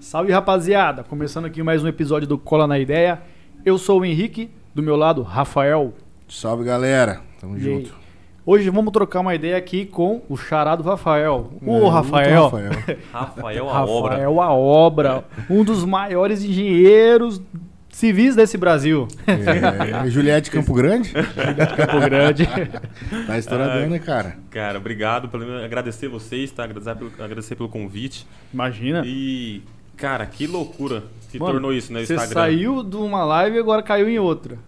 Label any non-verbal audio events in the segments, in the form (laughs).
Salve rapaziada, começando aqui mais um episódio do Cola na Ideia. Eu sou o Henrique, do meu lado, Rafael. Salve galera, tamo E junto. aí? Hoje vamos trocar uma ideia aqui com o charado Rafael. O É, Rafael. Rafael. (laughs) Rafael a obra. Rafael a obra, um dos maiores engenheiros civis desse Brasil. É, Juliette Campo Grande? Campo Grande. (laughs) Tá estouradão, né, cara? Cara, obrigado pelo agradecer vocês, tá? Agradecer pelo, agradecer pelo convite. Imagina. E, cara, que loucura que Mano, tornou isso no Você Instagram. saiu de uma live e agora caiu em outra.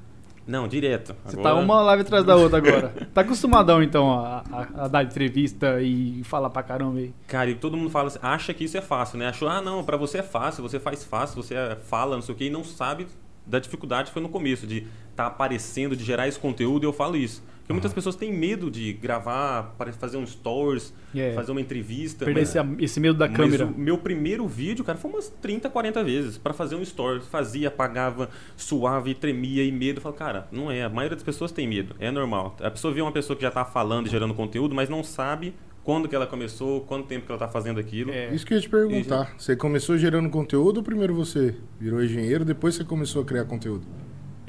Não, direto. Você Agora- tá uma live atrás da outra agora. (laughs) Tá acostumadão, então, a, a- a dar entrevista e falar pra caramba aí. Cara, e todo mundo fala assim, acha que isso é fácil, né? Achou, ah, não, pra você é fácil, você faz fácil, você é- fala, não sei o quê, e não sabe da dificuldade que foi no começo, de estar aparecendo, de gerar esse conteúdo, e eu falo isso. Porque muitas pessoas têm medo de gravar, para fazer um stories, É. fazer uma entrevista. Perder mas- esse, esse medo da Mas câmera. o meu primeiro vídeo, cara, foi umas 30, 40 vezes pra fazer um story. Fazia, apagava, suave, tremia e medo. Eu falo, cara, não é. A maioria das pessoas tem medo. É normal. A pessoa vê uma pessoa que já tá falando e gerando conteúdo, mas não sabe quando que ela começou, quanto tempo que ela tá fazendo aquilo. É. Isso que eu ia te perguntar. Você começou gerando conteúdo ou primeiro você virou engenheiro, depois você começou a criar conteúdo?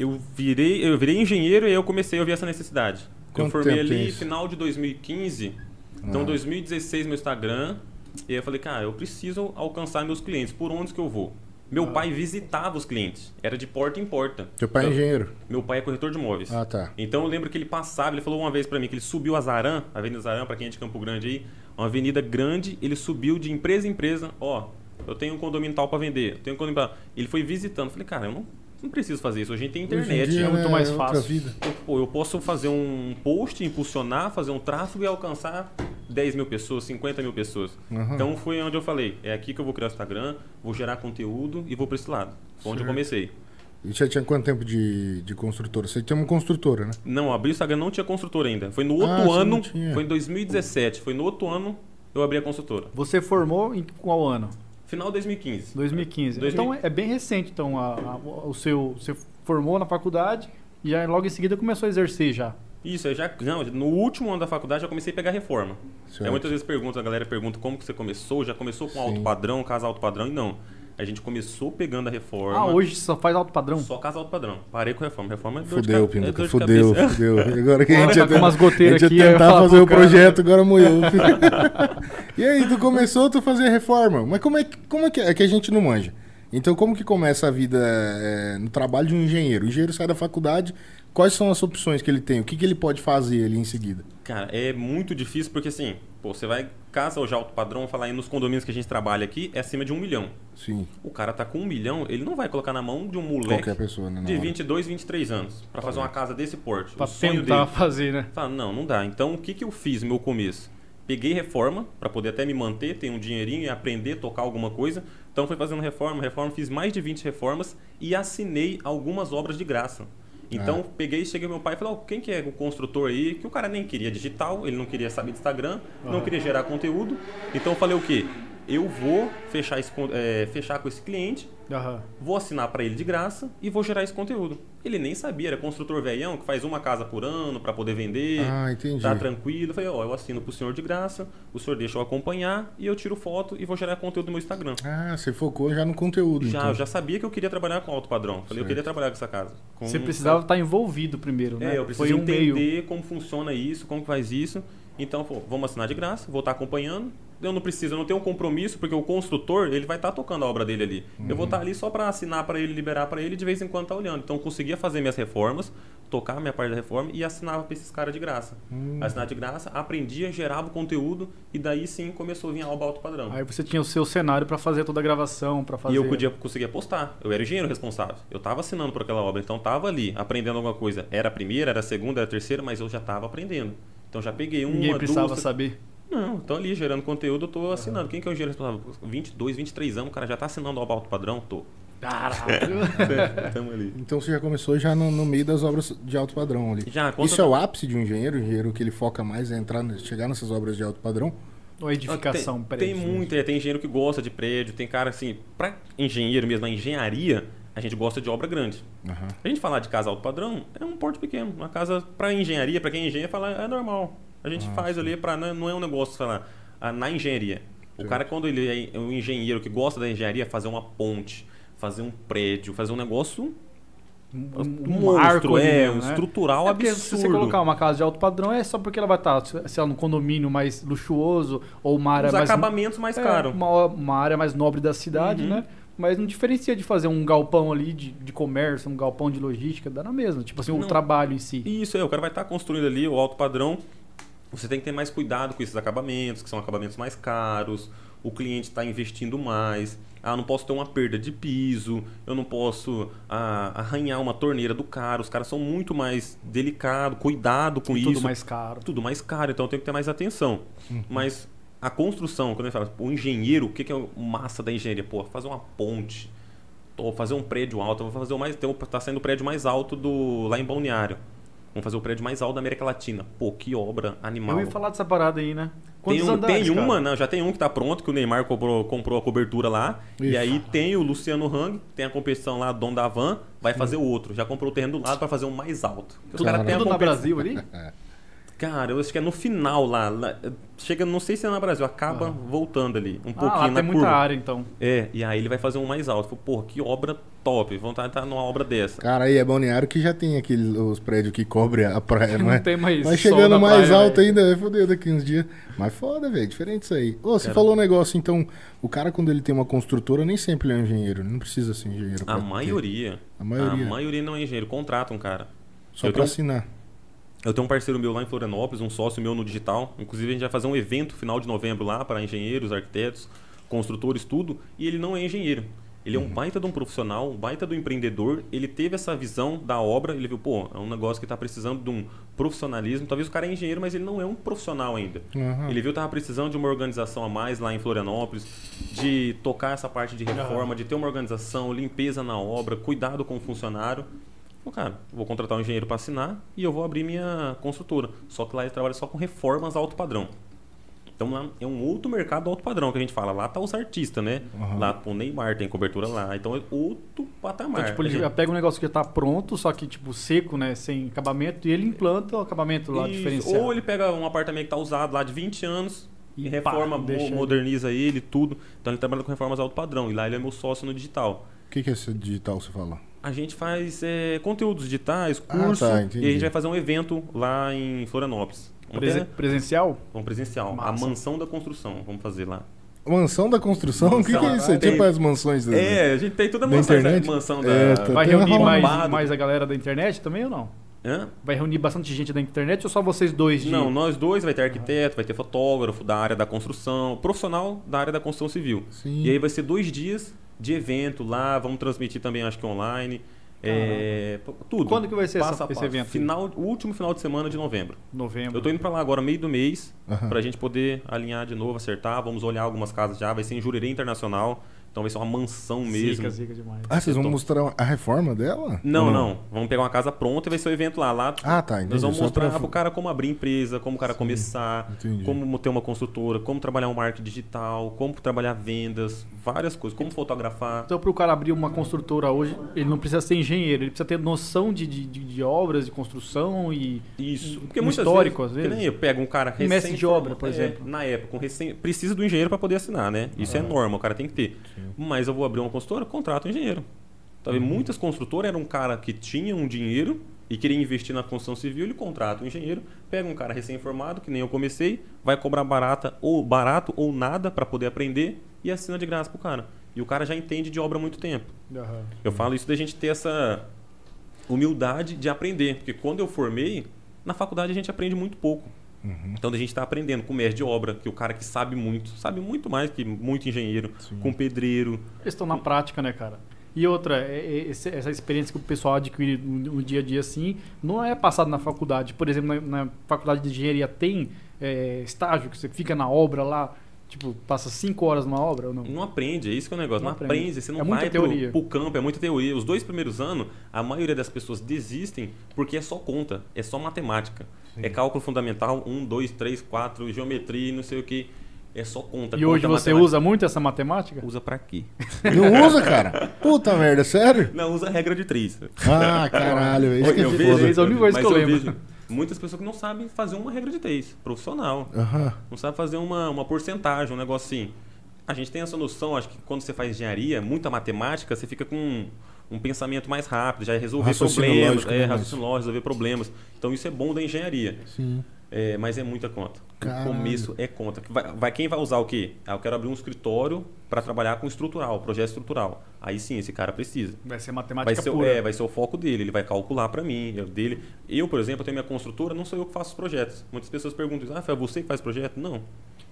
Eu virei, eu virei engenheiro e aí eu comecei a ouvir essa necessidade. eu Quanto formei tempo tem ali isso? final de 2015. Então, Ah. 2016 meu Instagram. E aí eu falei, cara, eu preciso alcançar meus clientes. Por onde que eu vou? Meu pai visitava os clientes. Era de porta em porta. Teu pai é Eu- engenheiro? Meu pai é corretor de imóveis. Ah, tá. Então eu lembro que ele passava, ele falou uma vez pra mim que ele subiu a Zaran, a Avenida Zaran, pra quem é de Campo Grande aí, uma avenida grande, ele subiu de empresa em empresa, ó, eu tenho um condomínio tal pra vender, eu tenho um condomínio pra... Ele foi visitando, eu falei, cara, eu não, não preciso fazer isso, hoje a gente tem internet, dia, é muito né, mais outra fácil. vida. eu, eu posso fazer um post, impulsionar, fazer um tráfego e alcançar 10 mil pessoas, 50 mil pessoas. Aham. Então foi onde eu falei, é aqui que eu vou criar o Instagram, vou gerar conteúdo e vou pra esse lado. Foi onde eu comecei. E já tinha quanto tempo de, de construtora? Você tinha uma construtora, né? Não, abri o Instagram não tinha construtora ainda. Foi no Ah, outro não ano, foi em 2017, foi no outro ano eu abri a construtora. Você formou em qual ano? Final de 2015. 2015. 2000. Então é bem recente, então, a- a- o seu. Você formou na faculdade e já logo em seguida começou a exercer já. Isso, eu já, não, no último ano da faculdade eu comecei a pegar reforma. Certo. Aí muitas vezes pergunta, a galera pergunta como que você começou, já começou com Sim. alto padrão, casa alto padrão, e não. A gente começou pegando a reforma. Ah, hoje só faz alto padrão? Só casa alto padrão. Parei com reforma. Reforma é dor Fudeu, de, é Pinduca, dor de fudeu, cabeça. fudeu. Agora que a gente Tá ia com umas goteiras a gente aqui, ia eu ia tentar fazer o cara. projeto, agora moiou. (laughs) e aí, tu começou, tu fazia reforma. Mas como é, que- como é que é que a gente não manja? Então, como que começa a vida é, no trabalho de um engenheiro? O engenheiro sai da faculdade, quais são as opções que ele tem? O que, que ele pode fazer ali em seguida? Cara, é muito difícil porque assim, pô, você vai, casa hoje alto padrão, falar aí nos condomínios que a gente trabalha aqui, é acima de um milhão. Sim, O cara tá com um milhão, ele não vai colocar na mão de um moleque qualquer pessoa, né? de hora. 22, 23 anos pra fazer uma casa desse porte. Pra o sonho tentar dele. fazer, né? Fala, não, não dá. Então, o que, que eu fiz no meu começo? Peguei reforma para poder até me manter, ter um dinheirinho e aprender a tocar alguma coisa. Então, fui fazendo reforma, reforma, fiz mais de 20 reformas e assinei algumas obras de graça. Então, peguei, cheguei ao meu pai e falei, ó, quem que é o construtor aí? Que o cara nem queria digital, ele não queria saber de Instagram, não Aham. queria gerar conteúdo. Então, eu falei o quê? Eu vou fechar, esse, eh, fechar com esse cliente, Aham. vou assinar para ele de graça e vou gerar esse conteúdo. Ele nem sabia, era construtor velhão que faz uma casa por ano para poder vender. Ah, entendi. Tá tranquilo. Eu falei, ó, eu assino pro senhor de graça, o senhor deixa eu acompanhar e eu tiro foto e vou gerar conteúdo no meu Instagram. Ah, você focou já no conteúdo, Já, então. eu já sabia que eu queria trabalhar com alto padrão. Falei, eu queria trabalhar com essa casa. Com- Você precisava estar envolvido primeiro, né? É, eu preciso Foi um entender meio. como funciona isso, como faz isso. Então, pô, vamos assinar de graça, vou estar acompanhando. Eu não preciso, eu não tenho um compromisso, porque o construtor, ele vai estar tocando a obra dele ali. Eu Uhum. vou estar ali só para assinar para ele, liberar para ele de vez em quando tá olhando. Então, eu conseguia fazer minhas reformas, tocar a minha parte da reforma e assinava para esses caras de graça. Hum. Assinar de graça, aprendia, gerava o conteúdo e daí sim começou a vir a alba alto padrão. Aí você tinha o seu cenário pra fazer toda a gravação, pra fazer. E eu podia, conseguia postar. Eu era o engenheiro responsável. Eu estava assinando por aquela obra, então estava ali aprendendo alguma coisa. Era a primeira, era a segunda, era a terceira, mas eu já estava aprendendo. Então já peguei uma, Ninguém precisava duas... saber. Não, tô ali gerando conteúdo, eu tô assinando. Quem que é o engenheiro responsável? 22, 23 anos, o cara já tá assinando o alto padrão? Tô. Caralho. Então você já começou já no, no meio das obras de alto padrão ali. Já, conta... Isso é o ápice de um engenheiro, o engenheiro que ele foca mais é entrar, chegar nessas obras de alto padrão. Ou a edificação, tem, prédio. tem muito, é, tem engenheiro que gosta de prédio, tem cara assim, pra engenheiro mesmo, a engenharia, a gente gosta de obra grande. Aham. A gente falar de casa alto padrão é um porte pequeno. Uma casa para engenharia, para quem é engenheiro, falar é normal. A gente Ah, faz ali para não é um negócio, sei lá, ah, na engenharia. O cara, quando ele é um engenheiro que gosta da engenharia, fazer uma ponte, fazer um prédio, fazer um negócio Um, um, monstro, é, um né? estrutural É absurdo. se você colocar uma casa de alto padrão é só porque ela vai estar, sei lá, num condomínio mais luxuoso ou uma área Os mais acabamentos mais é, caros. Uma, uma área mais nobre da cidade, Uhum. né? Mas não diferencia de fazer um galpão ali de, de comércio, um galpão de logística, dá na mesma. Tipo assim, o Não. trabalho em si. Isso, é, o cara vai estar construindo ali o alto padrão. Você tem que ter mais cuidado com esses acabamentos, que são acabamentos mais caros. O cliente está investindo mais. Ah, não posso ter uma perda de piso. Eu não posso ah, arranhar uma torneira do cara. Os caras são muito mais delicados, cuidado com tudo isso. mais caro. tudo mais caro, então tem que ter mais atenção. Mas a construção, quando ele fala, o engenheiro, o que que é massa da engenharia? Pô, fazer uma ponte, ou fazer um prédio alto, vou fazer o mais, tem tá saindo o prédio mais alto do lá em Balneário. Vamos fazer o prédio mais alto da América Latina. Pô, que obra animal. Eu ia falar dessa parada aí, né? Tem, Quantos um, andares, tem cara? uma, não, já tem um que tá pronto, que o Neymar comprou, comprou a cobertura lá. E Ixi. aí tem o Luciano Hang, tem a competição lá, dono da Van, vai fazer o outro. Já comprou o terreno do lado para fazer um mais alto. Os Tudo, caras têm a tudo na competição- Brasil ali? (laughs) Cara, eu acho que é no final lá. lá- chega, não sei se é na Brasil, acaba voltando ali. Um Ah, pouquinho lá na tem muita curva. área, então. É, e aí ele vai fazer um mais alto. Falei, Porra, que obra top. Vontade de estar numa obra dessa. Cara, aí é balneário que já tem aqueles os prédios que cobrem a praia, (laughs) não é? Não tem mais Vai sol chegando mais praia, alto velho. ainda, vai foder daqui uns dias. Mas foda, velho, diferente isso aí. Ô, você Cara. falou um negócio, então, o cara quando ele tem uma construtora, nem sempre ele é um engenheiro, ele não precisa ser engenheiro. A ter. maioria. A maioria. A maioria não é engenheiro. Contrata um cara. Só eu pra tenho- assinar. Eu tenho um parceiro meu lá em Florianópolis, um sócio meu no digital. Inclusive, a gente vai fazer um evento final de novembro lá para engenheiros, arquitetos, construtores, tudo. E ele não é engenheiro. Ele é um baita de um profissional, um baita do empreendedor. Ele teve essa visão da obra. Ele viu, pô, é um negócio que está precisando de um profissionalismo. Talvez o cara é engenheiro, mas ele não é um profissional ainda. Aham. Ele viu que estava precisando de uma organização a mais lá em Florianópolis, de tocar essa parte de reforma, de ter uma organização, limpeza na obra, cuidado com o funcionário. Cara, vou contratar um engenheiro para assinar e eu vou abrir minha construtora. Só que lá ele trabalha só com reformas alto padrão. Então lá é um outro mercado alto padrão que a gente fala. Lá tá os artistas, né? Aham. Lá o Neymar tem cobertura lá. Então é outro patamar. Então, tipo, ele gente- já pega um negócio que já tá pronto, só que, tipo, seco, né? Sem acabamento, e ele implanta o acabamento lá Isso. diferenciado. Ou ele pega um apartamento que tá usado lá de 20 anos e, reforma, pá, deixa mo- ele. moderniza ele, tudo. Então ele trabalha com reformas alto padrão. E lá ele é meu sócio no digital. O que, que é esse digital você fala? A gente faz é, conteúdos digitais, Ah, curso, tá, e a gente vai fazer um evento lá em Florianópolis. Presen- presencial? vamos presencial. A Massa. mansão da construção, vamos fazer lá. Mansão da construção? O que, que é Mansão, isso? É tem- tipo as mansões da... É, a gente tem toda a Da mansão, internet? mansão da... É, tá- Vai reunir mais, mais a galera da internet também ou não? Hã? Vai reunir bastante gente da internet ou só vocês dois? De... Não, nós dois, vai ter arquiteto, vai ter fotógrafo da área da construção, profissional da área da construção civil. Sim. E aí vai ser dois dias de evento lá, vamos transmitir também, acho que online. É, tudo. Quando que vai ser Passo essa- a esse evento? Final, o último final de semana de novembro. Novembro. Eu tô indo pra lá agora, meio do mês, Aham. pra gente poder alinhar de novo, acertar. Vamos olhar algumas casas já. Vai ser em Jurerê Internacional. Então vai ser uma mansão mesmo. Zica, zica demais. Ah, vocês vão Tô- mostrar a reforma dela? Não, Ou não, Vamos pegar uma casa pronta e vai ser o evento lá. lá Ah, tá, entendi. Nós vamos Só mostrar pra- pro cara como abrir empresa, como o cara começar, entendi. como ter uma construtora, como trabalhar um marketing digital, como trabalhar vendas, várias coisas, como fotografar. Então, para o cara abrir uma construtora hoje, ele não precisa ser engenheiro, ele precisa ter noção de, de, de- de obras, de construção e. Isso. Um histórico, às vezes. Que nem eu pego um cara Um mestre de obra, por é, exemplo. Na época, um recém, precisa do engenheiro para poder assinar, né? Isso é norma, o cara tem que ter. Mas eu vou abrir uma construtora, contrato um engenheiro. Tá vendo? Muitas construtoras eram um cara que tinha um dinheiro e queria investir na construção civil, ele contrata um engenheiro, pega um cara recém-formado, que nem eu comecei, vai cobrar barata ou barato ou nada para poder aprender e assina de graça pro cara. E o cara já entende de obra há muito tempo. Eu falo isso da gente ter essa humildade de aprender, porque quando eu formei, na faculdade a gente aprende muito pouco. Uhum. Então a gente está aprendendo com mestre de obra, que o cara que sabe muito, sabe muito mais que muito engenheiro, com pedreiro. Eles estão na prática, né, cara? E outra, é- é- essa experiência que o pessoal adquire no, dia a dia assim, não é passado na faculdade. Por exemplo, na, faculdade de engenharia tem é, estágio que você fica na obra lá, tipo, passa cinco horas numa obra ou não? Não aprende, é isso que é o negócio. Não, Não aprende. aprende. você não É muita vai teoria. pro, pro campo, é muita teoria. Os dois primeiros anos, a maioria das pessoas desistem porque é só conta, é só matemática. É cálculo fundamental, um, dois, três, quatro, geometria, e não sei o que. É só conta. E hoje conta, você matemática. usa muito essa matemática? Usa pra quê? (laughs) Não usa, cara? Puta merda, sério? Não, usa a regra de três. Ah, caralho, isso que é eu vejo, Três é a única coisa mas que eu eu lembro. vejo muitas pessoas que não sabem fazer uma regra de três, profissional. Aham. Não sabe fazer uma, uma porcentagem, um negócio assim. a gente tem essa noção, acho que quando você faz engenharia, muita matemática, você fica com um pensamento mais rápido, já é resolver problemas, é, né, raciocínio lógico, resolver problemas. Então isso é bom da engenharia. Sim. É, mas é muita conta. Caralho. No começo é conta. Vai, vai- quem vai usar o quê? Ah, eu quero abrir um escritório para trabalhar com estrutural, projeto estrutural. Aí sim, esse cara precisa. Vai ser Vai matemática ser, o- pura. é, vai ser o foco dele, ele vai calcular para mim, eu dele. Eu, por exemplo, eu tenho minha construtora, não sou eu que faço os projetos. Muitas pessoas perguntam, ah, foi você que faz projeto? Não.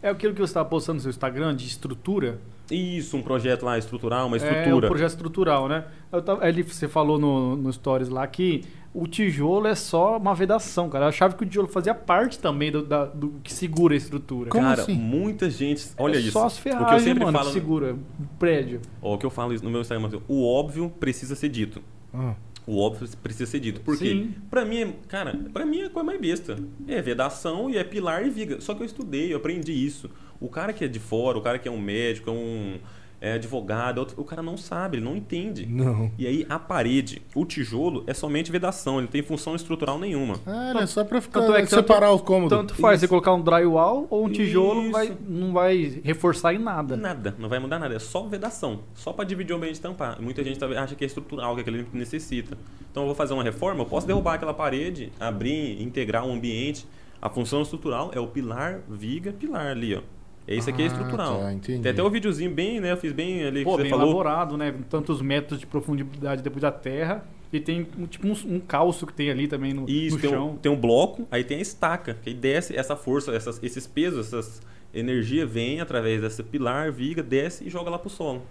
É aquilo que você estava postando no seu Instagram de estrutura. Isso, um projeto lá estrutural, uma É um estrutura. projeto estrutural, né? Eu tava, ele, você falou no, no Stories lá que o tijolo é só uma vedação, cara. Eu achava que o tijolo fazia parte também do, da- do que segura a estrutura. Como Cara, assim? muita gente. Olha é isso. Só as o que eu ferragens, sempre mano, falo. que segura o prédio. Ó, o que eu falo isso no meu Instagram, o óbvio precisa ser dito. Ah, O óbvio precisa ser dito. Por quê? Sim. Pra mim, é- cara, pra mim é a coisa mais besta. É vedação e é pilar e viga. Só que eu estudei, eu aprendi isso. O cara que é de fora, o cara que é um médico, é um é advogado, outro- o cara não sabe, ele não entende. não. E aí a parede, o tijolo é somente vedação, ele não tem função estrutural nenhuma. Ah, era só pra ficar, Tanto é que separar os cômodos. Tanto faz você Isso. colocar um drywall ou um tijolo, Isso. vai, não vai reforçar em nada. Nada, não vai mudar nada, é só vedação, só para dividir o ambiente e tampar. Muita gente tá- acha que é estrutural, que aquele necessita. Então eu vou fazer uma reforma, eu posso derrubar aquela parede, abrir, integrar um ambiente. A função estrutural é o pilar, viga, pilar ali, ó. É isso aqui é Ah, estrutural. tá, entendi. Tem até o videozinho bem, né? Eu fiz bem ali Pô, que você bem falou. elaborado, né? Tantos metros de profundidade depois da terra. E tem um, tipo um, um calço que tem ali também no, Isso, no tem chão. um, tem um bloco, aí tem a estaca, que aí desce essa força, essas, esses pesos, essas energia vem através dessa pilar, viga, desce e joga lá pro solo.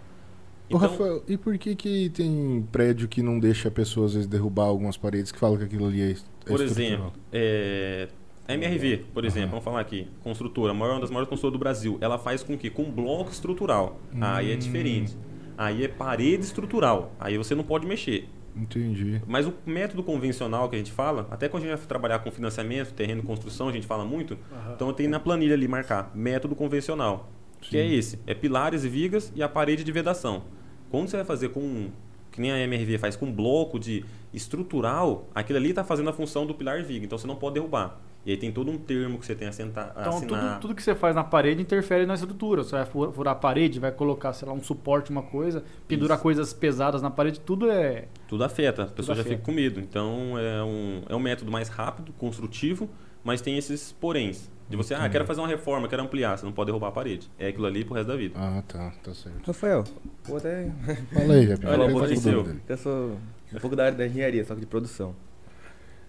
Ô, Então, Rafael, e por que que tem prédio que não deixa a pessoa às vezes derrubar algumas paredes que fala que aquilo ali é, é por estrutural? exemplo, é, a MRV, por exemplo, vamos falar aqui, construtora, maior uma das maiores construtoras do Brasil, ela faz com que? Com bloco estrutural. Aí é Hum. diferente. Aí é parede estrutural. Aí você não pode mexer. Entendi. Mas o método convencional que a gente fala, até quando a gente vai trabalhar com financiamento, terreno, construção, a gente fala muito. Aham. Então tem na planilha ali marcar método convencional, que é esse, é pilares e vigas e a parede de vedação. Quando você vai fazer com que nem a MRV faz com bloco de estrutural, aquilo ali está fazendo a função do pilar e viga, então você não pode derrubar. E aí tem todo um termo que você tem a, sentar, a Então, assinar. tudo, tudo que você faz na parede interfere na estrutura. Você vai fu- furar a parede, vai colocar, sei lá, um suporte, uma coisa, pendurar Isso. coisas pesadas na parede, tudo é. Tudo afeta, a pessoa já afeta. fica com medo. Então é um, é um método mais rápido, construtivo, mas tem esses poréns. De você, ah, quero fazer uma reforma, quero ampliar, você não pode derrubar a parede. É aquilo ali pro resto da vida. Ah, tá, tá certo. Rafael, vou até. (laughs) Fala aí, Jeff. Olha, mundo. Eu sou um pouco da área da engenharia, só que de produção.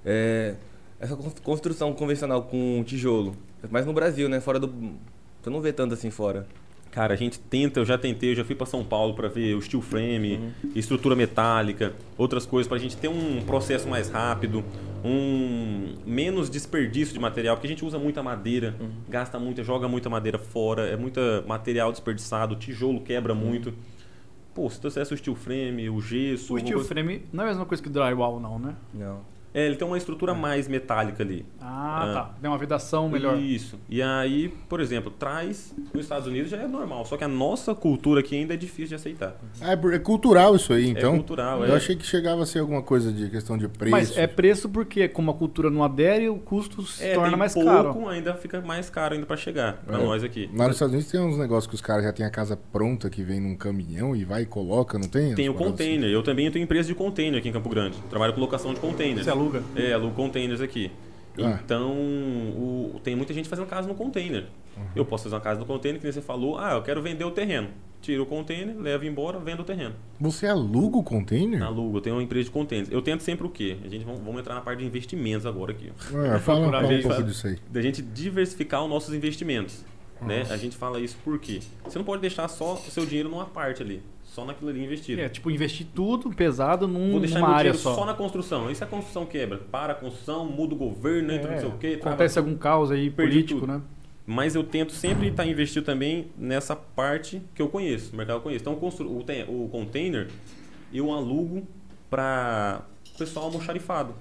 É, essa cons- construção convencional com tijolo, mas no Brasil, né? Fora do. Você não vê tanto assim fora. Cara, a gente tenta, eu já tentei, eu já fui para São Paulo para ver o steel frame, estrutura metálica, outras coisas para a gente ter um processo mais rápido, um menos desperdício de material, porque a gente usa muita madeira, gasta muita, joga muita madeira fora, é muita material desperdiçado, o tijolo quebra muito. Pô, se trouxesse o steel frame, o gesso, O steel coisa- frame não é a mesma coisa que drywall, não, né? Não. É, ele tem uma estrutura mais metálica ali. Ah, Ah. tá. Tem uma vedação melhor. Isso. E aí, por exemplo, traz nos Estados Unidos já é normal, só que a nossa cultura aqui ainda é difícil de aceitar. Ah, é é cultural isso aí, então? é cultural, Eu é. achei que chegava a ser alguma coisa de questão de preço. Mas é preço porque, como a cultura não adere, o custo se É, torna tem mais pouco, caro. ainda fica mais caro ainda para chegar para É. nós aqui. Lá nos Estados Unidos tem uns negócios que os caras já têm a casa pronta, que vem num caminhão e vai e coloca, não tem? Tem o paradas container. Eu também tenho empresa de container aqui em Campo Grande. Trabalho com locação de containers. Você aluga? É, alugo containers aqui. Ah. Então, o- tem muita gente fazendo casa no container. Eu posso fazer uma casa no container, que nem você falou, ah, eu quero vender o terreno. Tiro o container, levo embora, vendo o terreno. Você aluga o container? Alugo, eu tenho uma empresa de containers. Eu tento sempre o quê? A gente vamos, vamos entrar na parte de investimentos agora aqui. Ah, (laughs) fala, um pouco disso aí. Da gente diversificar os nossos investimentos. Né? A gente fala isso por quê? Você não pode deixar só o seu dinheiro numa parte ali. Só naquilo ali investido. É, tipo, investir tudo pesado num, Vou deixar numa área só. só. na construção. E se a construção quebra? Para a construção, muda o governo, entra É, não sei o quê. acontece algum caos aí político, tudo. né? Mas eu tento sempre estar investido também nessa parte que eu conheço, o mercado que eu conheço. Então, o, constru- o, tem- o container eu alugo para pessoal almoxarifado.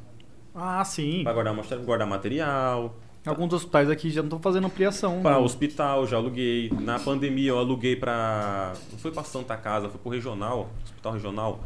Ah, sim. Para guardar, guardar material. Alguns hospitais aqui já não estão fazendo ampliação. Para né? hospital, já aluguei. Na pandemia eu aluguei para. Não foi para Santa Casa, foi pro regional, hospital regional.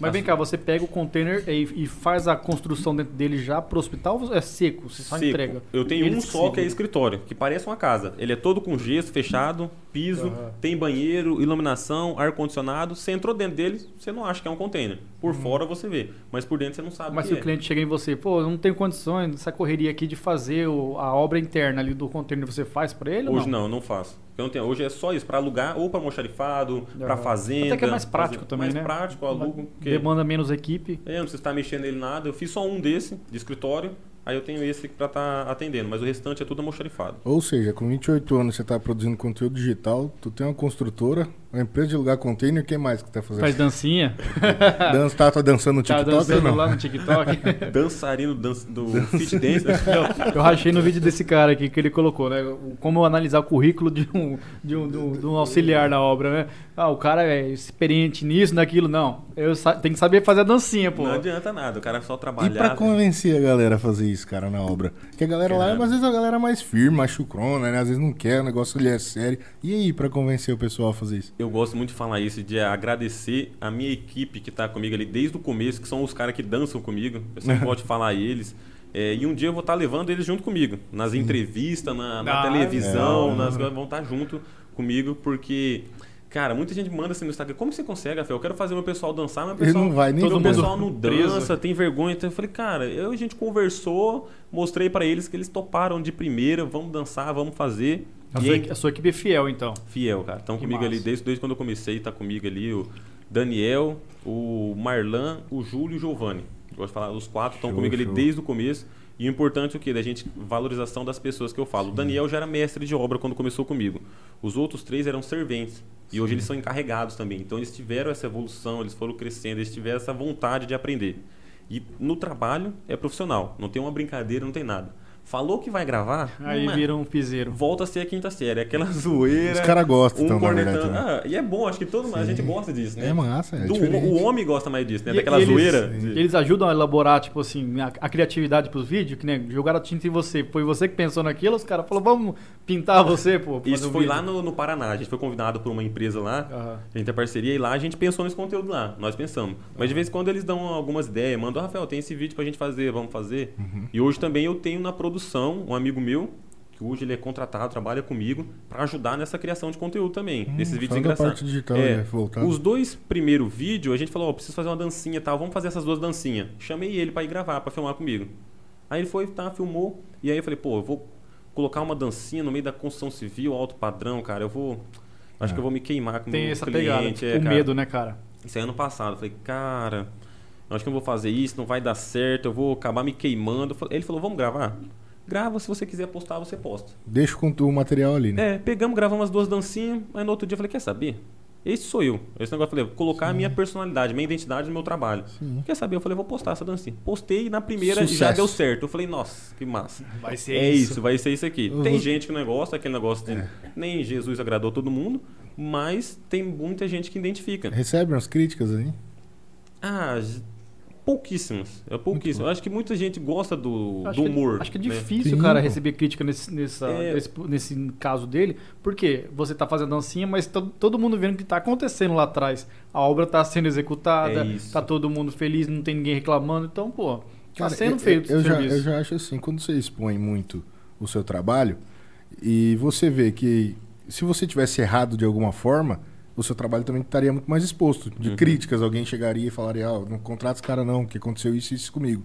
Mas vem cá, você pega o container e, e faz a construção dentro dele já pro hospital ou é seco? Você só Seco. entrega? Eu tenho um só que é escritório, que parece uma casa. Ele é todo com gesso, fechado, piso, Aham. tem banheiro, iluminação, ar-condicionado. Você entrou dentro dele, você não acha que é um container. Por fora você vê, mas por dentro você não sabe Uhum. Mas o se que o é. cliente chega em você, pô, eu não tenho condições dessa correria aqui de fazer o- a obra interna ali do container, você faz pra ele ou Hoje não? não, eu não faço. Eu não tenho, hoje é só isso, para alugar ou para almoxarifado, para fazenda. Até que é mais prático fazer- também, mais né? prático, eu alugo. porque- Demanda menos equipe. É, não preciso estar mexendo nele nada. Eu fiz só um desse, de escritório. Aí eu tenho esse para estar atendendo, mas o restante é tudo almoxarifado. Ou seja, com 28 anos você tá produzindo conteúdo digital, tu tem uma construtora, uma empresa de lugar container, quem mais que tá fazendo? Faz dancinha. (laughs) Dança, tá, tá dançando no Tá TikTok ou dançando não? lá no TikTok. (laughs) Dançarino dan- do Fit Dance. (laughs) Eu rachei no vídeo desse cara aqui que ele colocou, né? Como analisar o currículo de um, de um, de um- de um auxiliar na obra, né? Ah, o cara é experiente nisso, naquilo. Não. Eu tenho que saber fazer a dancinha, pô. Não adianta nada, o cara só E trabalhar. pra convencer a galera a fazer isso, cara, na obra? Porque a galera lá, Cara. às vezes a galera é mais firme, mais chucrona, né? Às vezes não quer, o negócio ali é sério. E aí, pra convencer o pessoal a fazer isso? Eu gosto muito de falar isso, de agradecer a minha equipe que tá comigo ali desde o começo, que são os caras que dançam comigo. Eu sempre (laughs) gosto de falar a eles. É, e um dia eu vou estar levando eles junto comigo. Nas entrevistas, na, na Ah, televisão, é. nas coisas, vão estar junto comigo, porque. Cara, muita gente manda assim no Instagram, como você consegue, Rafael? Eu quero fazer meu pessoal dançar, mas o Ele pessoal, não vai nem todo o pessoal não (laughs) dança, tem vergonha. Então eu falei, cara, eu, a gente conversou, mostrei pra eles que eles toparam de primeira, vamos dançar, vamos fazer. A E sua, aí- a sua equipe é fiel, então. Fiel, cara. Estão Que comigo ali massa. desde, desde quando eu comecei, tá comigo ali o Daniel, o Marlan, o Júlio e o Giovanni. Gosto de falar, os quatro estão Show, comigo ali show. desde o começo. E o importante é o quê? Da gente, valorização das pessoas que eu falo. O Daniel já era mestre de obra quando começou comigo. Os outros três eram serventes. E hoje eles são encarregados também. Então eles tiveram essa evolução, eles foram crescendo, eles tiveram essa vontade de aprender. E no trabalho é profissional. Não tem uma brincadeira, não tem nada. Falou que vai gravar, Aí é. vira um piseiro. volta a ser a quinta série. Aquela (laughs) zoeira. Os caras gostam, Um então, cornetando. Né? Ah, e é bom, acho que todo mundo, a gente gosta disso, né? É massa, é Do- o homem gosta mais disso, né? E- Daquela eles- zoeira. de- Eles ajudam a elaborar, tipo assim, a, a criatividade pros vídeos, que né, jogaram tinta em você. Foi você que pensou naquilo, os caras falaram, vamos pintar você, pô. Isso um foi vídeo. lá no, no Paraná. A gente foi convidado por uma empresa lá. Aham. A gente tem parceria e lá a gente pensou nesse conteúdo lá. Nós pensamos. Mas de vez em quando eles dão algumas ideias, mandam, Rafael, tem esse vídeo pra gente fazer, vamos fazer. Uhum. E hoje também eu tenho na produção um amigo meu, que hoje ele é contratado, trabalha comigo, pra ajudar nessa criação de conteúdo também. Hum, nesses vídeos engraçados. parte digital, É, né, voltado. Os dois primeiros vídeos, a gente falou, ó, preciso fazer uma dancinha e tal, vamos fazer essas duas dancinhas. Chamei ele pra ir gravar, pra filmar comigo. Aí ele foi, tá, filmou, e aí eu falei, pô, eu vou colocar uma dancinha no meio da construção civil, alto padrão, cara, eu vou... Acho É. que eu vou me queimar com o Tem essa cliente. pegada, é, com cara. medo, né, cara? Isso aí ano passado. Eu falei, cara, eu acho que eu não vou fazer isso, não vai dar certo, eu vou acabar me queimando. Ele falou, vamos gravar? Grava, se você quiser postar, você posta. Deixa com o material ali, né? É, pegamos, gravamos as duas dancinhas, aí no outro dia eu falei, quer saber? Esse sou eu. Esse negócio, eu falei, vou colocar a minha personalidade, minha identidade no meu trabalho. Sim. Quer saber? Eu falei, vou postar essa dancinha. Postei e na primeira já Sucesso. deu certo. Eu falei, nossa, que massa. Vai ser É isso, vai ser isso aqui. Uhum. Tem gente que não gosta, aquele negócio de É. nem Jesus agradou todo mundo, mas tem muita gente que identifica. Recebe umas críticas aí? Ah, pouquíssimas. É. Eu acho que muita gente gosta do, Acho do que- humor. acho que é né? difícil, Sim, cara, receber crítica nesse, nessa, É. nesse, nesse caso dele, porque você tá fazendo dancinha, mas to- todo mundo vendo o que tá acontecendo lá atrás. A obra tá sendo executada, É isso. tá todo mundo feliz, não tem ninguém reclamando, então, pô, tá Cara, sendo eu- feito eu, eu já, serviço. eu já acho assim, quando você expõe muito o seu trabalho e você vê que se você tivesse errado de alguma forma, o seu trabalho também estaria muito mais exposto. De Uhum. críticas, alguém chegaria e falaria, ah, não contrata esse cara não, que aconteceu isso e isso comigo.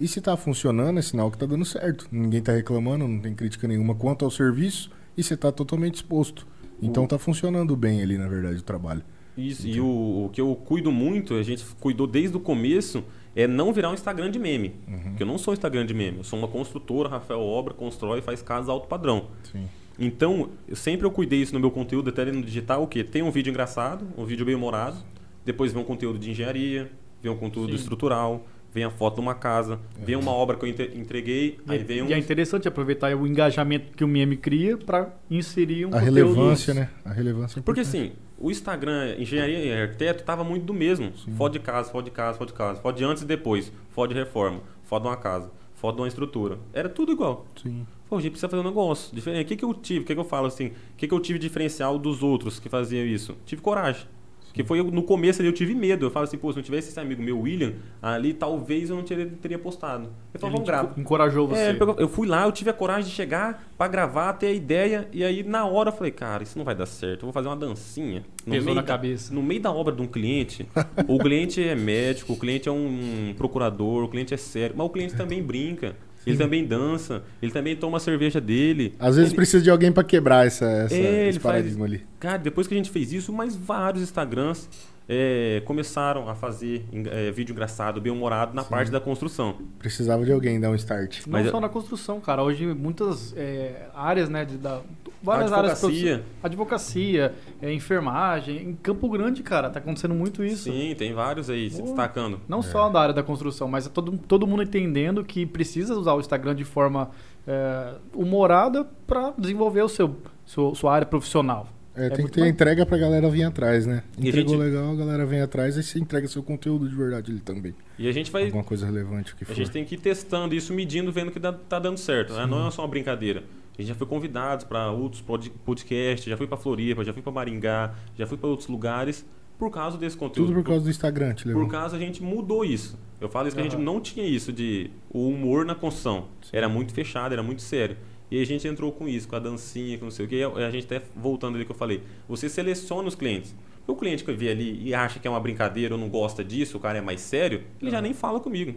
E se tá funcionando, é sinal que tá dando certo. Ninguém tá reclamando, não tem crítica nenhuma quanto ao serviço e você tá totalmente exposto. Então tá funcionando bem ali, na verdade, o trabalho. Isso, e o, o que eu cuido muito, a gente cuidou desde o começo, é não virar um Instagram de meme. Uhum. Porque eu não sou um Instagram de meme. Eu sou uma construtora, Rafael Obra, constrói e faz casas alto padrão. Sim. Então, eu sempre eu cuidei isso no meu conteúdo, até no digital, o quê? Tem um vídeo engraçado, um vídeo bem humorado, depois vem um conteúdo de engenharia, vem um conteúdo Sim. estrutural, vem a foto de uma casa, vem uma obra que eu entre- entreguei, E, aí vem um... e é interessante aproveitar o engajamento que o meme cria para inserir um A conteúdo- relevância, né? A relevância é Porque assim, o Instagram, engenharia e arquiteto, tava muito do mesmo. Foto de casa, foto de casa, foto de casa. Foto de antes e depois. Foto de reforma. Foto de uma casa. Foto de uma estrutura. Era tudo igual. Sim. Pô, a gente precisa fazer um negócio diferente. O que, que eu tive? O que, que eu falo assim? O que, que eu tive diferencial dos outros que faziam isso? Tive coragem. Que foi no começo ali eu tive medo. Eu falo assim, pô, se não tivesse esse amigo meu, William, ali talvez eu não teria, teria postado. Eu falo, vamos gravar. encorajou você. É, eu fui lá, eu tive a coragem de chegar pra gravar, ter a ideia, e aí na hora eu falei, cara, isso não vai dar certo, eu vou fazer uma dancinha. No Pesou meio na da- cabeça. No meio da obra de um cliente, o cliente é médico, o cliente é um procurador, o cliente é sério, mas o cliente também brinca, ele também dança, ele também toma a cerveja dele. Às vezes Ele- precisa de alguém pra quebrar essa, essa, É, esse ele faz- paradigma ali. Cara, depois que a gente fez isso, mais vários Instagrams é, começaram a fazer é, vídeo engraçado, bem-humorado na parte da construção. Precisava de alguém dar um start. Não Mas só na construção, cara. Hoje muitas é, áreas, né, de, da, várias áreas Advocacia. produção- advocacia, é, enfermagem. Em Campo Grande, cara, tá acontecendo muito isso. Sim, tem vários aí se Pô. destacando. Não só da área da construção, mas é todo, todo mundo entendendo que precisa usar o Instagram de forma é, humorada para desenvolver o seu, seu- sua área profissional. É, É tem que muito ter mais- entrega pra galera vir atrás, né? E a Entregou gente- legal, a galera vem atrás, aí você entrega seu conteúdo de verdade ali também. E a gente vai Alguma coisa relevante que A for. gente tem que ir testando isso, medindo, vendo que dá- tá dando certo. né? Não é só uma brincadeira. A gente já foi convidado para outros pod- podcasts, já fui para Floripa, já fui para Maringá, já fui para outros lugares por causa desse conteúdo. Tudo por causa do Instagram, te. Por causa a gente mudou isso. Eu falo isso que a gente não tinha isso de o humor na construção. Era muito fechado, era muito sério. E a gente entrou com isso, com a dancinha, com não sei o que. A gente até voltando ali que eu falei, você seleciona os clientes. O cliente que vê ali e acha que é uma brincadeira ou não gosta disso, o cara é mais sério, ele já nem fala comigo.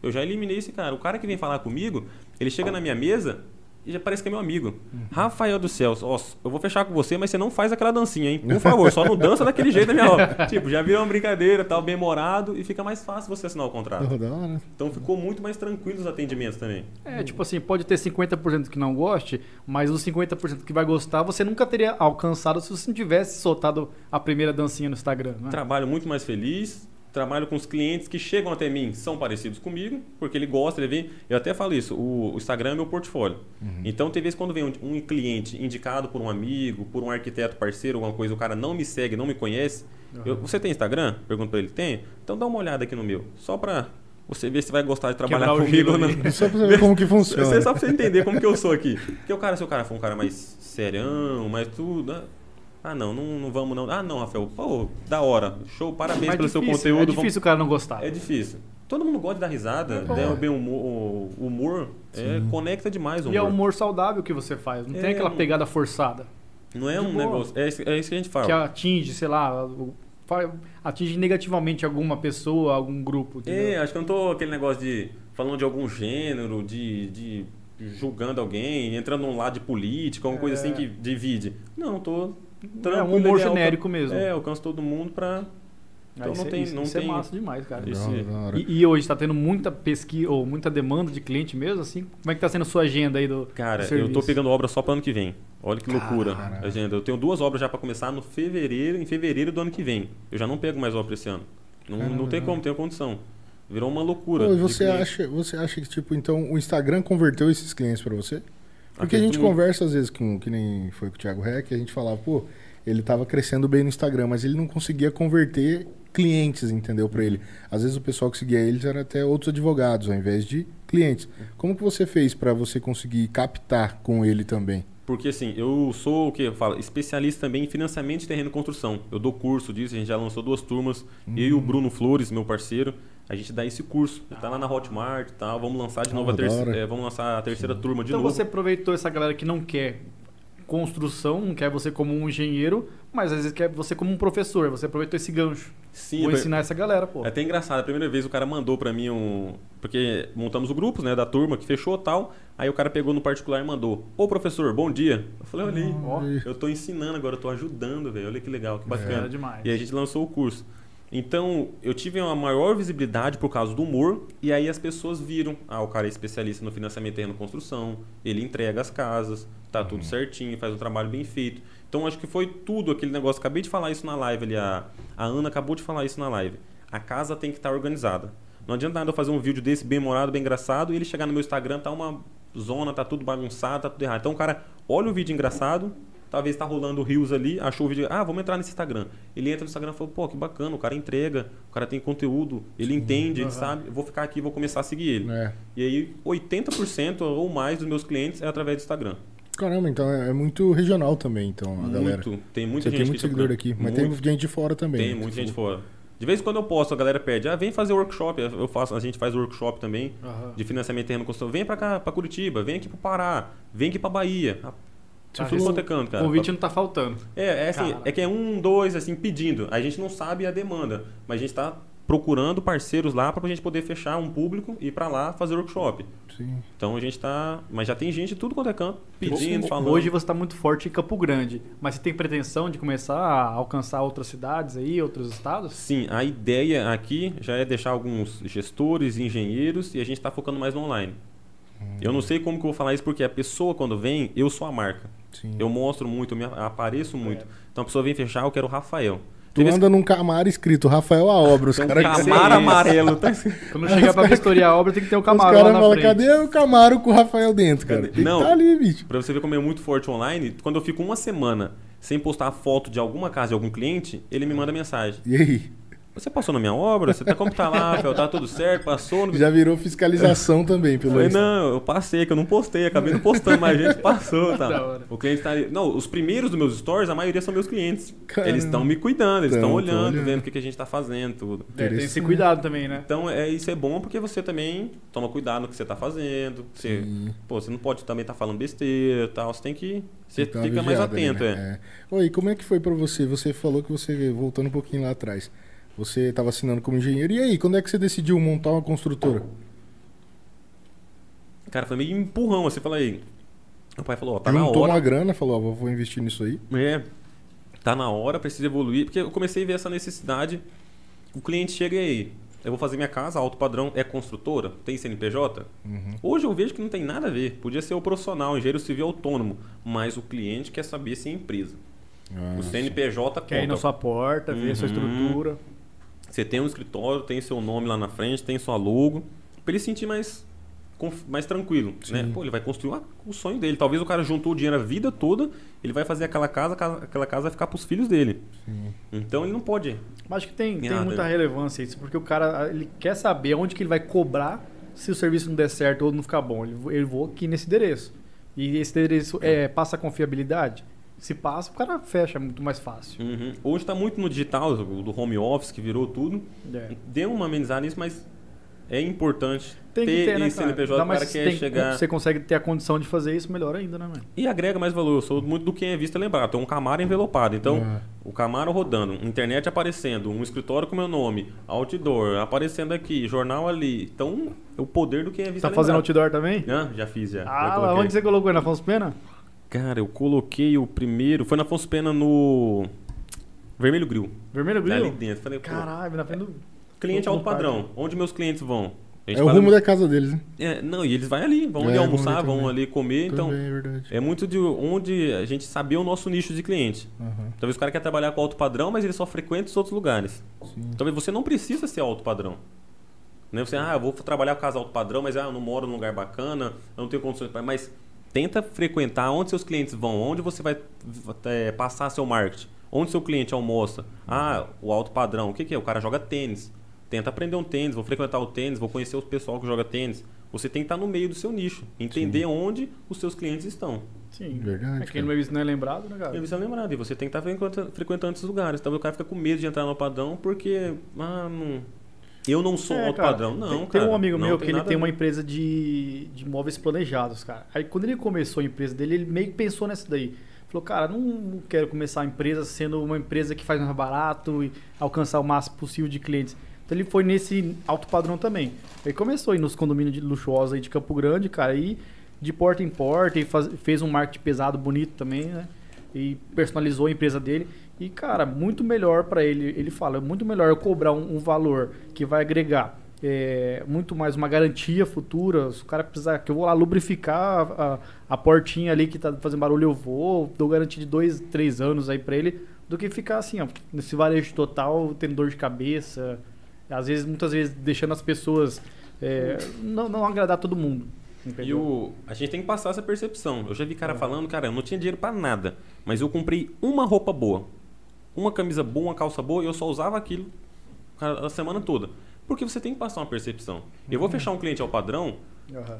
Eu já eliminei esse cara. O cara que vem falar comigo, ele chega na minha mesa e já parece que é meu amigo. Rafael do céu, ó, eu vou fechar com você, mas você não faz aquela dancinha, hein? Por (laughs) favor, só não dança daquele jeito na minha hora. (laughs) Tipo, já vira uma brincadeira, tal, bem morado e fica mais fácil você assinar o contrato. Da. Então ficou muito mais tranquilo os atendimentos também. É, tipo assim, pode ter 50% que não goste, mas os 50% que vai gostar, você nunca teria alcançado se você não tivesse soltado a primeira dancinha no Instagram, né? Trabalho muito mais feliz, trabalho com os clientes que chegam até mim, são parecidos comigo, porque ele gosta, ele vem. Eu até falo isso, o, o Instagram é meu portfólio. Então tem vezes quando vem um, um cliente indicado por um amigo, por um arquiteto parceiro, alguma coisa, o cara não me segue, não me conhece. eu- você tem Instagram? Pergunto pra ele, tem? Então dá uma olhada aqui no meu, só pra você ver se vai gostar de trabalhar Quebrar comigo ou não. (laughs) Só pra você ver como que funciona. (laughs) Só pra você entender como que eu sou aqui. Porque o cara, se o cara for um cara mais serião, mais tudo. Ah, não, não, não vamos não. Ah, não, Rafael. Pô, da hora. Show, parabéns Mas pelo seu difícil, conteúdo. É vamos- difícil o cara não gostar. É difícil. Todo mundo gosta de dar risada, bom. né? O bem humor, o humor é, conecta demais o E é o humor. humor saudável que você faz, não É, tem aquela pegada forçada. Não é de um boa. negócio. É isso, é isso que a gente fala. Que atinge, sei lá, atinge negativamente alguma pessoa, algum grupo. É, entendeu? acho que eu não tô aquele negócio de falando de algum gênero, de, de julgando alguém, entrando num lado de política, alguma coisa assim que divide. Não, tô. É um humor alca- genérico mesmo. É, alcanço todo mundo pra. Então Aí não isso- tem- isso, não isso tem- é massa demais, cara. Isso-. E, e hoje está tendo muita pesquisa ou muita demanda de cliente mesmo, assim? Como é que tá sendo a sua agenda aí do Cara, do eu tô pegando obra só pro ano que vem. Olha que loucura. Agenda. Eu tenho duas obras já pra começar no fevereiro, em fevereiro do ano que vem. Eu já não pego mais obra esse ano. Não, não tem como, tenho condição. Virou uma loucura. Pô, você acha, você acha que, tipo, então o Instagram converteu esses clientes pra você? Porque a gente muito. conversa às vezes com, que nem foi com o Thiago Reck, a gente falava, pô, ele tava crescendo bem no Instagram, mas ele não conseguia converter clientes, entendeu, pra ele. Às vezes o pessoal que seguia eles era até outros advogados, ao invés de clientes. Como que você fez pra você conseguir captar com ele também? Porque assim, eu sou o que eu falo, especialista também em financiamento de terreno e construção. Eu dou curso disso, a gente já lançou duas turmas. Eu e o Bruno Flores, meu parceiro, a gente dá esse curso. Tá lá na Hotmart e tal. Vamos lançar de Ah, novo a terceira. é, vamos lançar a terceira turma de Então novo. você aproveitou essa galera que não quer construção, não quer você como um engenheiro, mas às vezes quer você como um professor. Você aproveitou esse gancho. Sim, Vou eu- ensinar essa galera, pô. É até engraçado, a primeira vez o cara mandou pra mim um. Porque montamos o grupo, né, da turma que fechou e tal. Aí o cara pegou no particular e mandou: Ô professor, bom dia. Eu falei: olha aí, Ó. eu tô ensinando agora, eu tô ajudando, velho. Olha que legal, que Era bacana. demais. E a gente lançou o curso. Então, eu tive uma maior visibilidade por causa do humor, e aí as pessoas viram: ah, o cara é especialista no financiamento e construção, ele entrega as casas, tá tudo certinho, faz um trabalho bem feito. Então, acho que foi tudo aquele negócio. Acabei de falar isso na live ali, a, a Ana acabou de falar isso na live. A casa tem que estar organizada. Não adianta nada eu fazer um vídeo desse bem morado, bem engraçado, e ele chegar no meu Instagram, tá uma zona, tá tudo bagunçado, tá tudo errado. Então, o cara olha o vídeo engraçado, talvez tá rolando rios ali, achou o vídeo, ah, vamos entrar nesse Instagram. Ele entra no Instagram e fala, pô, que bacana, o cara entrega, o cara tem conteúdo, ele entende, ele Aham. sabe, vou ficar aqui vou começar a seguir ele. É. E aí, 80% ou mais dos meus clientes é através do Instagram. Caramba, então é é muito regional também, então, a galera. Muito. Tem muita Você gente tem muito de seguidor Campo aqui, mas Muito. tem gente de fora também. Tem né, muita gente falou. fora. De vez em quando eu posto, a galera pede, ah, vem fazer workshop. Eu faço, a gente faz workshop também Aham. de financiamento terreno construção. Vem pra cá, pra Curitiba, vem aqui pro Pará, vem aqui pra Bahia. Ah, Tá, tudo quanto é canto, cara. convite não tá faltando. É, é assim, Cara. é que é um, dois, assim, pedindo. A gente não sabe a demanda, mas a gente tá procurando parceiros lá pra gente poder fechar um público e ir pra lá fazer workshop. Sim. Então a gente tá. Mas já tem gente de tudo quanto é canto pedindo, Hoje- falando. Hoje você está muito forte em Campo Grande, mas você tem pretensão de começar a alcançar outras cidades aí, outros estados? Sim, a ideia aqui já é deixar alguns gestores, engenheiros e a gente está focando mais no online. Eu não sei como que eu vou falar isso porque a pessoa quando vem, eu sou a marca. Sim. Eu mostro muito, eu me apareço muito. Então a pessoa vem fechar, eu quero o Rafael. Tu anda num Camaro escrito Rafael a obra, os tem um camaro amarelo. Tá escrito. Quando chegar pra vistoriar a obra, tem que ter o Os Camaro lá caras na falam, frente. cadê o Camaro com o Rafael dentro, cara? Cadê? Tem Não. que tá ali, bicho. Pra você ver como é muito forte online, quando eu fico uma semana sem postar foto de alguma casa de algum cliente, ele me manda mensagem. E aí? Você passou na minha obra? Você tá como tá lá, Rafael? Tá tudo certo? Passou? No... Já virou fiscalização também, pelo Insta. não, eu passei, que eu não postei, acabei não postando, mas a gente passou, (laughs) tá? O cliente tá ali. Não, os primeiros dos meus stories, a maioria são meus clientes. Caramba. Eles estão me cuidando, eles Tão, estão tão olhando, olhando. vendo o que, que a gente tá fazendo, tudo. É, tem esse cuidado também, né? Então, é, isso é bom porque você também toma cuidado no que você tá fazendo. Você, Sim. pô, você não pode também estar falando besteira e tal. Você tem que. Você fica mais vigiada ali, atento, né? é. é. Oi, como é que foi pra você? Você falou que você, voltando um pouquinho lá atrás, você estava assinando como engenheiro. E aí, quando é que você decidiu montar uma construtora? Cara, foi meio empurrão. Você fala aí. Meu pai falou, ó, tá na Juntou hora. uma grana, falou, ó, vou investir nisso aí. É, tá na hora, precisa evoluir. Porque eu comecei a ver essa necessidade. O cliente chega aí, eu vou fazer minha casa, alto padrão, é construtora, tem CNPJ? Uhum. Hoje eu vejo que não tem nada a ver. Podia ser o profissional, engenheiro civil autônomo, mas o cliente quer saber se é empresa. Ah, o CNPJ Quer ir na conta. sua porta, ver a sua Uhum. estrutura. Você tem um escritório, tem seu nome lá na frente, tem sua logo, pra ele se sentir mais, mais tranquilo, né? Sim. Pô, ele vai construir o sonho dele. Talvez o cara juntou o dinheiro a vida toda, ele vai fazer aquela casa, aquela- casa vai ficar pros filhos dele. Sim. Então ele não pode. Mas acho que tem, tem muita relevância isso, porque o cara ele quer saber onde que ele vai cobrar se o serviço não der certo ou não ficar bom. Ele, vo- ele vou aqui nesse endereço. E esse endereço é, passa confiabilidade? Se passa, o cara fecha muito mais fácil. Uhum. Hoje está muito no digital, o do home office, que virou tudo. É. Deu uma amenizada nisso, mas é importante Tem que ter ter, né, esse? CNPJ, se quer tem- chegar... Você consegue ter a condição de fazer isso, melhor ainda, né, mano? E agrega mais valor. Eu sou muito do quem é visto é lembrado. Tem um Camaro envelopado. Então, Ah. o Camaro rodando, internet aparecendo, um escritório com meu nome, outdoor aparecendo aqui, jornal ali. Então, é o poder do quem é visto Tá é fazendo lembrado. outdoor também? Ah, já fiz, já. já Ah, coloquei. onde você colocou? Na Afonso Pena? Cara, eu coloquei o primeiro... Foi na Afonso Pena no... Vermelho Grill. Vermelho Ali Grill? dentro. Falei, Caralho, na frente do... cliente no alto parque. padrão. Onde meus clientes vão? É o rumo a- da casa deles, né? É, não, e eles vão ali, vão É, ali almoçar, ali vão ali comer. Então, Também é verdade. é muito de onde a gente saber o nosso nicho de cliente. Aham, Talvez o cara quer trabalhar com alto padrão, mas ele só frequenta os outros lugares. sim. Talvez você não precisa ser alto padrão. Né? Você, ah, eu vou trabalhar com casa alto padrão, mas ah, eu não moro num lugar bacana, eu não tenho condições. Mas tenta frequentar onde seus clientes vão, onde você vai é, passar seu marketing, onde seu cliente almoça. Ah, o alto padrão, o que, que é? O cara joga tênis. Tenta aprender um tênis, vou frequentar o tênis, vou conhecer o pessoal que joga tênis. Você tem que estar no meio do seu nicho, entender onde os seus clientes estão. Sim. Verdade, É quem cara. não é visto não é lembrado, né, cara? você é lembrado, e você tem que estar frequentando, frequentando esses lugares. Então o cara fica com medo de entrar no padrão porque, ah, não, eu não sou É, alto cara, padrão. Não, tem, cara. tem um amigo meu que ele tem uma empresa de, de móveis planejados, cara. Aí quando ele começou a empresa dele, ele meio que pensou nessa daí. Falou, cara, não, quero começar a empresa sendo uma empresa que faz mais barato e alcançar o máximo possível de clientes. Então ele foi nesse alto padrão também. Ele começou a ir nos condomínios de luxuosos aí de Campo Grande, cara, e de porta em porta, e faz- fez um marketing pesado, bonito também, né? E personalizou a empresa dele. E, cara, muito melhor pra ele. Ele fala, é muito melhor eu cobrar um, um valor que vai agregar é, muito mais uma garantia futura. Se o cara precisar, que eu vou lá lubrificar a, a, portinha ali que tá fazendo barulho, eu vou, dou garantia de dois, três anos aí pra ele, do que ficar assim, ó, nesse varejo total, tendo dor de cabeça. Às vezes, muitas vezes, deixando as pessoas é, não, não agradar todo mundo. E o, a gente tem que passar essa percepção. Eu já vi cara falando, cara, eu não tinha dinheiro pra nada, mas eu comprei uma roupa boa, uma camisa boa, uma calça boa, e eu só usava aquilo a semana toda. Porque você tem que passar uma percepção. Eu vou fechar um cliente ao padrão,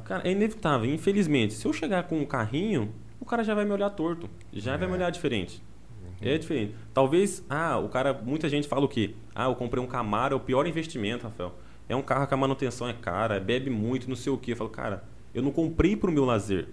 cara, é inevitável. Infelizmente, se eu chegar com um carrinho, o cara já vai me olhar torto, já vai me olhar diferente. É diferente. Talvez, ah, o cara, muita gente fala o quê? Ah, eu comprei um Camaro, é o pior investimento, Rafael. É um carro que a manutenção é cara, bebe muito, não sei o quê. Eu falo, cara, eu não comprei para o meu lazer.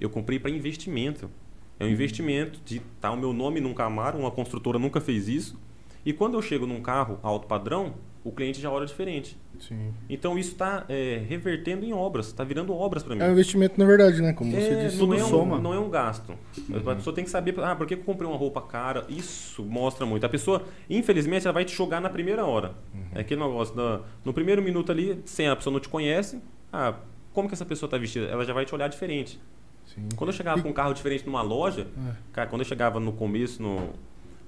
Eu comprei para investimento. É um investimento de estar o meu nome num Camaro, uma construtora nunca fez isso. E quando eu chego num carro alto padrão, o cliente já olha diferente. Sim. Então isso está revertendo em obras, está virando obras para mim. É um investimento na verdade, né? Como você É, disse. não, é um, soma. não é um gasto. A pessoa tem que saber, ah, por que eu comprei uma roupa cara? Isso mostra muito. A pessoa, infelizmente, ela vai te jogar na primeira hora. É aquele negócio, da- no primeiro minuto ali, sem a pessoa não te conhece, ah, como que essa pessoa está vestida? Ela já vai te olhar diferente. Sim. Quando eu chegava com um carro diferente numa loja, cara, quando eu chegava no começo no,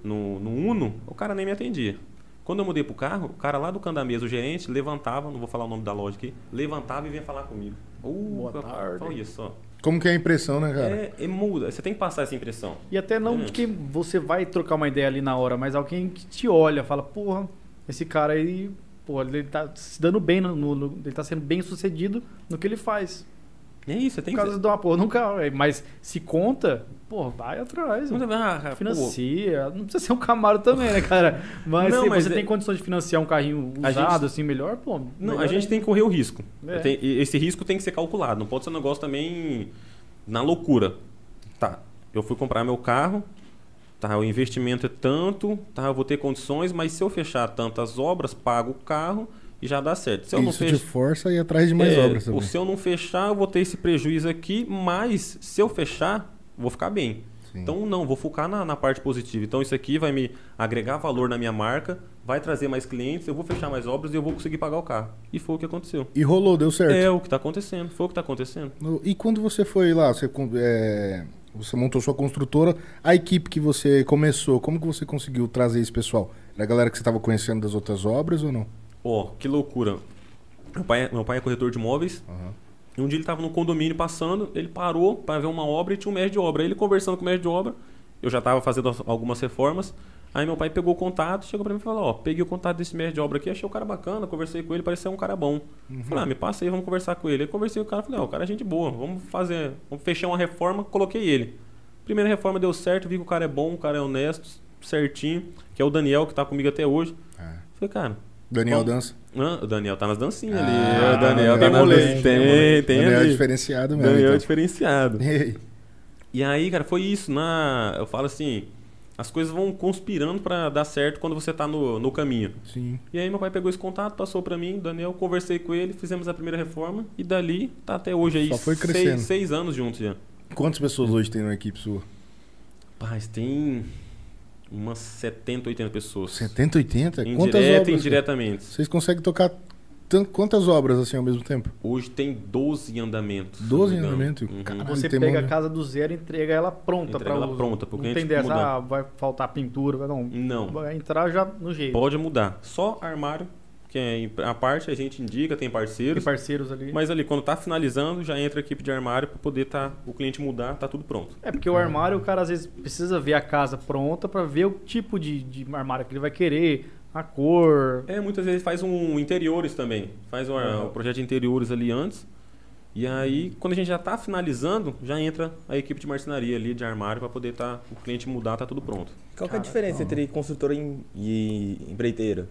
no, no Uno, o cara nem me atendia. Quando eu mudei pro carro, o cara lá do canto da mesa, o gerente, levantava, não vou falar o nome da loja aqui, levantava e vinha falar comigo. Uh, Boa tarde. Olha só. Como que é a impressão, né, cara? É, é muda. Você tem que passar essa impressão. E até não É. que você vai trocar uma ideia ali na hora, mas alguém que te olha, fala, porra, esse cara aí, porra, ele tá se dando bem, no, no- ele tá sendo bem sucedido no que ele faz. É isso, você tem Por que. causa de uma porra, nunca. Mas se conta, pô, vai atrás. Muita- mano. ah, cara, pô, Financia. Não precisa ser um Camaro também, né, cara? (laughs) Mas Não, se mas você é- tem condições de financiar um carrinho usado, gente- assim, melhor, pô. Não, melhor a gente ainda. tem que correr o risco. É. E esse risco tem que ser calculado. Não pode ser um negócio também na loucura. Tá, eu fui comprar meu carro, tá, o investimento é tanto, tá, eu vou ter condições, mas se eu fechar tantas obras, pago o carro e já dá certo. Se eu não Isso te fechar. força ir atrás de mais É, obras também. se eu não fechar, eu vou ter esse prejuízo aqui, mas se eu fechar, vou ficar bem. Sim. Então, não, vou focar na, na parte positiva. Então, isso aqui vai me agregar valor na minha marca, vai trazer mais clientes, eu vou fechar mais obras e eu vou conseguir pagar o carro. E foi o que aconteceu. E rolou, deu certo. É o que está acontecendo, foi o que está acontecendo. No- E quando você foi lá, você, é, você montou sua construtora, a equipe que você começou, como que você conseguiu trazer esse pessoal? Era a galera que você estava conhecendo das outras obras ou não? Ó, que loucura. Meu pai, meu pai é corretor de imóveis. E um dia ele estava no condomínio passando, ele parou para ver uma obra e tinha um mestre de obra. Aí ele conversando com o mestre de obra, eu já estava fazendo as- algumas reformas. Aí meu pai pegou o contato, chegou para mim e falou: Ó, peguei o contato desse mestre de obra aqui, achei o cara bacana, conversei com ele, parecia um cara bom. Falei: Ah, me passa aí, vamos conversar com ele. Aí conversei com o cara, falei: Ó, o cara é gente boa, vamos fazer, vamos fechar uma reforma, coloquei ele. Primeira reforma deu certo, vi que o cara é bom, o cara é honesto, certinho, que é o Daniel que está comigo até hoje. É. Falei, cara, Daniel Bom, Dança. ah, o Daniel tá nas dancinhas Ah, ali. O Daniel tá tem nas dancinhas. tem Tem, Daniel é ali. diferenciado mesmo. Daniel é então. diferenciado. (laughs) Ei, E aí, cara, foi isso. Na, eu falo assim, as coisas vão conspirando pra dar certo quando você tá no, no caminho. Sim. E aí meu pai pegou esse contato, passou pra mim, Daniel, conversei com ele, fizemos a primeira reforma e dali tá até hoje aí Só foi seis, crescendo. seis anos juntos já. Quantas pessoas hoje tem na equipe sua? Paz, tem umas 70, 80 pessoas. 70, 80? Quantas Indireta e obras? indiretamente. Vocês conseguem tocar quantas obras assim ao mesmo tempo? Hoje tem 12 andamentos. se 12 não me engano. andamentos? Uhum. Caralho. Você tem pega mão, a casa do zero e entrega ela pronta Entrega para ela uso. pronta pro Não cliente tem dessa, mudar. ah, vai faltar pintura, vai- não. Não. Vai entrar já no jeito. Pode mudar. Só armário, que é a parte a gente indica, tem Tem parceiros. parceiros ali. Mas ali, quando tá finalizando, já entra a equipe de armário para poder tá, o cliente mudar, tá tudo pronto. É porque o armário, o cara às vezes precisa ver a casa pronta para ver o tipo de, de armário que ele vai querer, a cor. É, muitas vezes faz um interiores também. Faz um, Uhum. o projeto de interiores ali antes. E aí, quando a gente já tá finalizando, já entra a equipe de marcenaria ali, de armário, para poder tá, o cliente mudar, tá tudo pronto. Qual que é a diferença não. entre construtora e, empreiteira?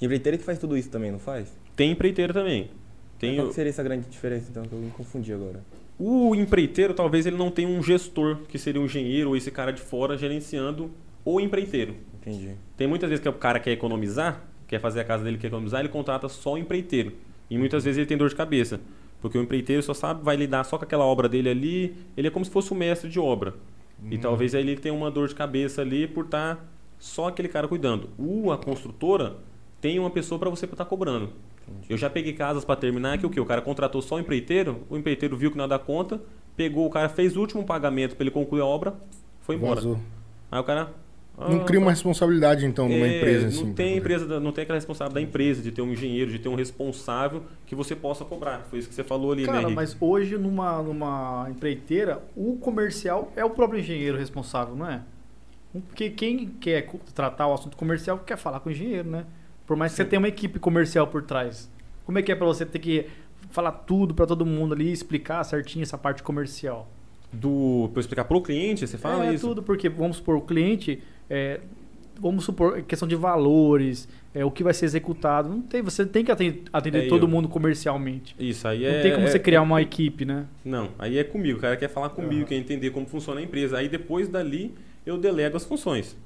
Empreiteira que faz tudo isso também, não faz? Tem empreiteiro também. Tem Qual o, que seria essa grande diferença, então, que eu me confundi agora? o empreiteiro, talvez ele não tenha um gestor, que seria um engenheiro ou esse cara de fora gerenciando o empreiteiro. Entendi. Tem muitas vezes que o cara quer economizar, quer fazer a casa dele quer economizar, ele contrata só o empreiteiro. E muitas vezes ele tem dor de cabeça. Porque o empreiteiro só sabe, vai lidar só com aquela obra dele ali, ele é como se fosse o mestre de obra. E talvez aí ele tenha uma dor de cabeça ali por estar só aquele cara cuidando. O, a construtora tem uma pessoa para você estar cobrando. Eu já peguei casas para terminar que o que? O cara contratou só o empreiteiro, o empreiteiro viu que não dar conta, pegou o cara, fez o último pagamento para ele concluir a obra, foi embora. Vazou. Aí o cara, Não cria uma responsabilidade, então, numa É, empresa não assim. tem empresa, não tem aquela responsabilidade da empresa de ter um engenheiro, de ter um responsável que você possa cobrar. Foi isso que você falou ali, né, Cara, Henrique? mas hoje numa, numa empreiteira, o comercial é o próprio engenheiro responsável, não é? Porque quem quer tratar o assunto comercial quer falar com o engenheiro, né? Por mais que você tenha uma equipe comercial por trás. Como é que é pra você ter que falar tudo pra todo mundo ali, explicar certinho essa parte comercial? Do, eu explicar pro cliente, você fala é isso? tudo, porque vamos supor, o cliente, é, vamos supor, questão de valores, é, o que vai ser executado. Não tem, você tem que atender, É, todo eu- mundo comercialmente. Isso, aí Não é... tem como é- você criar uma equipe, né? Não, aí é comigo. O cara quer falar comigo, Aham. quer entender como funciona a empresa. Aí depois dali eu delego as funções.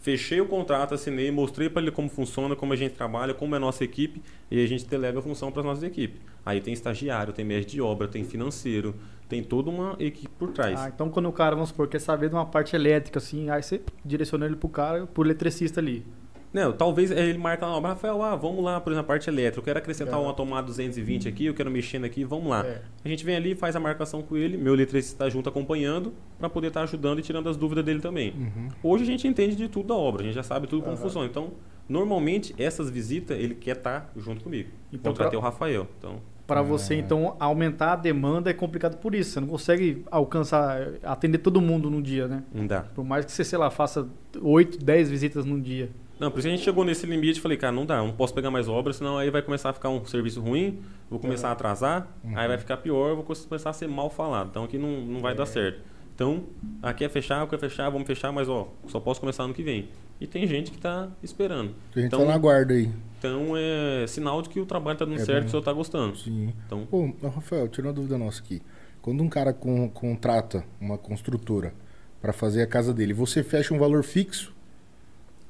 Fechei o contrato, assinei, mostrei para ele como funciona, como a gente trabalha, como é a nossa equipe, e a gente delega a função para as nossas equipes. Aí tem estagiário, tem mestre de obra, tem financeiro, tem toda uma equipe por trás. Ah, então quando o cara, vamos supor, quer saber de uma parte elétrica, assim, aí você direciona ele pro cara, pro eletricista ali. Não, talvez é, ele marca na obra, Rafael, ah, vamos lá, por exemplo, a parte elétrica, eu quero acrescentar É. uma tomada 220 aqui, eu quero mexer aqui, vamos lá. É. A gente vem ali, faz a marcação com ele, meu eletricista está junto acompanhando, para poder estar ajudando e tirando as dúvidas dele também. Uhum. Hoje a gente entende de tudo da obra, a gente já sabe tudo como Aham. funciona. Então, normalmente, essas visitas, ele quer estar junto comigo. Então, Contratei pra- o Rafael. Então, Para Ah. você, então, aumentar a demanda é complicado por isso. Você não consegue alcançar, atender todo mundo num dia, né? não dá. Por mais que você, sei lá, faça 8, 10 visitas num dia. Não, por isso que a gente chegou nesse limite e falei, cara, não dá, não posso pegar mais obras, senão aí vai começar a ficar um serviço ruim, vou começar a atrasar, aí vai ficar pior, vou começar a ser mal falado. Então aqui não, não vai dar certo. Então, aqui é fechar, eu quero fechar, vamos fechar, mas ó, só posso começar ano que vem. E tem gente que tá esperando. A gente Então- tá na guarda aí. Então é sinal de que o trabalho tá dando É certo, bom. o senhor tá gostando. Sim. Então, Pô, Rafael, tira uma dúvida nossa aqui. Quando um cara con- contrata uma construtora para fazer a casa dele, você fecha um valor fixo,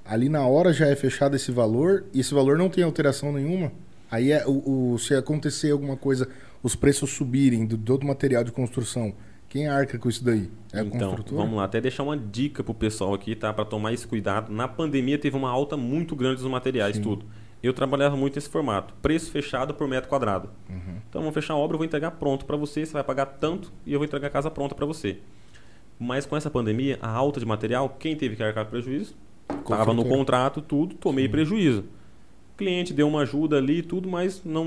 ali na hora já é fechado esse valor, e esse valor não tem alteração nenhuma? Aí é o, o- se acontecer alguma coisa, os preços subirem do, do outro material de construção, quem arca com isso daí? É então, vamos lá, até deixar uma dica pro pessoal aqui, tá? Para tomar esse cuidado. Na pandemia teve uma alta muito grande dos materiais, Sim. tudo. Eu trabalhava muito nesse formato, preço fechado por metro quadrado. Uhum. Então, vamos fechar a obra, eu vou entregar pronto para você, você vai pagar tanto e eu vou entregar a casa pronta para você. Mas com essa pandemia, a alta de material, quem teve que arcar com prejuízo? Estava no Construtora. contrato, tudo, tomei Sim. prejuízo. O cliente deu uma ajuda ali, tudo, mas não,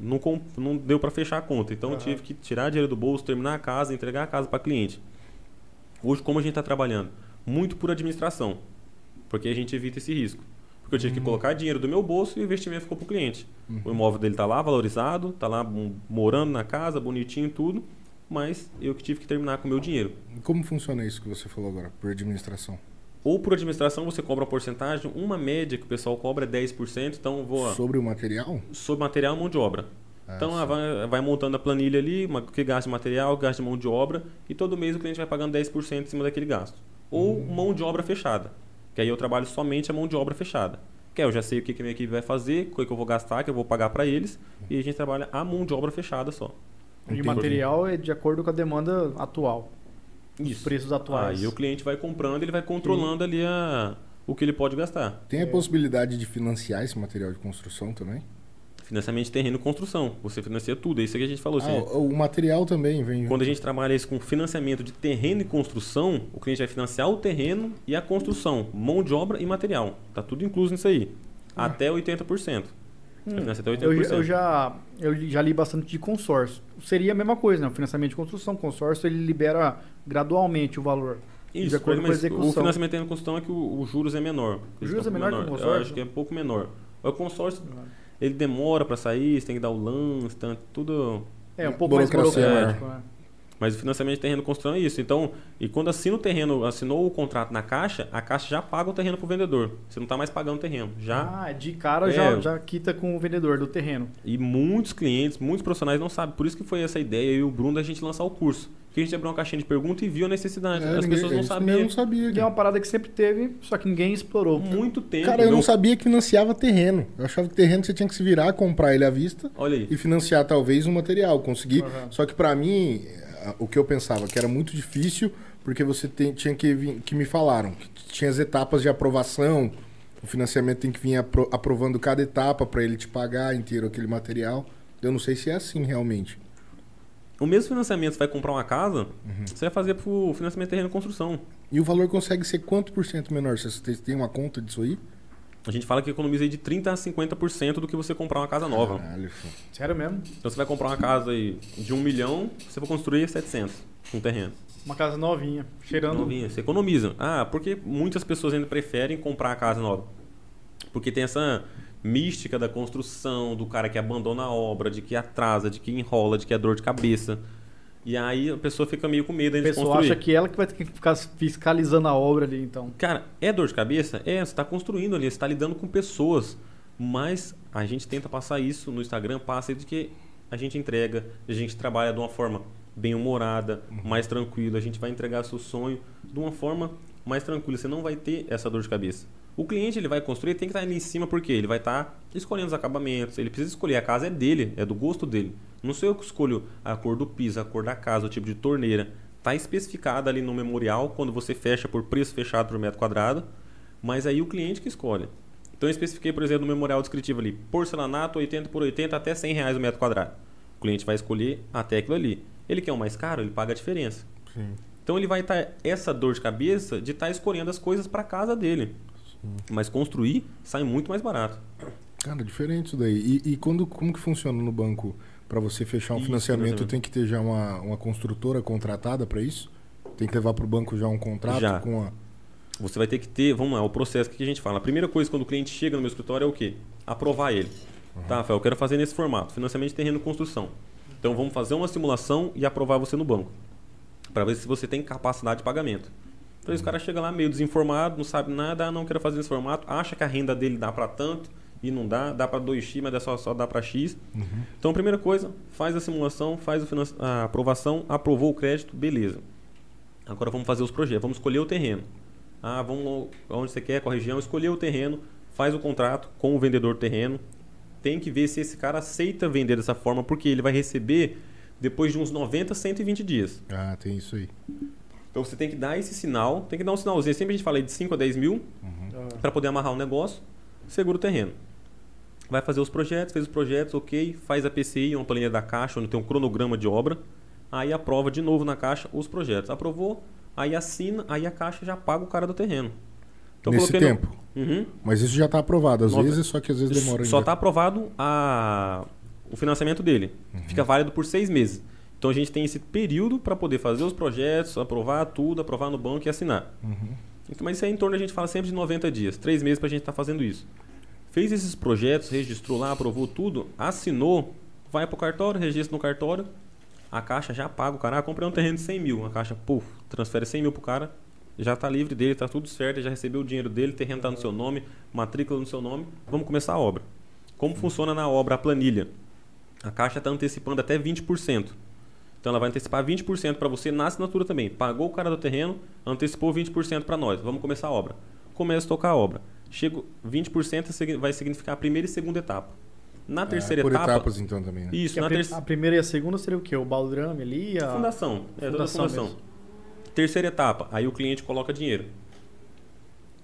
não, não deu para fechar a conta. Então eu Aham. tive que tirar dinheiro do bolso, terminar a casa, entregar a casa para cliente. Hoje, como a gente está trabalhando? Muito por administração, porque a gente evita esse risco. Porque eu tive que colocar dinheiro do meu bolso e o investimento ficou para o cliente. O imóvel dele está lá valorizado, está lá morando na casa, bonitinho tudo, mas eu que tive que terminar com o meu dinheiro. Como funciona isso que você falou agora, por administração? Ou por administração você cobra uma porcentagem, uma média que o pessoal cobra é 10%, então eu vou Sobre o material? sobre material e mão de obra. Ah, então sim. ah, vai, vai montando a planilha ali, uma, que gasta de material, gasta de mão de obra, e todo mês o cliente vai pagando 10% em cima daquele gasto. Ou Hum. mão de obra fechada, que aí eu trabalho somente a mão de obra fechada. Que aí eu já sei o que, que a minha equipe vai fazer, o que, que eu vou gastar, que eu vou pagar para eles, e a gente trabalha a mão de obra fechada só. E o material é de acordo com a demanda atual. Os preços atuais. Aí o cliente vai comprando, ele vai controlando ali a, o que ele pode gastar. Tem a possibilidade de financiar esse material de construção também? Financiamento de terreno e construção. Você financia tudo, é isso que a gente falou. assim, Ah, o o material também vem. Quando a gente trabalha isso com financiamento de terreno e construção, o cliente vai financiar o terreno e a construção, mão de obra e material. Tá tudo incluso nisso aí. Até 80%. Até 80%. Eu, eu já, eu já li bastante de consórcio. Seria a mesma coisa, né? O financiamento de construção. O consórcio ele libera gradualmente o valor. de Isso, acordo com a mas execução. o financiamento de construção é que o, os juros é menor. Os juros é Um menor pouco que o Eu consórcio? acho que é um pouco menor. O consórcio, ele demora para sair, você tem que dar o lance, tanto, tudo... É um pouco mais burocrático. né? Mas o financiamento de terreno construção é isso. Então, e quando assina o terreno, assinou o contrato na Caixa, a Caixa já paga o terreno pro vendedor. Você não está mais pagando o terreno. Já Ah, de cara É. já, já quita com o vendedor do terreno. E muitos clientes, muitos profissionais não sabem. Por isso que foi essa ideia, eu e o Bruno, da gente lançar o curso. Porque a gente abriu uma caixinha de pergunta e viu a necessidade. É, As ninguém- pessoas não isso sabiam. Eu não sabia. Que é uma parada que sempre teve, só que ninguém explorou. Muito tempo. Cara, eu não meu- sabia que financiava terreno. Eu achava que terreno você tinha que se virar, comprar ele à vista Olha aí. e financiar talvez um material. Conseguir. Aham. Só que pra mim, o que eu pensava que era muito difícil, porque você tem- tinha que vir, que me falaram, que tinha as etapas de aprovação. O financiamento tem que vir apro- aprovando cada etapa pra ele te pagar inteiro aquele material. Eu não sei se é assim realmente. O mesmo financiamento, você vai comprar uma casa, Uhum. você vai fazer pro financiamento de terreno e construção. E o valor consegue ser quanto por cento menor? Você tem uma conta disso aí? A gente fala que economiza aí de 30% a 50% do que você comprar uma casa nova. Caralho. Sério mesmo? Então você vai comprar uma casa aí de 1 milhão, você vai construir 700 com terreno. Uma casa novinha, cheirando. Novinha, você economiza. Ah, porque muitas pessoas ainda preferem comprar a casa nova. Porque tem essa mística da construção, do cara que abandona a obra, de que atrasa, de que enrola, de que é dor de cabeça. E aí a pessoa fica meio com medo A ainda de pessoa construir. acha que ela que vai ter que ficar fiscalizando a obra ali, então. Cara, é dor de cabeça? É, você está construindo ali, você está lidando com pessoas. Mas a gente tenta passar isso no Instagram, passa de que a gente entrega, a gente trabalha de uma forma bem humorada, mais tranquila, a gente vai entregar seu sonho de uma forma mais tranquila. Você não vai ter essa dor de cabeça. O cliente ele vai construir, tem que estar ali em cima porque ele vai estar escolhendo os acabamentos, ele precisa escolher a casa é dele, é do gosto dele. Não sou eu que escolho a cor do piso, a cor da casa, o tipo de torneira. Está especificada ali no memorial quando você fecha por preço fechado por metro quadrado, mas aí o cliente que escolhe. Então eu especifiquei, por exemplo, no memorial descritivo ali, porcelanato 80 por 80 até 100 reais o metro quadrado. O cliente vai escolher até aquilo ali. Ele quer o mais caro, ele paga a diferença. Sim. Então ele vai estar essa dor de cabeça de estar escolhendo as coisas para casa dele. Mas construir sai muito mais barato. Cara, diferente isso daí. E, e quando, como que funciona no banco? Para você fechar um Isso, financiamento, tem que ter já uma, uma construtora contratada para isso? Tem que levar para o banco já um contrato Já. com a. Você vai ter que ter, vamos lá, o processo que a gente fala. A primeira coisa quando o cliente chega no meu escritório é o quê? Aprovar ele. Tá, Rafael, eu quero fazer nesse formato, financiamento de terreno e construção. Então vamos fazer uma simulação e aprovar você no banco. Para ver se você tem capacidade de pagamento. Então esse cara chega lá meio desinformado, não sabe nada, ah, não quero fazer nesse formato, acha que a renda dele dá para tanto e não dá, dá para 2x, mas é só, só dá para X. Então a primeira coisa, faz a simulação, faz a aprovação, aprovou o crédito, beleza. Agora vamos fazer os projetos, vamos escolher o terreno. Ah, vamos onde você quer, qual região, escolher o terreno, faz o contrato com o vendedor do terreno. Tem que ver se esse cara aceita vender dessa forma, porque ele vai receber depois de uns 90, 120 dias. Ah, tem isso aí. Então você tem que dar esse sinal, tem que dar um sinalzinho. Sempre a gente fala aí de 5 a 10 mil Ah, para poder amarrar o negócio, segura o terreno. Vai fazer os projetos, fez os projetos, ok, faz a PCI, uma planilha da caixa, onde tem um cronograma de obra, aí aprova de novo na caixa os projetos. Aprovou, aí assina, aí a caixa já paga o cara do terreno. Então, Nesse coloquei no- tempo. Uhum. Mas isso já está aprovado, às Nove- vezes, só que às vezes demora Só está aprovado a... o financiamento dele. Fica válido por seis meses. Então a gente tem esse período para poder fazer os projetos, aprovar tudo, aprovar no banco e assinar. Então, mas isso é em torno, a gente fala sempre de 90 dias, três meses para a gente estar fazendo isso. Fez esses projetos, registrou lá, aprovou tudo, assinou, vai para o cartório, registra no cartório, a caixa já paga o cara. Ah, comprei um terreno de 100 mil, a caixa, puf, transfere 100 mil para o cara, já está livre dele, está tudo certo, já recebeu o dinheiro dele, terreno está no seu nome, matrícula no seu nome, vamos começar a obra. Como funciona na obra a planilha? A caixa está antecipando até 20%. Então ela vai antecipar 20% para você na assinatura também. Pagou o cara do terreno, antecipou 20% para nós. Vamos começar a obra. Começa a tocar a obra. Chega 20% segui- vai significar a primeira e segunda etapa. Na terceira Ah, por etapa, etapas, então, também. Né? isso, que a, na pri- terceira a primeira e a segunda seria o quê? O baldrame ali? A... fundação, é toda a Fundação fundação. mesmo. Terceira etapa, aí o cliente coloca dinheiro.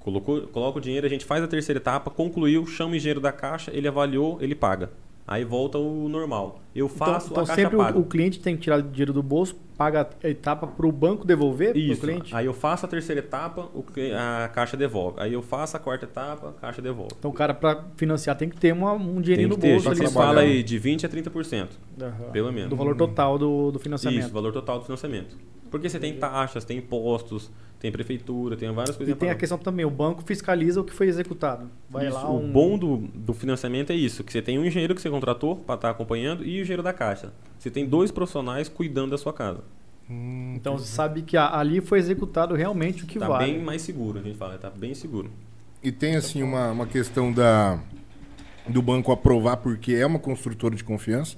Colocou, coloca o dinheiro, a gente faz a terceira etapa, concluiu, chama o engenheiro da caixa, ele avaliou, ele paga. Aí volta o normal. Eu Então, faço, então a caixa sempre paga. o, o cliente tem que tirar dinheiro do bolso, paga a etapa para o banco devolver para o Isso. cliente? Aí eu faço a terceira etapa, a caixa devolve. Aí eu faço a quarta etapa, a caixa devolve. Então o cara, para financiar, tem que ter uma, um Tem dinheirinho que no ter, bolso a gente fala aí de 20 a 30%. Aham. pelo menos. Do valor total do, do financiamento. Isso, valor total do financiamento. Porque você tem taxas, tem impostos, tem prefeitura, tem várias E coisas tem a questão também, o banco fiscaliza o que foi executado. Vai Isso, lá O um... bom do, do financiamento é isso, que você tem um engenheiro que você contratou para estar acompanhando e o engenheiro da caixa. Você tem dois profissionais cuidando da sua casa. Hum, Então você sabe que a- ali foi executado realmente o que Tá vale. bem mais seguro, a gente fala, tá bem seguro. E tem, assim, uma, uma questão da, do banco aprovar porque é uma construtora de confiança?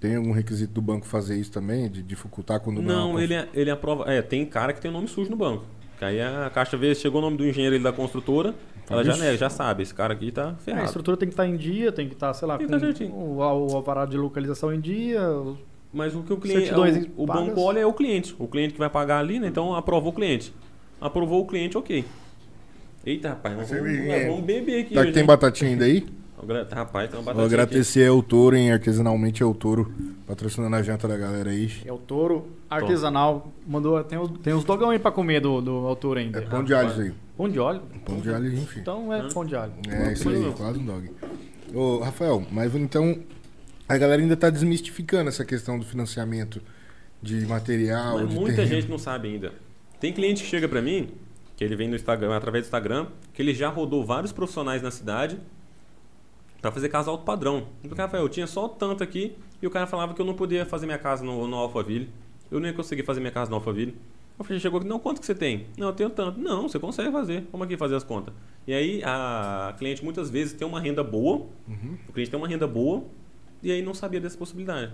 Tem algum requisito do banco fazer isso também? De dificultar quando não, é Não, ele, ele aprova. É, tem cara que tem nome sujo no banco. Que aí a caixa vê, chegou o nome do engenheiro ali da construtora, ela já, nega, já sabe, esse cara aqui tá É, a ferrado. estrutura tem que estar em dia, tem que estar, sei lá, Tem com tá o, o alvará de localização em dia. Mas o que o cliente. O, o banco olha é o cliente. O cliente que vai pagar ali, né? Então aprovou o cliente. Aprovou o cliente, ok. Eita, rapaz, vamos, vamos beber aqui. Tá que tem batatinha ainda aí? Agora, Rapaz, tem uma Vou aqui. agradecer ao Touro, hein? Artesanalmente é o Touro, patrocinando a janta da galera aí. É o touro artesanal. Mandou, tem, os, tem uns dogão aí pra comer do, do autor ainda. É pão de alho isso aí. Pão de óleo. Pão de alho, enfim. Então é pão de alho. É isso aí, quase um dog. Ô, Rafael, mas então a galera ainda tá desmistificando essa questão do financiamento de material, Mas de muita terreno. gente não sabe ainda. Tem cliente que chega pra mim, que ele vem no Instagram, através do Instagram, que ele já rodou vários profissionais na cidade pra fazer casa alto padrão. Então, Rafael, eu tinha só tanto aqui e o cara falava que eu não podia fazer minha casa no, no Alphaville. Eu nem ia conseguir fazer minha casa no Alphaville. Eu falei, chegou aqui, não, quanto que você tem? Não, eu tenho tanto. Não, você consegue fazer. Vamos aqui fazer as contas. E aí, a cliente muitas vezes tem uma renda boa, o cliente tem uma renda boa e aí não sabia dessa possibilidade.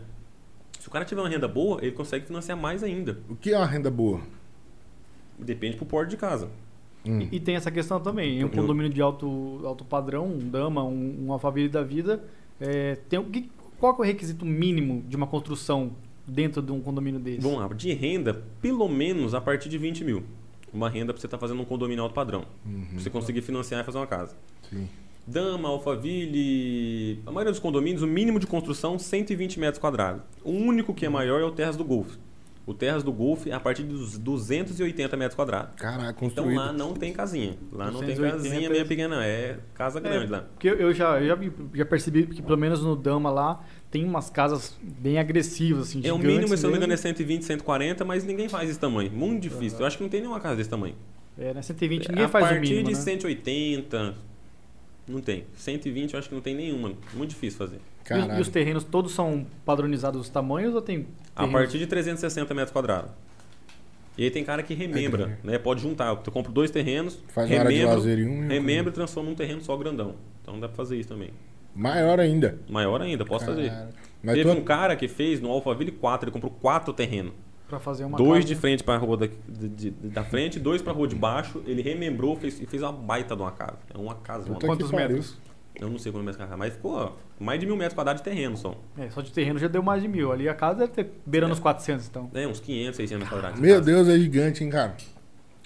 Se o cara tiver uma renda boa, ele consegue financiar mais ainda. O que é uma renda boa? Depende pro porte de casa. Hum. E tem essa questão também. Em um condomínio de alto, alto padrão, um dama, um, um alfaville da vida, é, tem, que, qual é o requisito mínimo de uma construção dentro de um condomínio desse? Vamos lá, de renda, pelo menos a partir de 20 mil. Uma renda para você estar fazendo um condomínio alto padrão. Pra você conseguir financiar e fazer uma casa. Sim. Dama, Alphaville, a maioria dos condomínios, o mínimo de construção 120 metros quadrados. O único que é maior é o Terras do Golfo. O Terras do Golfo é a partir dos 280 metros quadrados. Caraca, Então construído. lá não tem casinha. Lá não tem 280 casinha meia pequena, não. É casa grande lá. Porque eu, já, eu já, percebi que pelo menos no Dama lá tem umas casas bem agressivas, assim, É o mínimo, se eu não me engano, é mesmo. 120, 140, mas ninguém faz esse tamanho. Muito difícil. Eu acho que não tem nenhuma casa desse tamanho. É, né? 120 ninguém a faz o partir mínimo, de né? 180, não tem. 120 eu acho que não tem nenhuma. Muito difícil fazer. E os- Caralho. E os terrenos todos são padronizados os tamanhos ou tem A terrenos- partir de 360 metros quadrados. E aí tem cara que remembra, grande. né? Pode juntar. Eu compro dois terrenos, Faz uma área de remembro, lazer em um e um remembro e transformo num terreno só grandão. Então dá pra fazer isso também. Maior ainda. Maior ainda, posso fazer. Mas Teve tu- um cara que fez no Alphaville 4, ele comprou quatro terrenos. pra fazer uma dois casa? de frente para a rua da, de- de- da frente, dois para a rua de baixo. Ele remembrou fez, e fez uma baita de uma casa. É uma casa. Quantos metros? Eu não sei quanto metros casa, mas ficou ó, mais de mil metros quadrados de terreno só. É, só de terreno já deu mais de mil. Ali a casa deve ter beirando É. os 400, então. É, uns 500, 600 metros quadrados. Meu casa. Deus, é gigante, hein, cara.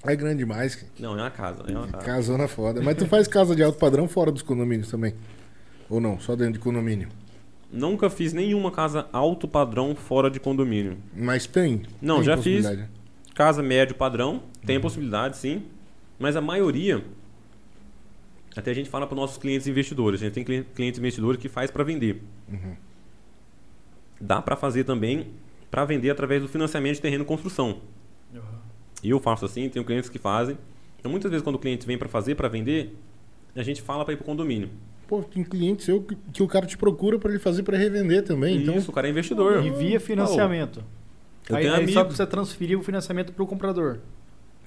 É grande demais. cara. Não, é uma casa. É uma casa. Casona foda. Mas tu faz casa de alto padrão fora dos condomínios também? Ou não? Só dentro de condomínio? Nunca fiz nenhuma casa alto padrão fora de condomínio. Mas tem? Não, Tem já fiz. Casa médio padrão, tem possibilidade sim. Mas a maioria, até a gente fala para nossos clientes investidores. A gente tem cli- clientes investidores que faz para vender. Uhum. Dá para fazer também para vender através do financiamento de terreno e construção. E eu faço assim, tenho clientes que fazem. Então, muitas vezes, quando o cliente vem para fazer, para vender, a gente fala para ir para o condomínio. Pô, tem cliente seu que, que o cara te procura pra ele fazer pra revender também. Então, Isso, o cara é investidor. E via financiamento. Eu aí tenho aí só amigos. precisa transferir o financiamento pro comprador.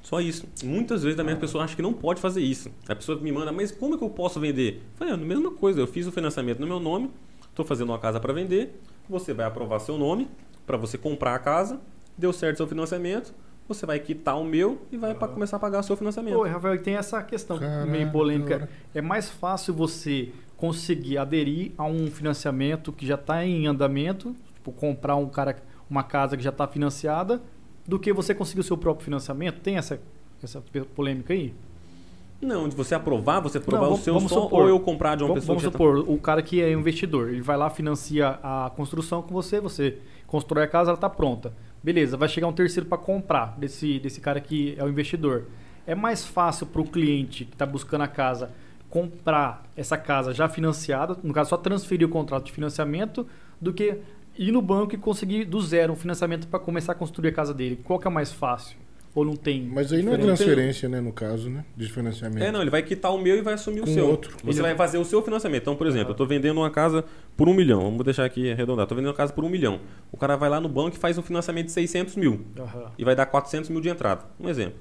Só isso. Muitas vezes também a pessoa acha que não pode fazer isso. A pessoa me manda, mas como é que eu posso vender? Eu falei, é a mesma coisa, eu fiz o financiamento no meu nome, estou fazendo uma casa para vender, você vai aprovar seu nome para você comprar a casa, deu certo seu financiamento, você vai quitar o meu e vai pra começar a pagar o seu financiamento. Pô, Rafael, e tem essa questão Caraca, meio polêmica. É mais fácil você conseguir aderir a um financiamento que já está em andamento, tipo, comprar um cara, uma casa que já está financiada, do que você conseguir o seu próprio financiamento? Tem essa, essa polêmica aí? Não, de você aprovar, você aprovar Não, o seu vamos só supor. ou eu comprar de uma Vamos, pessoa vamos que já tá- supor, o cara que é investidor, ele vai lá, financia a construção com você, você constrói a casa, ela está pronta. Beleza, vai chegar um terceiro para comprar desse, desse cara que é o investidor. É mais fácil para o cliente que está buscando a casa comprar essa casa já financiada, no caso, só transferir o contrato de financiamento, do que ir no banco e conseguir do zero um financiamento para começar a construir a casa dele. Qual que é mais fácil? Ou não tem? Mas aí não é transferência, né, no caso, né? De financiamento. É, não, ele vai quitar o meu e vai assumir Com o seu. outro. Você Ele- vai fazer o seu financiamento. Então, por exemplo, eu estou vendendo uma casa por um milhão. Vamos deixar aqui arredondar. Estou vendendo uma casa por um milhão. O cara vai lá no banco e faz um financiamento de 600 mil. Aham. E vai dar 400 mil de entrada. Um exemplo.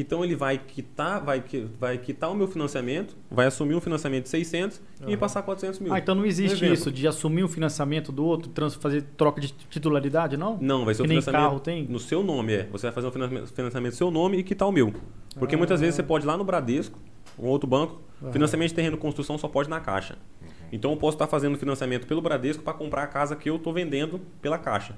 Então, ele vai quitar, vai, vai quitar o meu financiamento, vai assumir um financiamento de 600 e me passar 400 mil. Ah, então não existe isso de assumir o financiamento do outro, trans, fazer troca de titularidade, não? Não, vai ser Que o nem financiamento carro tem? no seu nome, é. Você vai fazer um financiamento, no seu nome e quitar o meu. Porque muitas vezes você pode ir lá no Bradesco, um outro banco, financiamento de terreno e construção só pode na Caixa. Então eu posso estar fazendo financiamento pelo Bradesco para comprar a casa que eu estou vendendo pela Caixa.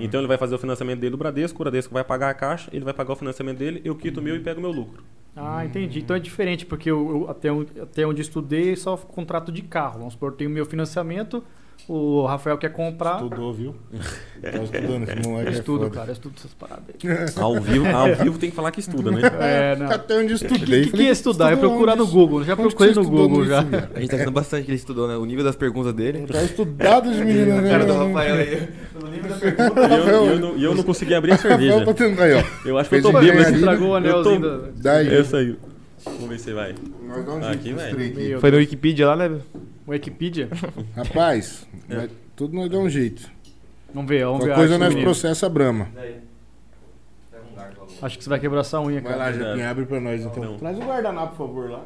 Então ele vai fazer o financiamento dele do Bradesco, o Bradesco vai pagar a Caixa, ele vai pagar o financiamento dele, eu quito o meu e pego o meu lucro. Ah, entendi. Então é diferente, porque eu, eu- até, onde- até onde estudei, só contrato de carro. Vamos supor, eu tenho o meu financiamento, o Rafael quer comprar. Estudou, viu? (laughs) Tá estudando, esse moleque Eu é estudo, foda. cara, eu estudo essas paradas aí. (laughs) Ao vivo, ao vivo tem que falar que estuda, né? É, não. Até onde eu O que, estudei. que, é estudar? Eu estudou procurar no onde? Google. Já procurei no Google já. velho? A gente tá vendo bastante que ele estudou, né? O nível das perguntas dele. Tá estudado os meninos, (laughs) né? Cara do mano? Rafael aí. E eu, e eu não, eu não consegui abrir a Rafael cerveja. tá tentando aí, ó. Eu acho que eu tô bêbado. Estragou o Eu tô- anelzinho da... Daí. Essa aí. Vamos ver se vai. Nós dá um Aqui, aqui. Meu Foi no. Wikipedia lá, né? Wikipedia? (laughs) Rapaz, vai- tudo nós dá um jeito. Vamos ver, vamos ver. Uma a coisa arte do nós menino. processa a Brama. Acho que você vai quebrar essa unha, Vai cara. lá, Japinha, abre pra nós então. Não. Traz o guardanapo, por favor, lá.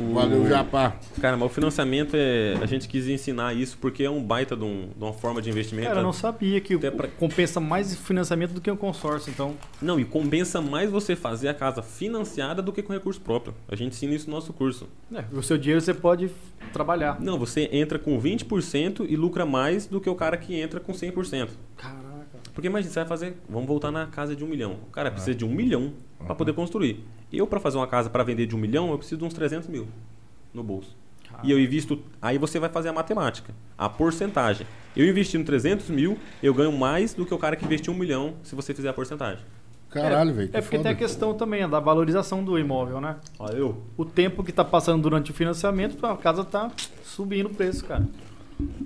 O- Valeu, Japá. Cara, mas o financiamento é. A gente quis ensinar isso porque é um baita de, um- de uma forma de investimento. Cara, eu não sabia que Até pra- compensa mais financiamento do que um consórcio, então. Não, e compensa mais você fazer a casa financiada do que com recurso próprio. A gente ensina isso no nosso curso. É, o seu dinheiro você pode trabalhar. Não, você entra com 20% e lucra mais do que o cara que entra com 100%. Caraca. Porque imagina, você vai fazer. Vamos voltar na casa de um milhão. O cara precisa de um milhão para poder construir. Eu, para fazer uma casa para vender de um milhão, eu preciso de uns 300 mil no bolso. E eu invisto. Aí você vai fazer a matemática, a porcentagem. Eu investindo 300 mil, eu ganho mais do que o cara que investiu um milhão se você fizer a porcentagem. Caralho, velho. que É porque foda. tem a questão também da valorização do imóvel, né? Olha eu. O tempo que tá passando durante o financiamento, a casa tá subindo o preço, cara.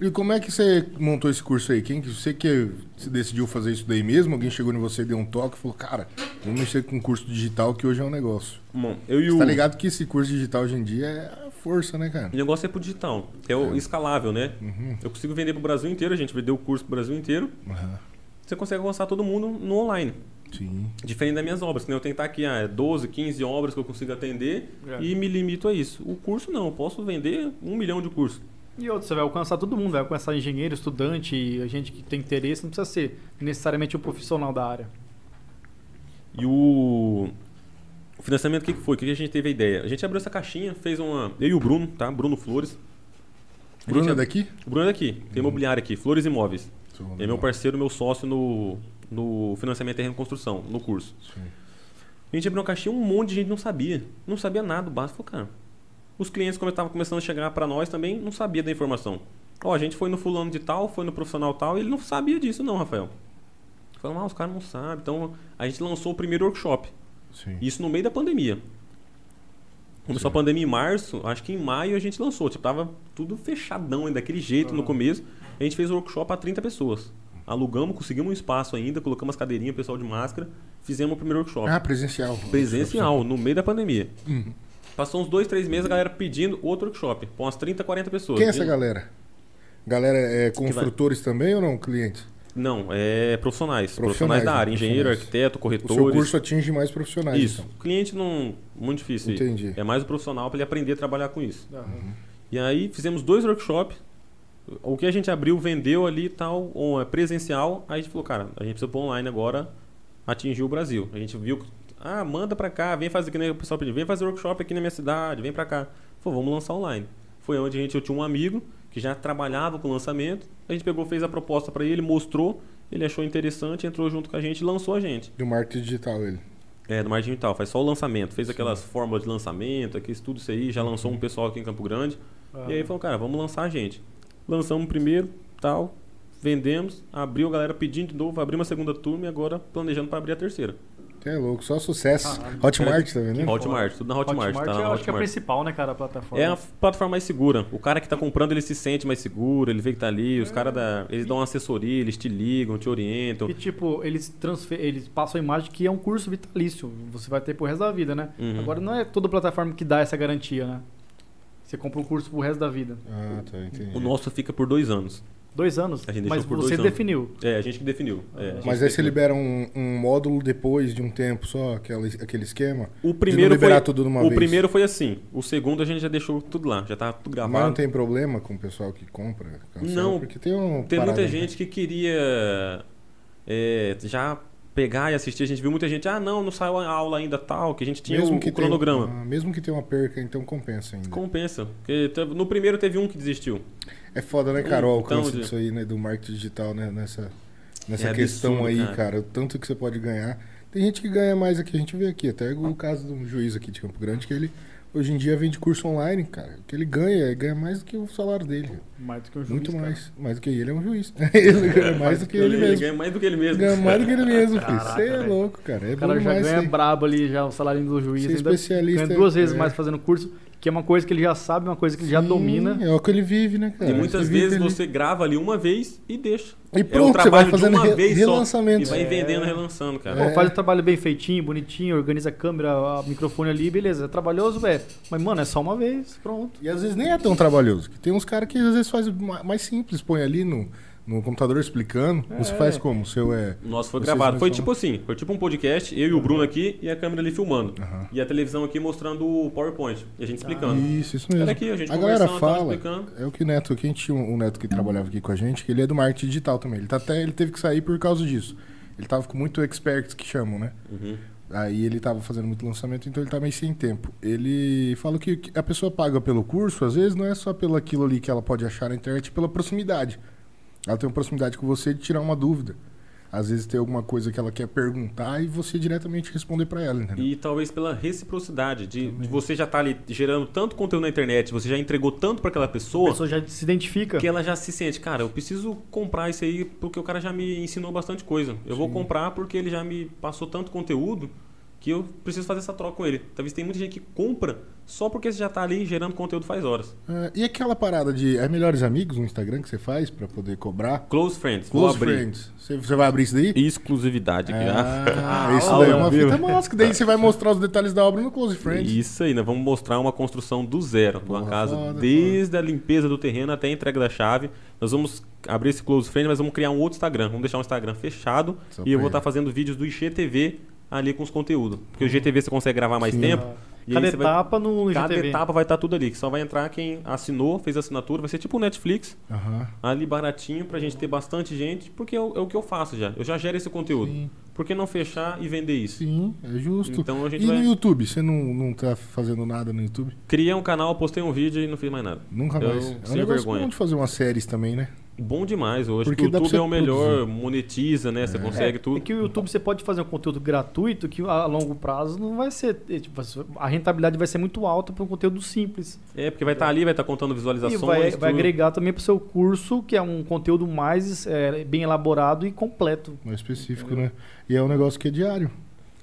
E como é que você montou esse curso aí? Quem que você que se decidiu fazer isso daí mesmo? Alguém chegou em você, deu um toque e falou, cara, vamos mexer com curso digital que hoje é um negócio. Bom, eu e Você o. tá ligado que esse curso digital hoje em dia é a força, né, cara? O negócio é pro digital, é o escalável, né? Uhum. Eu consigo vender pro Brasil inteiro, a gente vendeu o curso pro Brasil inteiro. Aham. Você consegue alcançar todo mundo no online. Sim. Diferente das minhas obras, que nem eu tenho que estar aqui, ah, 12, 15 obras que eu consigo atender É. e me limito a isso. O curso não, eu posso vender um milhão de cursos. E outro, você vai alcançar todo mundo, vai alcançar engenheiro, estudante, a gente que tem interesse, não precisa ser necessariamente um profissional da área. E o, o financiamento, o que, que foi? O que que a gente teve a ideia? A gente abriu essa caixinha, fez uma. Eu e o Bruno, tá? Bruno Flores. A Bruno gente é daqui? O Bruno é daqui, tem imobiliário aqui, Flores Imóveis. Sou É meu parceiro, meu sócio no, no financiamento terreno e construção, no curso. Sim. A gente abriu uma caixinha, um monte de gente não sabia. Não sabia nada do básico. Falei, cara, os clientes, como estavam começando a chegar para nós também, não sabia da informação. Ó, a gente foi no fulano de tal, foi no profissional tal, e ele não sabia disso não, Rafael. Falamos, ah, os caras não sabem. Então, a gente lançou o primeiro workshop. Sim. Isso no meio da pandemia. Começou a pandemia em março, acho que em maio a gente lançou. Tipo, tava tudo fechadão ainda, daquele jeito no começo. A gente fez o workshop para 30 pessoas. Alugamos, conseguimos um espaço ainda, colocamos as cadeirinhas, pessoal de máscara, fizemos o primeiro workshop. Ah, presencial. Presencial, no meio da pandemia. Uhum. Passou uns dois, três meses a galera pedindo outro workshop, com umas 30, 40 pessoas. Quem é essa galera? Galera é construtores também ou não? Clientes? Não, é profissionais. Profissionais, Profissionais, da né? área, engenheiro, Profissionais. arquiteto, O corretores. seu curso atinge mais profissionais. Isso. então. Cliente não. Muito difícil. Entendi. É mais o profissional para ele aprender a trabalhar com isso. Uhum. E aí fizemos dois workshops. O que a gente abriu, vendeu ali e tal, um é presencial. Aí a gente falou, cara, a gente precisa pôr online agora, atingir o Brasil. A gente viu, que, ah, manda pra cá, vem fazer, que nem o pessoal pediu, vem fazer workshop aqui na minha cidade, vem pra cá. Falou, vamos lançar online. Foi onde a gente, eu tinha um amigo que já trabalhava com lançamento. A gente pegou, fez a proposta pra ele, mostrou, ele achou interessante, entrou junto com a gente e lançou a gente. Do marketing digital ele. É, do marketing digital, faz só o lançamento. Fez aquelas fórmulas de lançamento, aqui, tudo isso aí, já lançou um pessoal aqui em Campo Grande. Ah. E aí falou, cara, vamos lançar a gente. Lançamos primeiro, tal, vendemos, abriu a galera pedindo de novo, abrimos a segunda turma e agora planejando para abrir a terceira. Que é louco, só sucesso. Caralho. Hotmart, tá vendo? Hotmart, tudo na Hotmart, tá na eu acho que é a Hotmart. principal, né, cara, a plataforma. É a plataforma mais segura. O cara que tá comprando, ele se sente mais seguro, ele vê que tá ali, os caras da, eles dão uma assessoria, eles te ligam, te orientam. E tipo, eles, transfer... eles passam a imagem que é um curso vitalício. Você vai ter pro resto da vida, né? Uhum. Agora não é toda plataforma que dá essa garantia, né? Você compra um curso pro resto da vida. Ah, tá, entendi. O nosso fica por dois anos. Dois anos, A gente deixou mas por você anos. definiu. É, a gente que definiu. É, a gente Mas aí você definiu. libera um, um módulo depois de um tempo só, aquela, aquele esquema? O primeiro liberar foi, tudo de uma o vez. primeiro foi assim. O segundo a gente já deixou tudo lá, já tá tudo Mas gravado. não tem problema com o pessoal que compra? cancela? Não. Porque tem um. Tem parada, muita né? gente que queria é, já pegar e assistir. A gente viu muita gente, ah, não, não saiu a aula ainda tal, que a gente tinha o, o tenha- cronograma. ah, mesmo que tenha uma perca, então compensa ainda. Compensa. Porque no primeiro teve um que desistiu. É foda, né, cara, o Então, alcance de- disso aí, né, do marketing digital, né, nessa, nessa É questão absurdo, aí, cara. cara. o tanto que você pode ganhar. Tem gente que ganha mais aqui, a gente vê aqui, até o caso do juiz aqui de Campo Grande, que ele hoje em dia vende curso online, cara. O que ele ganha, ele ganha mais do que o salário dele. Mais do que um juiz, Muito cara. mais. Mais do que ele é um juiz. (laughs) ele ganha mais do que ele mesmo. ganha mais do que ele mesmo. Ganha mais do que ele mesmo, filho. Você é louco, cara. É O cara já ganha brabo ali, já o salário do juiz. Ser ainda especialista ganha duas vezes é- mais fazendo curso, que é uma coisa que ele já sabe, uma coisa que ele já Sim, domina. É o que ele vive, né, cara? E muitas vezes ali. você grava ali uma vez e deixa. E é o pronto, você trabalho vai fazendo de uma re- vez relançamento. só. E vai É. vendendo, relançando, cara. É. Pô, faz o trabalho bem feitinho, bonitinho, organiza a câmera, a microfone ali, beleza. É trabalhoso, velho. Mas, mano, é só uma vez, pronto. E às vezes nem é tão trabalhoso. que Tem uns caras que às vezes faz ma- mais simples, põe ali no, no computador explicando. É. Você faz como? O seu é. O nosso foi Vocês gravado. Foi tipo assim, foi tipo um podcast, eu e o Bruno aqui e a câmera ali filmando. Aham. E a televisão aqui mostrando o PowerPoint. E a gente explicando. Isso, isso mesmo. Era aqui, a gente galera conversando, tava fala. explicando. É o que o Neto, aqui a gente tinha um, Neto que trabalhava aqui com a gente, que ele é do marketing digital também. Ele, tá até, ele teve que sair por causa disso. Ele tava com muito experts que chamam, né? Uhum. Aí ele tava fazendo muito lançamento, então ele tá meio sem tempo. Ele fala que que a pessoa paga pelo curso, às vezes não é só pelo aquilo ali que ela pode achar na internet, pela proximidade. Ela tem uma proximidade com você de tirar uma dúvida. Às vezes tem alguma coisa que ela quer perguntar e você diretamente responder pra ela, entendeu? E talvez pela reciprocidade, de, de você já estar ali gerando tanto conteúdo na internet, você já entregou tanto para aquela A pessoa, pessoa já se identifica. que ela já se sente, cara, eu preciso comprar isso aí porque o cara já me ensinou bastante coisa. Eu vou Sim. comprar porque ele já me passou tanto conteúdo que eu preciso fazer essa troca com ele. Talvez tem muita gente que compra só porque você já tá ali gerando conteúdo faz horas. Ah, e aquela parada de é melhores amigos no Instagram que você faz pra poder cobrar? Close friends, Close friends. Você, você vai abrir isso daí? Exclusividade aqui, Ah, ah. (laughs) isso daí é uma Deus. fita massa, que daí você vai mostrar os detalhes da obra no Close Friends. Isso aí, nós vamos mostrar uma construção do zero, de uma casa, foda, desde a limpeza do terreno até a entrega da chave. Nós vamos abrir esse close friend, mas vamos criar um outro Instagram. Vamos deixar um Instagram fechado Só e eu vou estar ele. fazendo vídeos do IGTV ali com os conteúdos. Porque o IGTV você consegue gravar mais Sim. tempo. E Cada você vai- etapa no Cada IGTV. etapa vai estar tudo ali, que só vai entrar quem assinou, fez assinatura, vai ser tipo o Netflix, Aham. ali baratinho pra gente ter bastante gente, porque é o, é o que eu faço já. Eu já gero esse conteúdo. Sim, Por que não fechar e vender isso? sim, é justo. Então a gente E vai no YouTube? Você não, não tá fazendo nada no YouTube? criar um canal, postei um vídeo e não fiz mais nada. Nunca Eu, mais. É um sem vergonha. de fazer umas séries também, né? Bom demais hoje. Porque o YouTube é o melhor, produzir. monetiza, né? Você consegue É tudo. que o YouTube você pode fazer um conteúdo gratuito que a longo prazo não vai ser. é, Tipo, a rentabilidade vai ser muito alta para um conteúdo simples. É, porque vai estar ali, vai estar contando E visualizações. vai, vai tudo. agregar também para o seu curso, que é um conteúdo mais é, bem elaborado e completo. Mais específico, né? E é um negócio que é diário.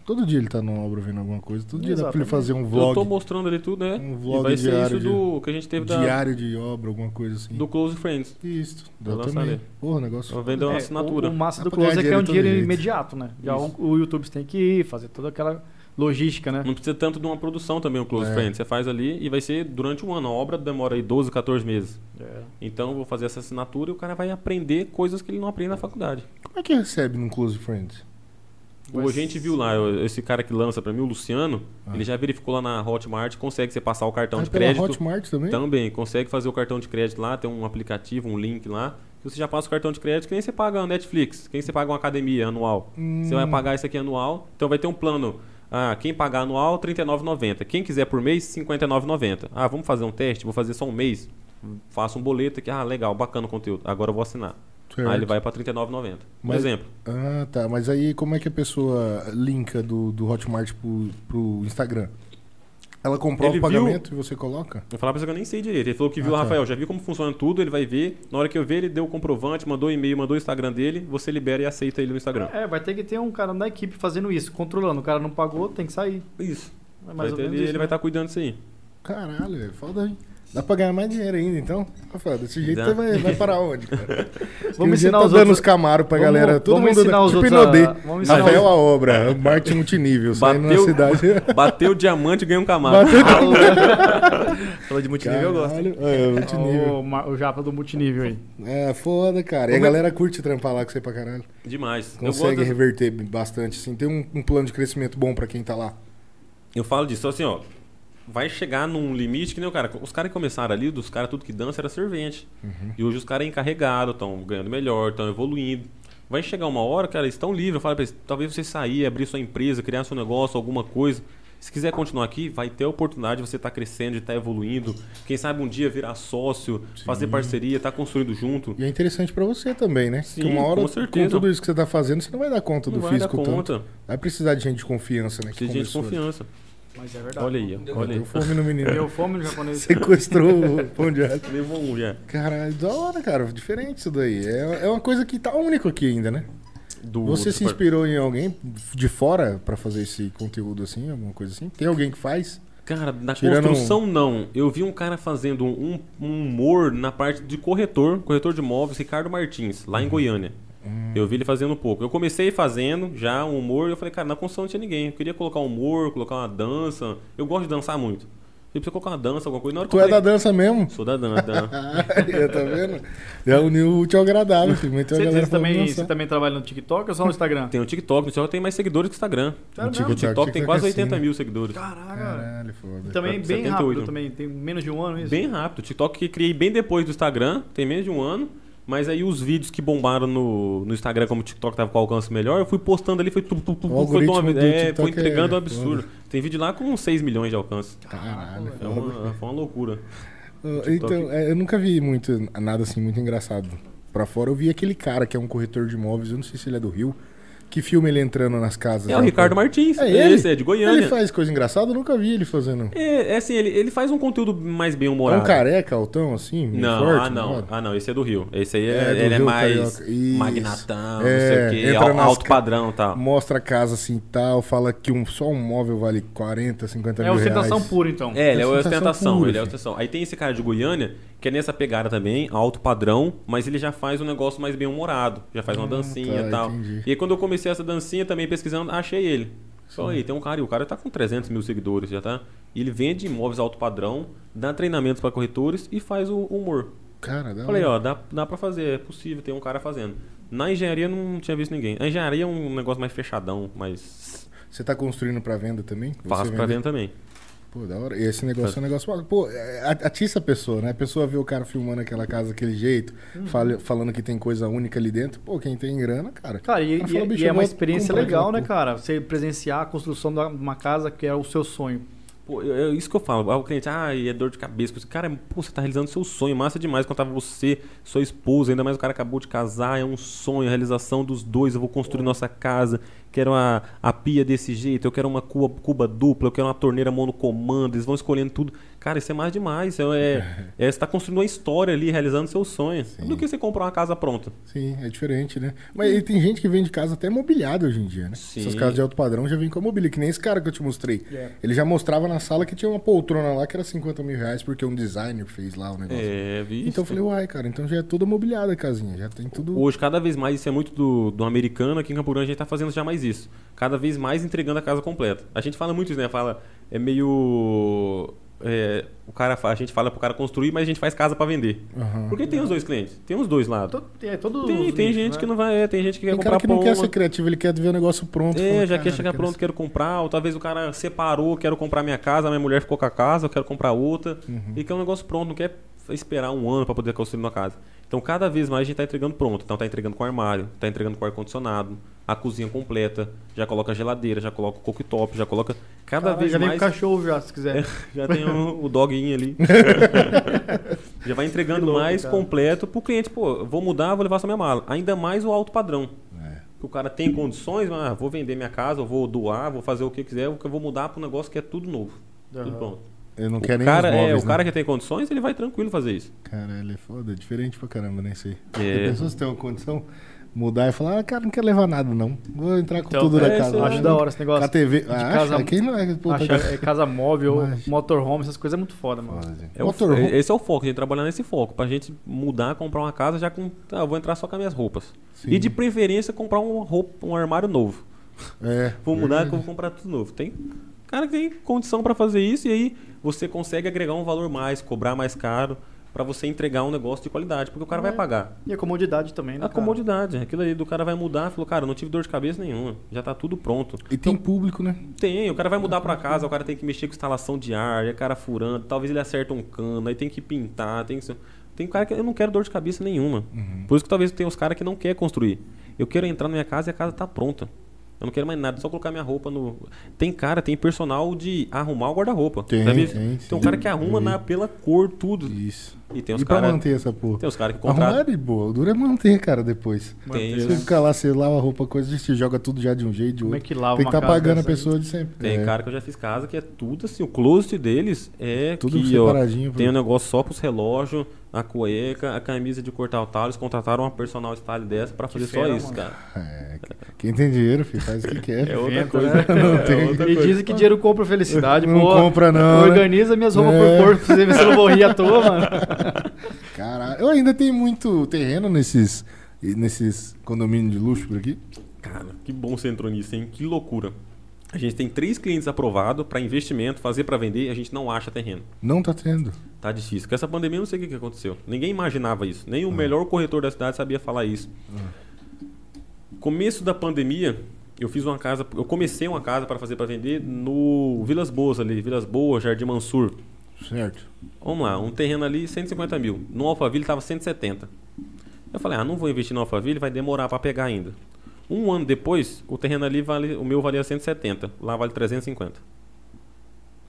Todo dia ele tá numa obra vendo alguma coisa. Todo dia dá pra ele Exatamente. fazer um Eu tô vlog. mostrando ali tudo, né? Um e vlog vai ser diário isso do que a gente teve da, Diário de obra, alguma coisa assim. do Close Friends. Isso, dá também. Porra, negócio. Vou vender uma É, assinatura. O, o massa Dá do Close é que é um dinheiro de jeito. imediato, né? Já o, o YouTube tem que ir, fazer toda aquela logística, né? Não precisa tanto de uma produção também, o Close É. Friends. Você faz ali e vai ser durante um ano. A obra demora aí 12, 14 meses. É. Então eu vou fazer essa assinatura e o cara vai aprender coisas que ele não aprende na faculdade. Como é que recebe num Close Friends? O a gente viu lá, esse cara que lança pra mim, o Luciano, Ah. ele já verificou lá na Hotmart, consegue você passar o cartão Ah, de crédito. Hotmart também? Também, consegue fazer o cartão de crédito lá, tem um aplicativo, um link lá. que Você já passa o cartão de crédito, que nem você paga a Netflix, que nem você paga uma academia anual. Hum, Você vai pagar isso aqui anual, então vai ter um plano. Ah, quem pagar anual, R$ 39,90. Quem quiser por mês, R$ 59,90. Ah, vamos fazer um teste, vou fazer só um mês. Faço um boleto aqui, ah, legal, bacana o conteúdo. Agora eu vou assinar. Certo. Aí ele vai para R$ 39,90. Um Mas- exemplo. Ah, tá. Mas aí como é que a pessoa linka do, do Hotmart pro, pro Instagram? Ela comprova Ele o viu- pagamento e você coloca? Eu falar pra você que eu nem sei direito. Ele falou que viu Ah, o tá. Rafael, já viu como funciona tudo, ele vai ver. Na hora que eu ver, ele deu o comprovante, mandou o e-mail, mandou o Instagram dele, você libera e aceita ele no Instagram. É, vai ter que ter um cara da equipe fazendo isso, controlando. O cara não pagou, tem que sair. Isso. É Vai mais ou ter menos ele, isso, ele né? vai estar cuidando disso aí. Caralho, é foda, hein? Dá pra ganhar mais dinheiro ainda, então? Rafael, desse jeito Dá. você vai, vai parar onde, cara? (laughs) Vamos ensinar tá os dando outros. os camaros pra Vamos- galera. Todo vamos mundo ensinar os tipo outros a- Inodê. vamos ensinar Rafael os- a obra, (laughs) marketing multinível, saindo na Bateu- cidade. (laughs) Bateu o diamante e ganhou um camaro. Bateu Falou de multinível, eu gosto. Caralho, É, multinível. O, ma- o japa do multinível aí. É, foda, cara. E a é- galera curte trampar lá com você pra caralho. Demais. Consegue gosto- reverter bastante, assim. Tem um, um plano de crescimento bom pra quem tá lá. eu falo disso assim, ó. Vai chegar num limite que nem o cara. Os caras que começaram ali, dos caras tudo que dança era servente. Uhum. E hoje os caras encarregados, estão ganhando melhor, estão evoluindo. Vai chegar uma hora, cara, eles estão livres. Eu falo pra eles, talvez você sair, abrir sua empresa, criar seu negócio, alguma coisa. Se quiser continuar aqui, vai ter a oportunidade de você estar crescendo, de estar evoluindo. Quem sabe um dia virar sócio, fazer parceria, estar construindo junto. E é interessante pra você também, né? Sim, Porque uma hora, com certeza. tudo isso que você tá fazendo, você não vai dar conta Não do vai dar físico tanto. conta. Vai precisar de gente de confiança, né? Precisa de gente de confiança. Mas é verdade. Olha aí, ó, olha aí. Deu fome no menino. Deu fome no japonês. (laughs) Sequestrou o pão de alho. Levou um já. Caralho, da hora, cara. Diferente isso daí. É, é uma coisa que tá único aqui ainda, né? Do, Você se inspirou em alguém de fora pra fazer esse conteúdo assim, alguma coisa assim? Tem alguém que faz? Cara, na Tirando construção não. Eu vi um cara fazendo um, um humor na parte de corretor, corretor de imóveis, Ricardo Martins, lá em Goiânia. Eu vi ele fazendo um pouco. Eu comecei fazendo já um humor e eu falei, cara, na construção não tinha ninguém. Eu queria colocar um humor, colocar uma dança. Eu gosto de dançar muito. Eu preciso colocar uma dança, alguma coisa. Na hora Tu é da falei, dança mesmo? Sou da dança. (laughs) Tá vendo? Já uniu o útil ao agradável, filho. A Você, você também, você também trabalha no TikTok ou só no Instagram? tem o TikTok, no TikTok tem mais seguidores que o Instagram. Mesmo? O TikTok tem TikTok quase é assim, 80 né? mil seguidores. Caraca. Caralho, foda. Também bem 78. rápido também. Tem menos de um ano isso? Bem rápido. O TikTok que criei bem depois do Instagram, tem menos de um ano. Mas aí os vídeos que bombaram no, no Instagram, como o TikTok tava com alcance melhor, eu fui postando ali, foi tudo, tudo, O foi, uma- é, foi entregando é um absurdo. Tem vídeo lá com 6 milhões de alcance. Caralho, É uma, foi uma loucura. Então, é, eu nunca vi muito, nada assim muito engraçado pra fora. Eu vi aquele cara que é um corretor de imóveis, eu não sei se ele é do Rio, que filma ele entrando nas casas. É o Ricardo. Martins. É ele? Esse é de Goiânia. Ele faz coisa engraçada? Eu nunca vi ele fazendo. É, é assim, ele, ele faz um conteúdo mais bem É humorado. um careca, altão, assim? Não, forte, ah não, ah não, esse é do Rio. Esse aí é, É, ele é Rio, mais carioca. Isso. magnatão, É, não sei o quê, alto ca- padrão e tal. Mostra a casa assim e tal, fala que um, só um móvel vale 40, 50 É mil ostentação reais. pura, então. É, ele é Ostentação ostentação, pura, ele é ostentação. Aí tem esse cara de Goiânia, que é nessa pegada também, alto padrão, mas ele já faz um negócio mais bem humorado, já faz uma Ah, dancinha tá, e tal. entendi. E aí quando eu comecei essa dancinha também pesquisando, achei ele. Falei, tem um cara, e o cara tá com 300 mil seguidores já, tá? E ele vende imóveis alto padrão, dá treinamentos para corretores e faz o humor. Cara, dá Falei, ó, dá, dá pra fazer, é possível, tem um cara fazendo. Na engenharia não tinha visto ninguém. A engenharia é um negócio mais fechadão, mais Você tá construindo pra venda também? Pra vende? venda também. Pô, da hora. E esse negócio é um negócio. Pô, é, a- atiça a pessoa, né? A pessoa vê o cara filmando aquela casa daquele jeito, fala- falando que tem coisa única ali dentro. Pô, quem tem grana, cara. Cara, e, Cara, e- fala, e "Bicho, é uma experiência legal, né, porra." cara? Você presenciar a construção de uma casa que é o seu sonho. Pô, eu- eu- isso que eu falo. O cliente, ah, e é dor de cabeça. Cara, pô, você tá realizando seu sonho. Massa demais quando tava você, sua esposa, ainda mais o cara acabou de casar. É um sonho, a realização dos dois. Eu vou construir nossa casa. Quero a, a pia desse jeito. Eu quero uma cuba, cuba dupla. Eu quero uma torneira monocomando. Eles vão escolhendo tudo. Cara, isso é mais demais. É, é, (laughs) é, você tá construindo uma história ali, realizando seu sonho. Do que você comprar uma casa pronta. Sim, é diferente, né? Mas e tem gente que vende casa até mobiliada hoje em dia, né? Sim. Essas casas de alto padrão já vêm com a mobília, que nem esse cara que eu te mostrei. É. Ele já mostrava na sala que tinha uma poltrona lá que era 50 mil reais porque um designer fez lá o negócio. É, vi. Então eu falei, uai, cara, então já é toda mobiliada a casinha, já tem tudo. Hoje, cada vez mais, isso é muito do, do americano, aqui em Campo Grande a gente tá fazendo já mais isso. Cada vez mais entregando a casa completa. A gente fala muito isso, né? Fala, é meio. é, o cara, a gente fala pro cara construir, mas a gente faz casa pra vender. Aham. Porque tem os dois clientes, tem os dois lados. Todo, é, todo Tem, tem gente que não vai, é, tem gente que quer Tem comprar cara que não pão, quer ser criativo, ele quer ver o negócio pronto. é, já "Cara, quer chegar pronto, quero comprar, ou talvez o cara separou, quero comprar minha casa, minha mulher ficou com a casa, eu quero comprar outra, Uhum. e quer um negócio pronto, não quer esperar um ano para poder construir uma casa. Então, cada vez mais a gente está entregando pronto. Então, tá entregando com armário, tá entregando com ar-condicionado, a cozinha completa, já coloca geladeira, já coloca o cooktop, já coloca cada Cara, vez já vem mais... com cachorro já, se quiser. (laughs) Já tem o, o doguinho ali. (laughs) já vai entregando louco, mais cara. completo pro cliente. Pô, vou mudar, vou levar só minha mala. Ainda mais o alto padrão. É. Que o cara tem condições, mas ah, vou vender minha casa, vou doar, vou fazer o que quiser, porque eu vou mudar para um negócio que é tudo novo. Tudo Aham. pronto. Eu não O quero nem cara, os móveis, é, o né? cara que tem condições, ele vai tranquilo fazer isso. Caralho, é foda, é diferente pra caramba, né? Isso aí. É. As pessoas têm uma condição, mudar e falar, ah, cara, não quero levar nada, não. Vou entrar com Então, tudo é, na casa. eu Acho da hora esse negócio. A TV. de Ah, casa- acha? Quem não é? Pô, Acha, é casa móvel, Mas- motorhome, essas coisas é muito foda, mano. É o- Motorhome- é- esse é o foco, a gente trabalhar nesse foco. Pra gente mudar, comprar uma casa já com. Ah, eu vou entrar só com as minhas roupas. Sim. E de preferência comprar um, roupa, um armário novo. É. (laughs) Vou mudar, vou comprar tudo novo. Tem cara que tem condição pra fazer isso e aí você consegue agregar um valor mais, cobrar mais caro pra você entregar um negócio de qualidade, porque o cara vai pagar. E a comodidade também, né? A cara? comodidade, aquilo ali do cara vai mudar, falou, cara, eu não tive dor de cabeça nenhuma, já tá tudo pronto. E tem público, né? Tem, o cara vai mudar pra casa, o cara tem que mexer com instalação de ar, e o cara furando, talvez ele acerte um cano, aí tem que pintar, tem que... Tem cara que eu não quero dor de cabeça nenhuma. Uhum. Por isso que talvez tem os caras que não querem construir. Eu quero entrar na minha casa e a casa tá pronta. Eu não quero mais nada, só colocar minha roupa no. Tem cara, tem personal de arrumar o guarda-roupa. Tem, vi- tem, Tem um cara que arruma vi. na, pela cor, tudo. Isso. E tem os e pra caras. manter essa porra? Tem os caras que Arrumar contratam. é de boa. O duro é manter, cara, depois. Tem, Você fica lá, você lava a roupa, coisa, você joga tudo já de um jeito, de Como é outro. que lava Tem que estar casa pagando a dessa aí? pessoa de sempre. Tem É, cara que eu já fiz casa que é tudo assim. O closet deles é Tudo que, ó, separadinho. tem um negócio só pros relógios, a cueca, a camisa de cortar o tal. Eles contrataram uma personal style dessa pra fazer só isso, mano. cara. É, quem tem dinheiro, filho, faz o que quer. (laughs) É outra coisa. né? Não É tem. outra E coisa. dizem que dinheiro compra felicidade. Não pô, compra, não, né? Organiza minhas roupas É. por corpo pra você ver se eu não vou rir à toa, mano. (laughs) Caralho, eu ainda tenho muito terreno nesses, nesses condomínios de luxo por aqui. Cara, que bom você entrou nisso, hein? Que loucura. A gente tem três clientes aprovados para investimento, fazer para vender, e a gente não acha terreno. Não tá tendo. Tá difícil. Com essa pandemia, eu não sei o que, que aconteceu. Ninguém imaginava isso. Nem o melhor corretor da cidade sabia falar isso. Começo da pandemia, eu fiz uma casa, eu comecei uma casa para fazer para vender no Vilas Boas ali, Vilas Boas, Jardim Mansur. Certo. Vamos lá, um terreno ali, 150 mil. No Alphaville estava 170. Eu falei, ah, não vou investir no Alphaville, vai demorar para pegar ainda. Um ano depois, o terreno ali vale, o meu valia 170, lá vale 350.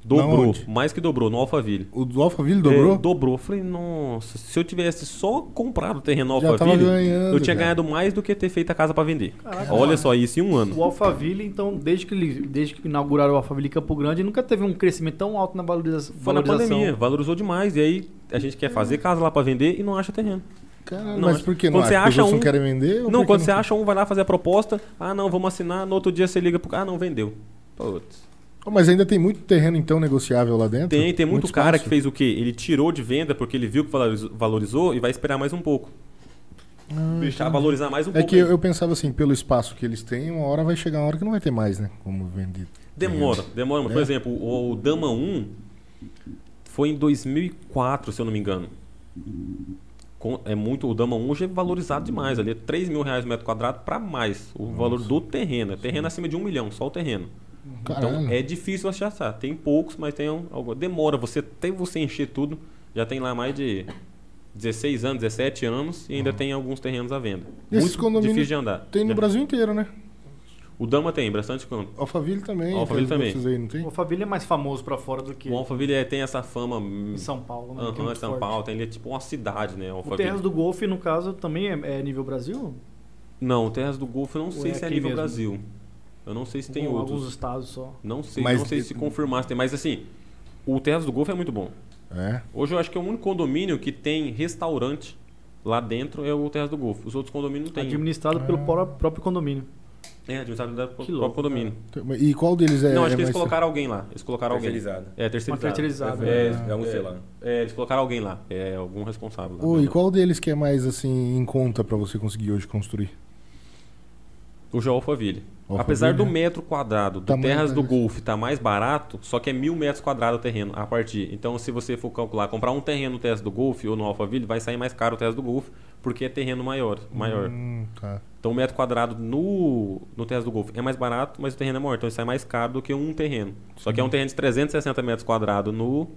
Dobrou, mais que dobrou, no Alphaville. O do Alphaville dobrou? É, dobrou. Eu Falei, nossa, se eu tivesse só comprado o terreno no Já Alphaville, ganhando, eu tinha cara. ganhado mais do que ter feito a casa para vender. Caraca, Olha mano. só isso em um ano. O Alphaville, então, desde que, ele, desde que inauguraram o Alphaville Campo Grande, nunca teve um crescimento tão alto na valoriza Foi na valorização. pandemia, valorizou demais. E aí a gente quer fazer casa lá para vender e não acha terreno. Caralho, Não, mas por que não quando você acha? Não um- querem vender? ou Não, quando você acha um, vai lá fazer a proposta. Ah, não, vamos assinar. No outro dia você liga pro. Ah, não, vendeu. Putz. Oh, mas ainda tem muito terreno, então, negociável lá dentro? Tem, tem muito, cara espaço? que fez o quê? Ele tirou de venda porque ele viu que valorizou, e vai esperar mais um pouco. Ah, Deixar entendi. valorizar mais um É pouco. que eu, pensava assim, pelo espaço que eles têm, uma hora vai chegar uma hora que não vai ter mais, né? Como vendido. Demora, demora. Por É. exemplo, o, o Dama 1 foi em 2004, se eu não me engano. É muito, o Dama 1 hoje é valorizado demais. Ali é 3 mil reais o metro quadrado para mais. O valor do terreno. É terreno acima de um milhão, só o terreno. Caralho. Então é difícil achar. Tem poucos, mas tem um, algo. Demora. Você até você encher tudo. Já tem lá mais de 16 anos, 17 anos e ainda tem alguns terrenos à venda. E Muito difícil de andar. Tem no Já. Brasil inteiro, né? O Dama tem bastante canto. Alphaville também. Alphaville também. Aí, não tem? O Alphaville é mais famoso pra fora do que O Alphaville é- tem essa fama. em São Paulo, né? que é São forte. Paulo, tem ele é tipo uma cidade, né? O Alphaville. Terras do Golfe, no caso, também é, é nível Brasil? Não, o Terras do Golfo eu não Ou sei é se é nível mesmo? Brasil. Eu não sei se tem Ou outros. alguns estados só. Não sei, Mas não sei se confirmar se tem. Mas assim, o Terras do Golfo é muito bom. É. Hoje eu acho que é o único condomínio que tem restaurante lá dentro é o Terras do Golfo. Os outros condomínios não tem. Administrado pelo Ah. pró- próprio condomínio. É, administrado pelo próprio louco, condomínio. E qual deles é? não, acho é que eles mais- colocaram alguém lá. Eles colocaram alguém. Terceirizado. É, terceirizado. Uma terceirizada. É, já almocei é, lá. é, eles colocaram alguém lá. É, algum responsável lá. Ô, e qual deles que é mais assim em conta pra você conseguir hoje construir? O João Alphaville. Alphaville, Apesar do né? metro quadrado do Tá Terras do barato. Golf tá mais barato, só que é mil metros quadrados o terreno a partir. Então, se você for calcular, comprar um terreno no Terras do Golf ou no Alphaville, vai sair mais caro o Terras do Golf, porque é terreno maior. maior. Hum, tá. Então, o metro quadrado no, no Terras do Golf é mais barato, mas o terreno é maior. Então, ele sai mais caro do que um terreno. Só que é um terreno de 360 metros quadrados no,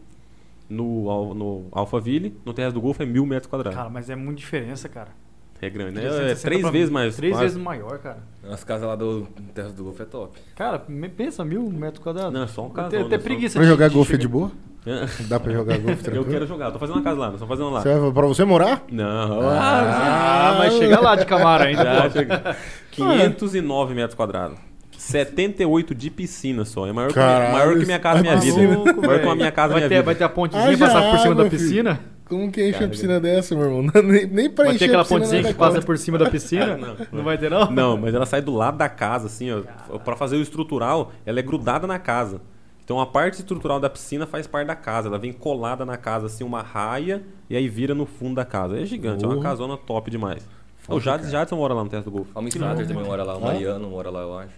no, Al- no Alphaville, no Terras do Golf é mil metros quadrados. Cara, mas é muita diferença, cara. É grande, né? 360 É três vezes mais. Três quase. vezes maior, cara. As casas lá do Terras do Golfo é top. Cara, pensa, mil metros quadrados. Não, é só um casal. tenho até preguiça Pra jogar golfe é de boa? (laughs) Dá pra jogar golfe tranquilo? Eu quero jogar, tô fazendo uma casa lá, nós estamos fazendo lá. Você vai, pra você morar? Não, Ah, mas chega lá de Camara ainda. Já pô. chega. (laughs) 509 metros quadrados. 78 de piscina só. É maior, que, Caralho, maior que minha casa, é minha vida. Maluco, maior que a minha casa, vai minha ter, vida. Vai ter a pontezinha Haja passar por cima da filho. Como que enche Cara, a piscina dessa, meu irmão? (laughs) Nem, nem pra Vai encher ter aquela pontezinha não que passa por cima da piscina? (laughs) Não, não, vai ter, não? Não, mas ela sai do lado da casa, assim, ó. Pra fazer o estrutural, ela é grudada na casa. Então a parte estrutural da piscina faz parte da casa. Ela vem colada na casa, assim, uma raia, e aí vira no fundo da casa. É gigante, é uma casona top demais. Foda, o Jadson. Jadson mora lá no Terra do Golfo. A Miss Frater também mora lá, o Ah? Mariano mora lá, eu acho.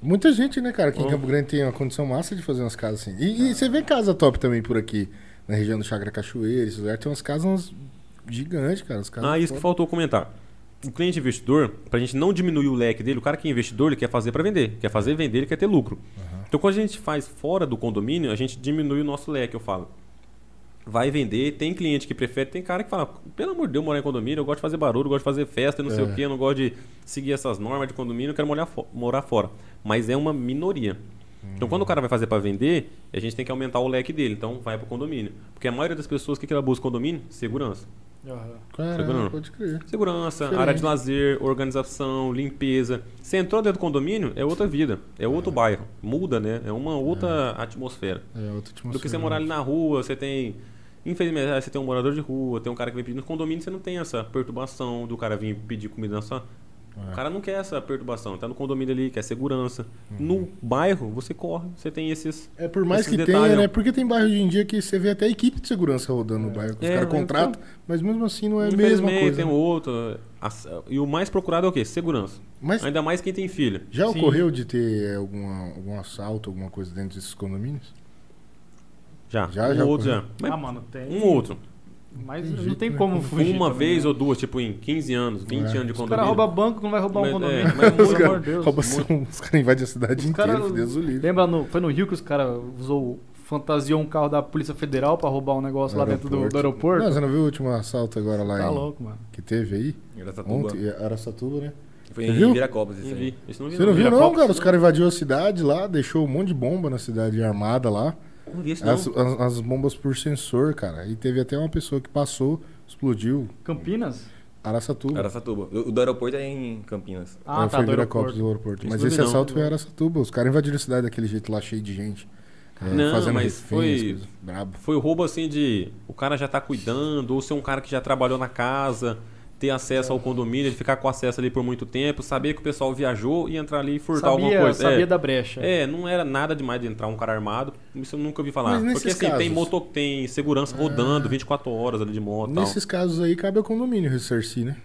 Muita gente, né, cara, aqui em Oh. Campo Grande tem uma condição massa de fazer umas casas assim. E, e você vê casa top também por aqui, na região do Chácara Cachoeira, esse lugar tem umas casas gigantes, cara. As casas Ah, isso que faltou comentar. O cliente investidor, pra gente não diminuir o leque dele, o cara que é investidor, ele quer fazer pra vender. Quer fazer vender, ele quer ter lucro. Então, quando a gente faz fora do condomínio, a gente diminui o nosso leque, eu falo. vai vender. Tem cliente que prefere, tem cara que fala, pelo amor de Deus, morar em condomínio, eu gosto de fazer barulho, eu gosto de fazer festa, não sei É. o que, eu não gosto de seguir essas normas de condomínio, eu quero morar, fo- morar fora. Mas é uma minoria. Então, quando o cara vai fazer para vender, a gente tem que aumentar o leque dele. Então, vai para o condomínio. Porque a maioria das pessoas, o que que ela busca condomínio? Segurança. Aham. Caramba, Segurança. pode crer. Segurança, Diferente. área de lazer, organização, limpeza. Você entrou dentro do condomínio, é outra vida, é outro bairro. Muda, né? É uma outra atmosfera. É, outra Do que você morar ali na rua, você tem. Infelizmente, aí você tem um morador de rua, tem um cara que vem pedir no condomínio, você não tem essa perturbação do cara vir pedir comida na sua. É. O cara não quer essa perturbação, tá no condomínio ali, quer segurança. Uhum. No bairro, você corre, você tem esses. É por mais que detalhes, tenha, né? Porque tem bairro hoje em dia que você vê até equipe de segurança rodando no bairro. Os É, caras então- contratam, mas mesmo assim não é a mesma coisa. tem um né? outro. E o mais procurado é o quê? Segurança. Mas Ainda mais quem tem filho. já Sim. ocorreu de ter alguma, algum assalto, alguma coisa dentro desses condomínios? Já. Já, um já outro já. Mas Ah, mano, tem. um outro. Mas Tem não jeito, tem como fugir. Uma também, vez né? ou duas, tipo, em 15 anos, 20 É. anos de Os condomínio. caras roubam banco, não vai roubar Mas, um é, condomínio. mas Pelo amor de Deus. Rouba um- os caras invadem a cidade Os inteira, cara- Deus o livre. Lembra, no, foi no Rio que os caras usou, fantasiou um carro da Polícia Federal pra roubar um negócio lá dentro do, do aeroporto? Não, você não viu o último assalto agora lá tá em, louco, mano. que teve aí? Araçatuba. Ontem, em Araçatuba, né? Foi Você em viu? Viracopos isso Não aí. não Você não viu não, Viracopos, cara? Os caras invadiram a cidade lá, deixou um monte de bomba na cidade armada lá. Não vi isso, não. As, as- as bombas por sensor, cara. E teve até uma pessoa que passou, explodiu. Campinas? Araçatuba. Araçatuba. O do aeroporto é em Campinas. Ah, É, tá, foi do Viracopos do aeroporto. Mas esse não. assalto foi em Araçatuba. Os caras invadiram a cidade daquele jeito lá, cheio de gente. É, Não, fazendo mas reféns, foi- brabo. Foi o roubo assim de o cara já tá cuidando, ou ser um cara que já trabalhou na casa, ter acesso ao condomínio, ele ficar com acesso ali por muito tempo, saber que o pessoal viajou e entrar ali e furtar alguma Sabia, coisa. sabia é. da brecha. É, não era nada demais de entrar um cara armado. Isso eu nunca ouvi falar. Mas nesses Porque assim, tem casos- moto, tem segurança rodando 24 horas ali de moto e tal. Nesses casos aí, cabe ao condomínio ressarcir, né?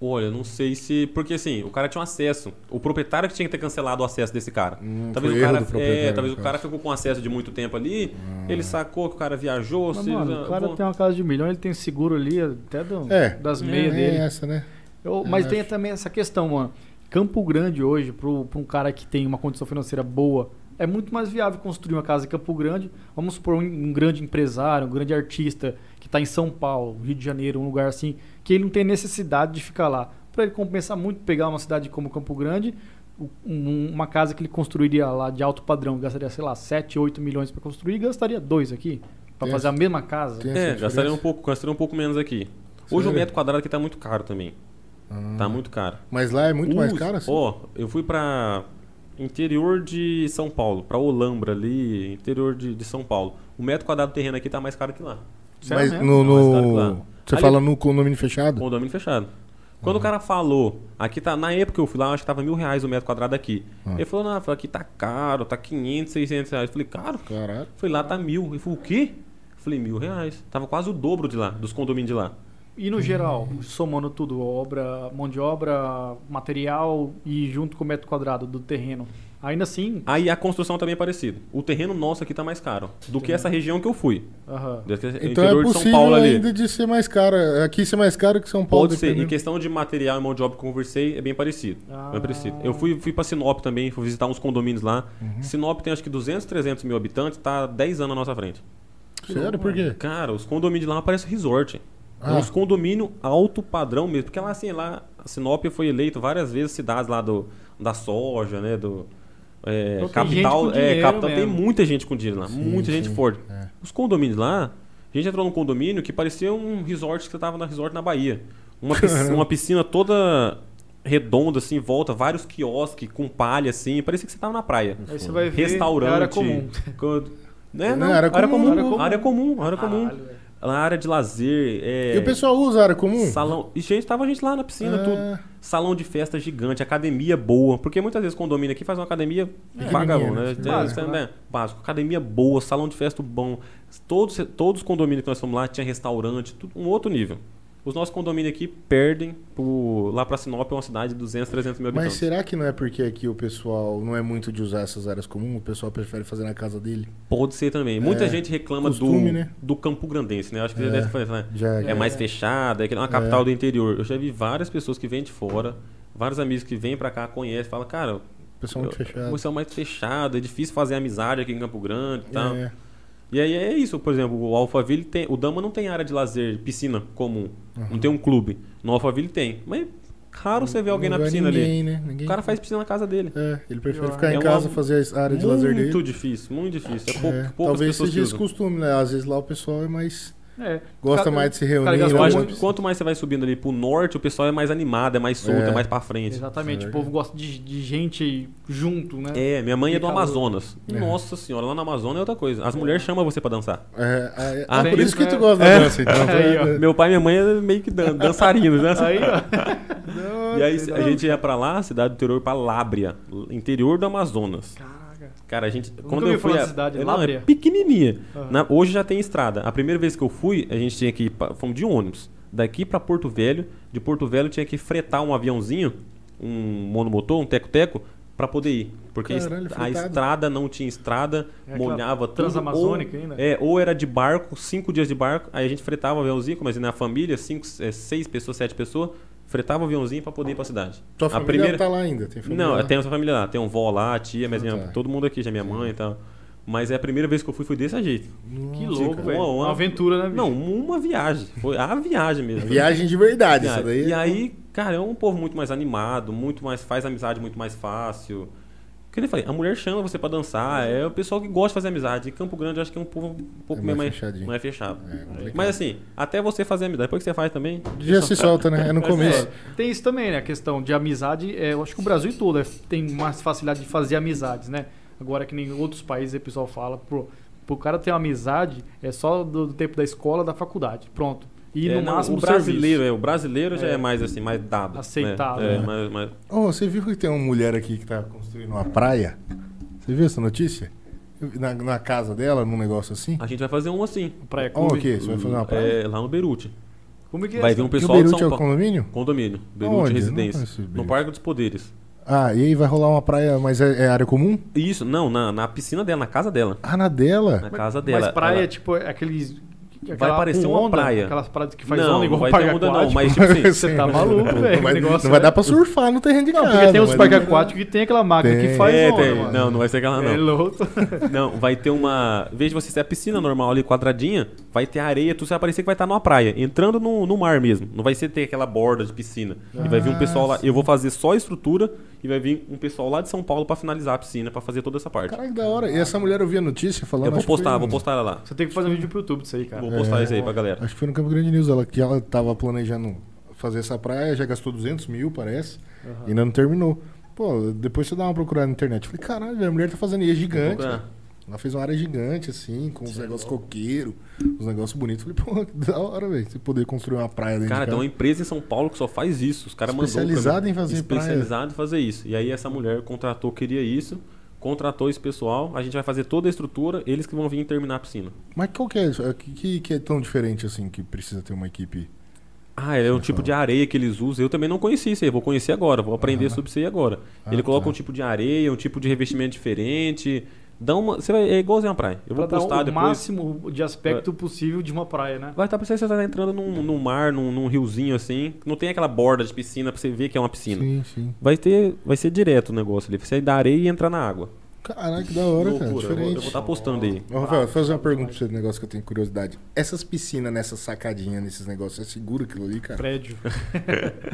Olha, não sei se. Porque assim, o cara tinha um acesso. O proprietário que tinha que ter cancelado o acesso desse cara. Hum, talvez foi o cara. erro do proprietário, É, talvez o cara ficou com acesso de muito tempo ali. Ele sacou que o cara viajou. Mas, se- mano, o cara vou- tem uma casa de milhão, ele tem seguro ali até do- É. das É, meias É dele. essa, né? Eu- mas Eu tem acho. também essa questão, mano. Campo Grande hoje, pro, pra um cara que tem uma condição financeira boa, é muito mais viável construir uma casa em Campo Grande. Vamos supor um, um grande empresário, um grande artista que está em São Paulo, Rio de Janeiro, um lugar assim, que ele não tem necessidade de ficar lá. Para ele compensar muito pegar uma cidade como Campo Grande, um- uma casa que ele construiria lá de alto padrão, gastaria, sei lá, 7, 8 milhões para construir, e gastaria 2 aqui. Para fazer a mesma casa. É, gastaria um pouco, gastaria um pouco menos aqui. Hoje Sério? o metro quadrado aqui tá muito caro também. Ah. Tá muito caro. Mas lá é muito mais caro, assim? Ó, eu fui pra interior de São Paulo, pra Olambra ali, interior de, de São Paulo. O metro quadrado do terreno aqui tá mais caro que lá. Mas no, que lá. Você Ali- fala no condomínio fechado? Condomínio fechado. Quando o cara falou, aqui tá, na época que eu fui lá, eu acho que tava mil reais o metro quadrado aqui. Ah. Ele falou, não, aqui tá caro, tá 500, 600 reais. Eu falei, caro? Caralho. Eu falei, lá tá mil. Ele falou, o quê? Eu falei, mil reais. Tava quase o dobro de lá, dos condomínios de lá. E no geral, somando tudo, obra, mão de obra, material e junto com o metro quadrado do terreno, ainda assim, Aí a construção também é parecida. O terreno nosso aqui tá mais caro do que essa região que eu fui. aham. Desse- Então é possível Paulo ali. ainda de ser mais caro. Aqui ser mais caro que São Paulo. Pode ser. Em dependendo. questão de material e mão de obra que eu conversei, é bem parecido. Ah. Bem parecido. Eu fui, fui pra Sinop também, fui visitar uns condomínios lá. Uhum. Sinop tem acho que 200, 300 mil habitantes, tá 10 anos na nossa frente. Sério? Por quê? Cara, os condomínios lá parecem resort. É Ah. uns condomínios alto padrão mesmo. Porque lá, assim, lá, a Sinop foi eleito várias vezes cidades lá do, da soja, né? Do, é, Então tem capital, gente com é, capital tem mesmo. muita gente com dinheiro lá, Sim, muita gente sim, forte. é. Os condomínios lá, a gente entrou num condomínio que parecia um resort que você tava na resort na Bahia. Uma piscina, uma piscina toda redonda, assim, em volta, vários quiosques com palha, assim, parecia que você tava na praia. Aí você vai ver Restaurante. área comum. co- Né? Não, Não, área área, comum, comum, área comum. área comum, área comum. Caralho, velho. Lá, área de lazer, é, E o pessoal usa área comum? salão. E gente, tava a gente lá na piscina, Ah. tudo. Salão de festa gigante, academia boa. Porque muitas vezes condomínio aqui faz uma academia É. vagabunda, né? É, básico, é, né? né? Básico. Academia boa, salão de festa bom. Todos, todos os condomínios que nós fomos lá tinha restaurante, tudo um outro nível. Os nossos condomínios aqui perdem pro, lá pra Sinop, é uma cidade de 200, 300 mil Mas habitantes. será que não é porque aqui o pessoal não é muito de usar essas áreas comuns? O pessoal prefere fazer na casa dele? Pode ser também. Muita É, gente reclama costume, do, né? do Campo Grandense, né? Acho que É. deve falar, né? Já, É mais fechada, é que é uma capital do interior. Eu já vi várias pessoas que vêm de fora, vários amigos que vêm pra cá, conhecem, falam, cara, O pessoal muito fechado. é mais fechado, é difícil fazer amizade aqui em Campo Grande e tal. É. E aí é isso, por exemplo, o Alphaville tem. O Dama não tem área de lazer, piscina comum. Não tem um clube. No Alphaville tem. Mas raro você ver alguém Não na piscina ali. ninguém, Né? Ninguém. O cara faz piscina na casa dele. É, ele prefere ficar é em uma- casa, fazer a área de lazer dele. Muito difícil, muito difícil. É, pouco, É, poucas talvez pessoas seja esse costume, né? Às vezes lá o pessoal é mais. É. Gosta Cara, mais de se cara, reunir. Eu né? muito- quanto mais você vai subindo ali pro norte, o pessoal é mais animado, é mais solto, É. é, mais pra frente. Exatamente, É o povo gosta de, de gente junto, né? É, minha mãe é do. Amazonas. É. Nossa senhora, lá no Amazonas é outra coisa. As mulheres chamam você pra dançar. É, é, Ah, por isso que tu gosta É. da dança, então. (laughs) Aí, ó. Meu pai e minha mãe é meio que dan dançarinos, né? Aí, ó. E aí a gente ia pra lá, cidade do interior, pra Lábria, interior do Amazonas. Caraca. Cara, a gente. nunca quando eu fui. a- cidade, não, é pequenininha. Aham. Na- hoje já tem estrada. A primeira vez que eu fui, a gente tinha que ir. Fomos de ônibus. Daqui pra Porto Velho. De Porto Velho tinha que fretar um aviãozinho, um monomotor, um teco-teco, pra poder ir. Porque Caralho, a estrada não tinha estrada, É molhava tudo. transamazônica ou, ainda? É, ou era de barco, cinco dias de barco, aí a gente fretava o aviãozinho, como assim, na família, cinco, é, seis pessoas, sete pessoas, fretava o aviãozinho pra poder ir pra cidade. Tua a família primeira... tá lá ainda? Tem família Não, lá? tem essa família lá, tem um vó lá, tia, mas Ah, minha- tá. todo mundo aqui, já minha mãe e tal. Mas é a primeira vez que eu fui, foi desse jeito. Que Nossa, louco, cara. velho. Uma- Uma, uma- aventura, né, bicho? Não, uma viagem. Foi a viagem mesmo. Viagem de verdade, isso Viagem. daí. E é- aí, cara, é um povo muito mais animado, muito mais faz amizade muito mais fácil. Que nem falei, a mulher chama você pra dançar, é o pessoal que gosta de fazer amizade. E Campo Grande eu acho que é um povo um pouco É meio mais mais, fechadinho. mais fechado. É complicado. Mas assim, até você fazer amizade, depois que você faz também. Já se solta, né? É no (laughs) Mas começo. é, tem isso também, né? A questão de amizade. É, eu acho que o Brasil todo é- tem mais facilidade de fazer amizades, né? Agora que nem outros países o pessoal fala, pro, pro cara ter uma amizade é só do, do tempo da escola, da faculdade. Pronto. E É, no não, máximo o brasileiro, serviço. é, o brasileiro já É. é mais assim, mais dado. Aceitável, né? É, né? mais- mais- Ô, você viu que tem uma mulher aqui que tá construindo uma praia? Você viu essa notícia? Na, na casa dela, num negócio assim? A gente vai fazer um assim. Praia Clube. o quê? Você vai fazer uma praia? É, lá no Beirute. Como é que é? Vai vir um Que o pessoal de Beirute São é o Paulo. condomínio? Condomínio. Beirute não Residência. No Beirute. Parque dos Poderes. Ah, e aí vai rolar uma praia, mas é, é área comum? Isso, não, na, na piscina dela, na casa dela. Ah, na dela? Na casa dela. Mas praia Ela- é tipo é aqueles. Vai aquela parecer uma onda, praia. Aquelas praias que faz não, onda igual não vai parque onda não, aquático. mas (laughs) tipo assim, Você tá maluco, Não velho. vai, negócio não vai é- dar pra surfar no terreno de Não, casa. porque tem uns mas- parques aquáticos que tem aquela máquina Tem. que faz é, onda, tem. Não, não vai ser aquela É não. louco. (laughs) Não, vai ter uma. Em vez de você ter a piscina normal ali quadradinha, vai ter areia, tudo você vai parecer que vai estar numa praia, entrando no, no mar mesmo. Não vai ser ter aquela borda de piscina. e vai vir um Ah, pessoal lá. sim. Eu vou fazer só a estrutura e vai vir um pessoal lá de São Paulo pra finalizar a piscina, pra fazer toda essa parte. Caralho, que da hora. E essa mulher eu vi a notícia falando. eu vou foi postar, no- vou postar ela lá. Você tem que fazer um vídeo pro YouTube disso aí, cara. Vou postar É. isso aí pra galera. Acho que foi no Campo Grande News, ela, que ela tava planejando fazer essa praia, já gastou 200 mil, parece, e ainda não terminou. Pô, depois você dá uma procurada na internet. Eu Falei, caralho, a mulher tá fazendo e é gigante. Né? Ela fez uma área gigante, assim, com uns negócios coqueiros, uns negócios bonitos. Falei, pô, que da hora, velho, você poder construir uma praia dentro Cara, de tem uma empresa em São Paulo que só faz isso. Os caras mandou. Especializada em fazer praia. Especializado em fazer isso. E aí essa mulher contratou, queria isso, contratou esse pessoal, a gente vai fazer toda a estrutura, eles que vão vir terminar a piscina. Mas qual que é? O que, que, que é tão diferente, assim, que precisa ter uma equipe? Ah, é um tipo de areia que eles usam. Eu também não conhecia isso aí, vou conhecer agora, vou aprender sobre isso aí agora. Ah, Ele coloca tá. um tipo de areia, um tipo de revestimento diferente. Dá uma, você vai, é igualzinho a praia. Eu vou pra dar postar o depois. máximo de aspecto possível de uma praia, né? Vai estar pra você você tá entrando num, num mar, num, num riozinho assim. Não tem aquela borda de piscina pra você ver que é uma piscina. Sim, sim. Vai ter, vai ser direto o negócio ali. Você sair da areia e entrar na água. Caraca, que da hora, cara. Loucura. Eu vou- Diferente. Eu vou estar postando aí. Ô, Rafael, vou fazer uma pergunta pra você, um negócio que eu tenho curiosidade. Essas piscinas nessas sacadinhas, nesses negócios, é seguro aquilo ali, cara? Prédio.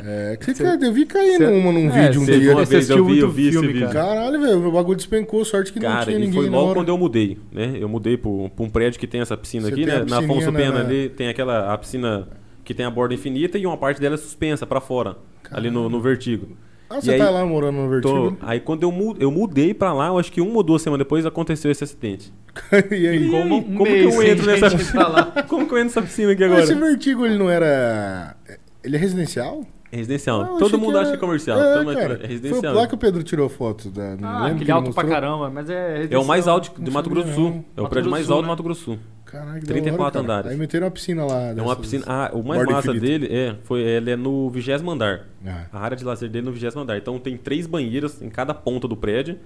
É, (laughs) que você, cara, eu vi caindo Cê- uma num É, vídeo um dia. uma Você vez, eu vi, eu vi esse filme, vídeo. cara. Caralho, velho, meu bagulho despencou, sorte que não Cara, tinha e ninguém foi na logo hora. quando eu mudei, né? Eu mudei pra um prédio que tem essa piscina Você aqui, né? Na Afonso Pena na- ali tem aquela a piscina que tem a borda infinita e uma parte dela é suspensa pra fora, ali no, no Vertigo. Ah, E você aí- tá lá morando no Tô- Vertigo? aí quando eu, mu- eu mudei pra lá, eu acho que uma ou duas semanas depois aconteceu esse acidente. (laughs) e aí? E Como como que eu entro nessa pra lá. (laughs) Como que eu entro nessa piscina aqui agora? esse Vertigo, ele não era... Ele é residencial? É residencial. Ah, Todo mundo que acha que é comercial. É, Todo cara. é Foi residencial. lá que o Pedro tirou foto. Da, não Ah, aquele ele alto pra mostrou. caramba, mas é. É o mais residencial. alto de Mato Grosso do Sul. É o prédio mais alto do? Mato Grosso do Sul. Caralho, que 34 da hora, cara. andares. Aí meteram uma piscina lá. É uma piscina. Ah, o mais borda massa infinita. dele é, foi, ele é no vigésimo andar. Ah. A área de lazer dele é no vigésimo andar. Então tem três banheiras em cada ponta do prédio.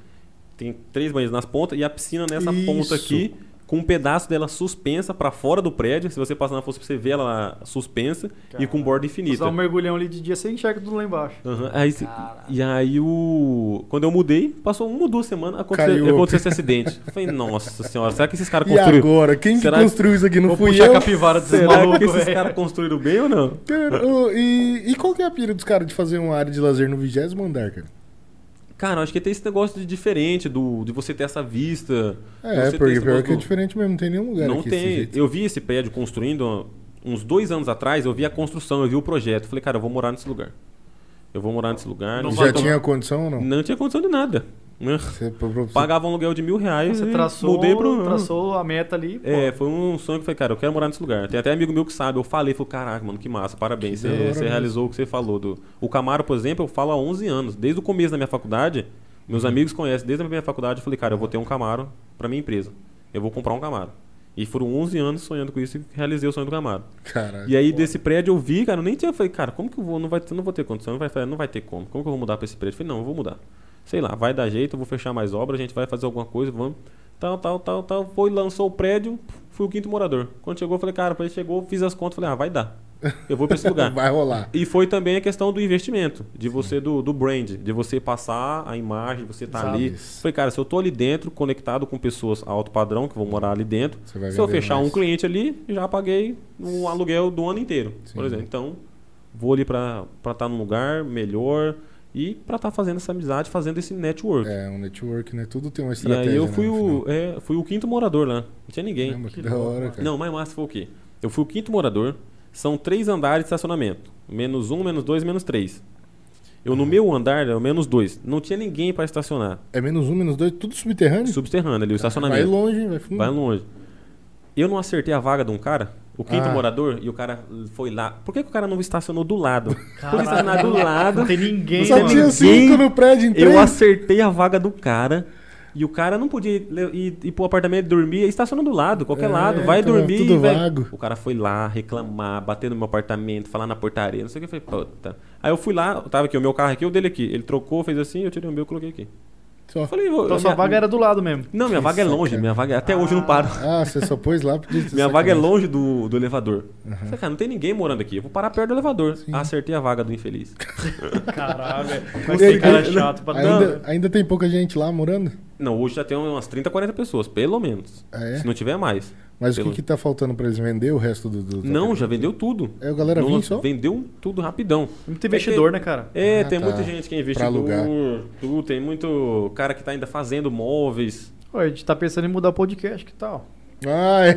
Tem três banheiros nas pontas e a piscina nessa Isso. ponta aqui, com um pedaço dela suspensa pra fora do prédio. Se você passar na fossa, você vê ela suspensa e com borda infinita. Só um mergulhão ali de dia, você enxerga tudo lá embaixo. Aham, aí e aí o. Quando eu mudei, passou uma ou duas semanas, aconteceu, Caiu. aconteceu esse acidente. Eu falei, nossa senhora, será que esses caras (laughs) E construíram. agora? Quem Será- que construiu isso aqui? Não Vou fui puxar eu? a capivara desses Será que malucos, esses caras construíram bem ou não? (laughs) Cara, e, e qual que é a pira dos caras de fazer uma área de lazer no vigésimo andar, cara? Cara, acho que tem esse negócio de diferente, do, de você ter essa vista. É, porque pior que é diferente mesmo, não tem nenhum lugar Não aqui tem. jeito. Eu vi esse prédio construindo uns dois anos atrás, eu vi a construção, eu vi o projeto. Falei, cara, eu vou morar nesse lugar. Eu vou morar nesse lugar. Não Já vai tinha tomar- condição ou não? Não tinha condição de nada. Né? Você, Pagava um aluguel de mil reais Você traçou, mudei pro... traçou a meta ali. pô. É, foi um sonho que eu falei, cara, eu quero morar nesse lugar. Tem até amigo meu que sabe, eu falei, falei, caraca, mano, que massa, parabéns, Que você, você realizou o que você falou. Do... O Camaro, por exemplo, eu falo há 11 anos, desde o começo da minha faculdade, meus amigos conhecem, desde a minha faculdade, eu falei, cara, eu vou ter um Camaro pra minha empresa, eu vou comprar um Camaro. E foram 11 anos sonhando com isso e realizei o sonho do Camaro. Caralho. E aí desse prédio eu vi, cara, eu nem tinha, eu falei, cara, como que eu vou, não vai, não vou ter condição, não vai, não vai ter como, como que eu vou mudar pra esse prédio? Eu falei, não, eu vou mudar. Sei lá, vai dar jeito, eu vou fechar mais obra, a gente vai fazer alguma coisa, vamos, tal, tal, tal, tal. Foi, lançou o prédio, fui o quinto morador. Quando chegou, eu falei, cara, ele chegou, fiz as contas, falei, ah, vai dar. Eu vou pra esse (laughs) lugar. Vai rolar. E foi também a questão do investimento, de você, do, do brand, de você passar a imagem, você tá Exato. ali. Isso. Falei, cara, se eu tô ali dentro, conectado com pessoas alto padrão, que vão morar ali dentro, se eu fechar mais. um cliente ali, já paguei um aluguel do ano inteiro, Sim. por exemplo. Então, vou ali pra estar num lugar melhor e pra estar fazendo essa amizade, fazendo esse network. É, um network, né? Tudo tem uma e estratégia. aí eu né, fui, no o, é, fui o quinto morador lá. Não tinha ninguém. Caramba, que Que da louco, hora, cara. Não, mais massa foi o quê? Eu fui o quinto morador. São três andares de estacionamento. Menos um, menos dois, menos três. Eu no meu andar, é o menos dois. Não tinha ninguém para estacionar. É menos um, menos dois, tudo subterrâneo? Subterrâneo ali, o Vai estacionamento. longe, hein? vai fundo. Vai longe. Eu não acertei a vaga de um cara, o quinto Ah. morador, e o cara foi lá. Por que, que o cara não estacionou do lado? Por estacionar do lado. Não tem ninguém, Só mano. tinha cinco no prédio, em Eu acertei a vaga do cara. E o cara não podia ir, ir, ir pro apartamento dormir, estaciona do lado, qualquer É, lado, vai tava dormir. tudo vai- vago. O cara foi lá reclamar, bater no meu apartamento, falar na portaria, não sei o que. Eu falei, puta. Aí eu fui lá, tava aqui, o meu carro aqui, o dele aqui. Ele trocou, fez assim, eu tirei o meu e coloquei aqui. Só. Falei, vou- Então sua minha- vaga era do lado mesmo. Não, minha Que vaga é longe, minha vaga até hoje eu não paro. (laughs) Ah, você só pôs lá porque Minha vaga é longe do, do elevador. Falei, cara, não tem ninguém morando aqui. Eu vou parar perto do elevador. Acertei a vaga do infeliz. (laughs) Caralho, velho. E Mas tem cara ainda- chato pra Ainda, ainda tem pouca gente lá morando? Não, hoje já tem umas 30, 40 pessoas, pelo menos. Ah, é? Se não tiver mais. Mas Pelo- o que, que tá faltando pra eles vender o resto do. do Não, já vendeu tudo. É, a galera Não, só? Vendeu tudo rapidão. Muito investidor, né, cara? É, Ah, tem tá. muita gente que é investidor, tudo, tem muito cara que tá ainda fazendo móveis. Pô, a gente tá pensando em mudar o podcast, que tal? Ah, (laughs) é.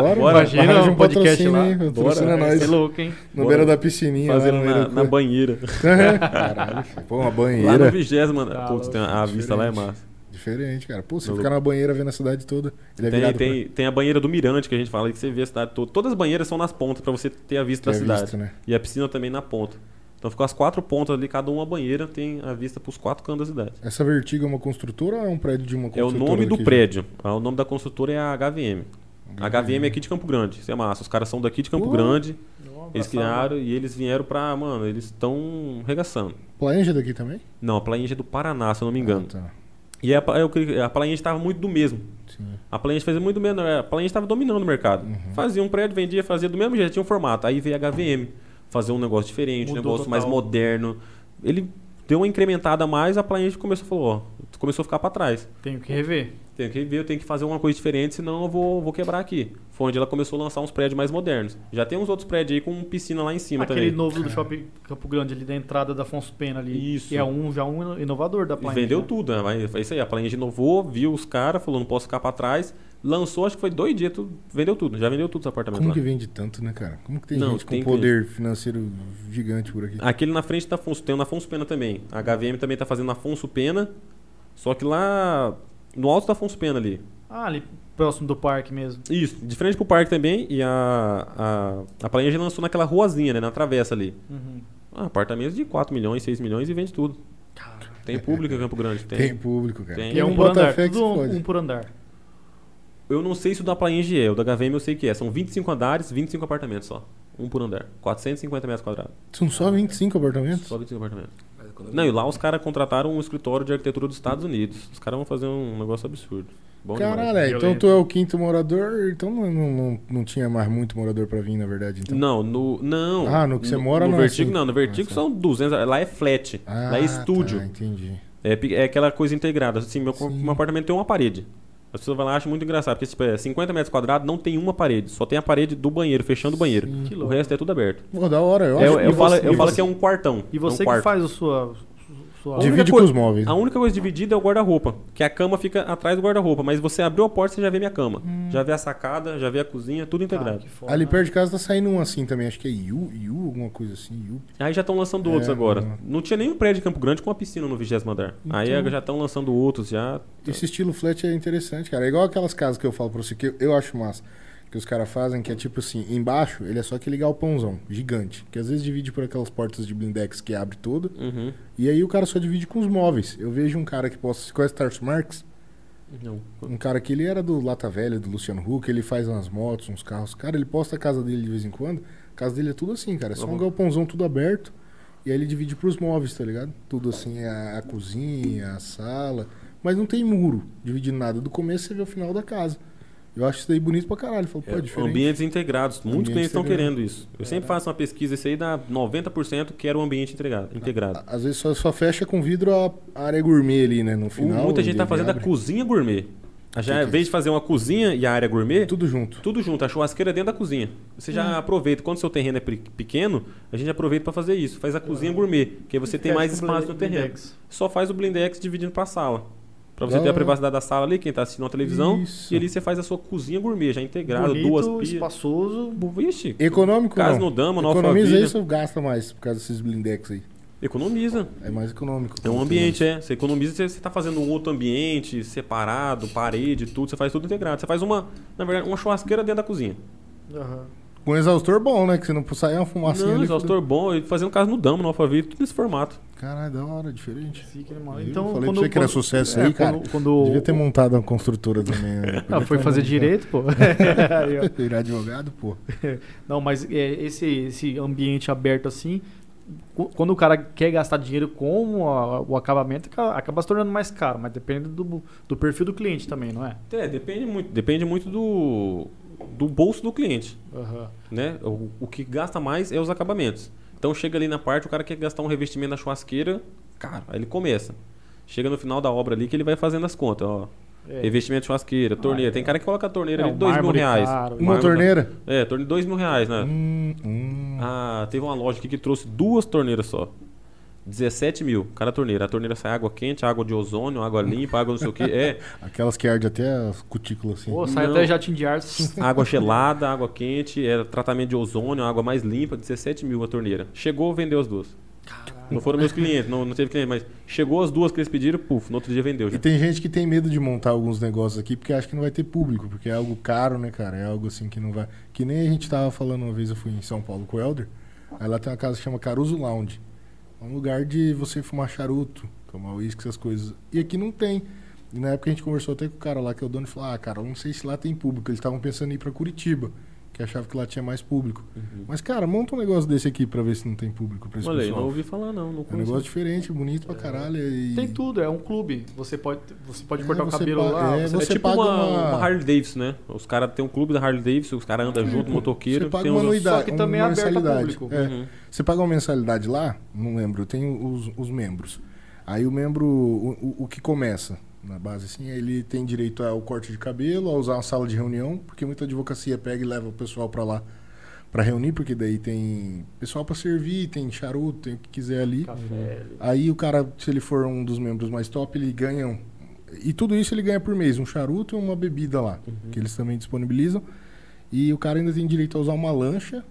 Bora, Bora. Imagina um podcast lá. aí, Bora. nós. É louco, hein? No Bora. beira da piscininha. Fazendo lá na, na banheira. (laughs) Caralho, (laughs) pô, uma Lá no banheira. vigésimo, Tá putz, tem a, a vista lá é massa. Diferente, cara. Pô, você ficar na banheira vendo a cidade toda. Ele é Tem, virado tem, tem a banheira do Mirante que a gente fala, que você vê a cidade toda. Todas as banheiras são nas pontas pra você ter a vista pra da ter cidade. visto, né? E a piscina também na ponta. Então ficou as quatro pontas ali, cada uma banheira tem a vista pros quatro cantos da cidade. Essa Vertigo é uma construtora ou é um prédio de uma É o construtora? nome do prédio. Ah, O nome da construtora é a HVM. A HVM é aqui de Campo Grande. Isso é massa. Os caras são daqui de Campo Pô. Grande. Não, Eles criaram e eles vieram pra. Mano, eles estão regaçando. Plainja daqui também? Não, a Plainge é do Paraná, se eu não me engano. Ah, tá. E a, eu, a Plainge estava muito do mesmo. Sim. A Plainge fazia muito do mesmo. A Plainge estava dominando o mercado. Uhum. Fazia um prédio, vendia, fazia do mesmo jeito, tinha um formato. Aí veio a HVM, fazer um negócio diferente, um Mudou negócio mais total. moderno. Ele deu uma incrementada a mais, a Plainge começou ó, começou a ficar para trás. Tenho que rever. Tenho que ver, eu tenho que fazer uma coisa diferente, senão eu vou, vou quebrar aqui. Foi onde ela começou a lançar uns prédios mais modernos. Já tem uns outros prédios aí com piscina lá em cima Aquele também. novo do Shopping Campo Grande ali da entrada da Afonso Pena ali. Isso. Que é um, já um inovador da E Plain. vendeu né? tudo, né? Foi isso aí. A Plainge inovou, viu os caras, falou, não posso ficar pra trás. Lançou, acho que foi dois dias, tudo, vendeu tudo. Já vendeu tudo os apartamentos Como lá. que vende tanto, né, cara? Como que tem Não, gente com tem que- poder financeiro gigante por aqui? Aquele na frente da Afonso, tem o na Afonso Pena também. A HVM também tá fazendo na Afonso Pena. Só que lá no alto da Afonso Pena ali. Ah, ali próximo do parque mesmo. Isso, de frente pro parque também. E a, a, a Plainge lançou naquela ruazinha, né? Na travessa ali. Uhum. Ah, apartamentos de 4 milhões, 6 milhões e vende tudo. Tem público em Campo Grande? Tem. Tem público, cara. Tem. E é um não por andar. Tudo um, um por andar. Eu não sei se o da Plainge é, o da HVM eu sei que é. São 25 andares, 25 apartamentos só. Um por andar. 450 metros quadrados. São só 25 apartamentos? Só 25 apartamentos. Não, e lá os caras contrataram um escritório de arquitetura dos Estados Unidos. Os caras vão fazer um negócio absurdo. Bom Caralho, demais. é, então tu é o quinto morador, então não, não, não, não tinha mais muito morador pra vir, na verdade. Então. Não, no. Não. Ah, no que você mora no não é Vertigo assim. não. No Vertigo Ah, são 200. Lá é flat. Ah, lá é estúdio. Tá, entendi. É, é aquela coisa integrada. Assim, meu, Sim. meu apartamento tem uma parede. As pessoas vão lá e acham muito engraçado, porque tipo, é 50 metros quadrados não tem uma parede, só tem a parede do banheiro, fechando o banheiro. Sim. Que O resto é tudo aberto. Pô, da hora, eu É, acho. eu e falo, você- eu e falo você- que é um quartão. E é um você que quarto. faz a sua. Sua Divide com os móveis. A única coisa dividida é o guarda-roupa, que a cama fica atrás do guarda-roupa, mas você abriu a porta você já vê minha cama. Hum. Já vê a sacada, já vê a cozinha, tudo Ah, integrado. foda. Ali perto de casa tá saindo um assim também, acho que é Yu, Yu, alguma coisa assim, Yu. Aí já estão lançando É, outros agora. não. Não tinha nenhum prédio em Campo Grande com uma piscina no 20 andar. Aí Então- já estão lançando outros já. Esse estilo flat é interessante, cara. É igual aquelas casas que eu falo pra você, que eu acho massa. Que os caras fazem, que é tipo assim, embaixo ele é só aquele galpãozão, gigante. Que às vezes divide por aquelas portas de blindex que abre todo. Uhum. E aí o cara só divide com os móveis. Eu vejo um cara que posta. Você conhece Tarso Marx? Não. Um cara que ele era do Lata Velha, do Luciano Huck, ele faz umas motos, uns carros. Cara, ele posta a casa dele de vez em quando. A casa dele é tudo assim, cara. É só um Uhum. galpãozão tudo aberto. E aí ele divide pros móveis, tá ligado? Tudo assim, a, a cozinha, a sala. Mas não tem muro dividindo nada. Do começo você vê o final da casa. Eu acho isso daí bonito pra caralho. Falo, pô, é É, ambientes integrados. Muitos Ambientes clientes estão querendo isso. Eu sempre faço uma pesquisa, isso aí dá 90% que era o ambiente integrado. integrado. Às vezes só, só fecha com vidro a a área gourmet ali, né? No O- final. Muita gente tá fazendo abre. a cozinha gourmet. Já, que é em vez de fazer uma cozinha e a área gourmet, tudo, Tudo junto. junto, a churrasqueira dentro da cozinha. Você Hum. já aproveita, quando seu terreno é pe- pequeno, a gente aproveita para fazer isso. Faz a cozinha gourmet, que aí você tem mais espaço no terreno. blindex. Só faz o blindex dividindo para sala. Pra você Da ter a hora. privacidade da sala ali, quem tá assistindo a televisão, Isso. e ali você faz a sua cozinha gourmet, já integrada, Bonito, duas pias. espaçoso. Vixe, Econômico Casa não. no Dama, no Economiza isso ou gasta mais por causa desses blindex aí? economiza. É mais econômico. É um ambiente, é. Você economiza, você, você tá fazendo um outro ambiente, separado, parede, tudo, você faz tudo integrado. Você faz uma, na verdade, uma churrasqueira dentro da cozinha. Aham. Com exaustor bom, né? Que você não sair uma fumacinha não, ali. exaustor bom, e fazendo casa no Dama, no Alphaville, tudo nesse formato. Caralho, da hora, diferente. Animal. Viu? Então, Falei quando, pra você que era quando- sucesso é, aí, cara. Quando, quando- Devia ter montado uma construtora também. Né? (laughs) Ah, foi fazer direito, pô. (laughs) Virar advogado, pô. (laughs) Não, mas é, esse, esse ambiente aberto assim, quando o cara quer gastar dinheiro com a- o acabamento, acaba, acaba se tornando mais caro, mas depende do, do perfil do cliente também, não é? É, depende muito. Depende muito do, do bolso do cliente. Aham. Né? O, o que gasta mais é os acabamentos. Então chega ali na parte, o cara quer gastar um revestimento na churrasqueira, cara, aí ele começa. Chega no final da obra ali que ele vai fazendo as contas, ó. É. Revestimento de churrasqueira, torneira. é. Tem cara que coloca a torneira É, ali de dois mil reais. caro. Uma Mármore- torneira? É, torneira de dois mil reais, né? Hum, hum. Ah, teve uma loja aqui que trouxe duas torneiras só. 17 mil, cada torneira. A torneira sai água quente, água de ozônio, água limpa, água não sei o que. É, (laughs) Aquelas que arde até as cutículas assim. Pô, sai Não. até jatinho de ar. (laughs) água gelada, água quente, é tratamento de ozônio, água mais limpa, 17 mil a torneira. Chegou, vendeu as duas. Não foram meus clientes, não, não teve cliente, mas chegou as duas que eles pediram, puf, no outro dia vendeu já. E tem gente que tem medo de montar alguns negócios aqui porque acha que não vai ter público, porque é algo caro, né, cara? É algo assim que não vai. Que nem a gente tava falando uma vez, eu fui em São Paulo com o Helder. Aí lá tem uma casa que chama Caruso Lounge. É um lugar de você fumar charuto, tomar uísque, essas coisas. E aqui não tem. E na época a gente conversou até com o cara lá, que é o dono, e falou: Ah, cara, eu não sei se lá tem público. Eles estavam pensando em ir pra Curitiba, que achava que lá tinha mais público. Uhum. Mas, cara, monta um negócio desse aqui pra ver se não tem público pra esse Olha pessoal. não ouvi falar não, não É um negócio diferente, bonito pra caralho. E... Tem tudo, é um clube. Você pode, você pode É, cortar o você cabelo pa- lá. é, você- É tipo paga uma, uma- uma Harley Davidson, né? Os caras têm um clube da Harley Davidson, os caras andam junto, motoqueiro. Você paga tem uma uns- anuidade. Só que também é aberto ao mensalidade. público. É. Uhum. Você paga uma mensalidade lá, não lembro, eu tenho os, os membros. Aí o membro, o, o- o que começa na base assim, ele tem direito ao corte de cabelo, a usar uma sala de reunião, porque muita advocacia pega e leva o pessoal pra lá pra reunir, porque daí tem pessoal pra servir, tem charuto, tem o que quiser ali. Café. Aí o cara, se ele for um dos membros mais top, ele ganha. um- E tudo isso ele ganha por mês, um charuto e uma bebida lá, que eles também disponibilizam. E o cara ainda tem direito a usar uma lancha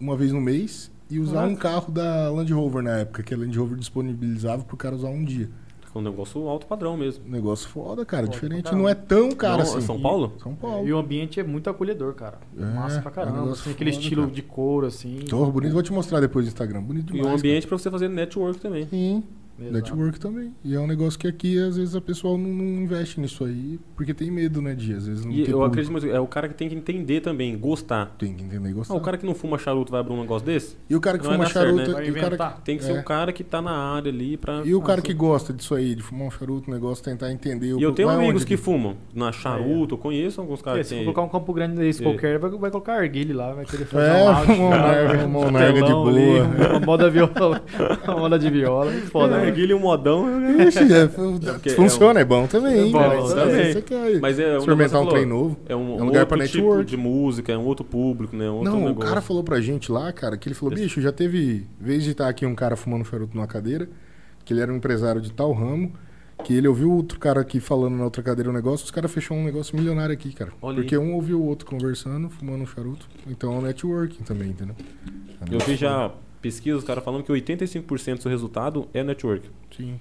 uma vez no mês e usar Caraca. um carro da Land Rover na época, que a Land Rover disponibilizava pro cara usar um dia. É um negócio alto padrão mesmo. Negócio foda, cara, Foda diferente. Não é tão caro Não, assim. São Paulo? São Paulo. E o ambiente é muito acolhedor, cara. É, Massa pra é caramba. negócio assim, aquele foda, estilo cara. de couro, assim. Tô bonito, vou te mostrar depois no Instagram. Bonito E demais. um ambiente pra você fazer network também. cara. Sim. Exato. Network também. E é um negócio que aqui, às vezes, a pessoa não, não investe nisso aí, porque tem medo, né, de às vezes não E ter eu público. acredito, mas é o cara que tem que entender também, gostar. Tem que entender e gostar. Ah, o cara que não fuma charuto vai abrir um negócio desse? E o cara que não fuma dar certo, charuto... né? E o cara inventar. Tem que ser É. um cara que tá na área ali pra. E o cara que gosta disso aí, de fumar um charuto, um negócio, tentar entender o E eu tenho vai amigos que fumam na charuto, eu conheço alguns É, caras que se tem. colocar um Campo Grande desse É. qualquer, vai, vai colocar arguilhe lá, vai querer fazer É, um uma narga- um uma narga de telão ali, boa. uma moda viola, (laughs) uma moda de viola, foda, né? Narguilha e um modão. Ixi, é, porque funciona, é bom também. É bom cara. também. Aí Você quer Mas é um experimentar um trem novo. É um, É um lugar outro pra tipo network. de música, é um outro público, né? Um outro Não, o negócio. cara falou pra gente lá, cara, que ele falou, bicho, já teve vez de estar aqui um cara fumando charuto numa cadeira, que ele era um empresário de tal ramo, que ele ouviu outro cara aqui falando na outra cadeira um negócio, os caras fechou um negócio milionário aqui, cara. Olha Porque aí. um ouviu o outro conversando, fumando um charuto. Então é um networking também, entendeu? Eu vi já pesquisas, os caras falando que 85% do seu resultado é network. Sim.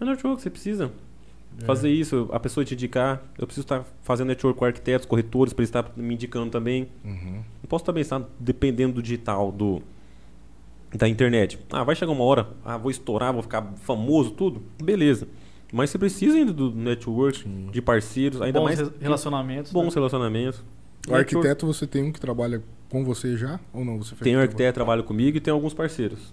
É network, você precisa É. fazer isso, a pessoa te indicar. Eu preciso estar fazendo network com arquitetos, corretores, para eles estar me indicando também. Uhum. Não posso também estar dependendo do digital, do da internet. Ah, vai chegar uma hora, ah, vou estourar, vou ficar famoso, tudo. Beleza. Mas você precisa ainda do network, Sim. de parceiros, ainda Bons mais re- relacionamentos. bons né? relacionamentos. O arquiteto você tem um que trabalha com você já? Ou não? Você Tem um arquiteto que trabalha comigo e tem alguns parceiros.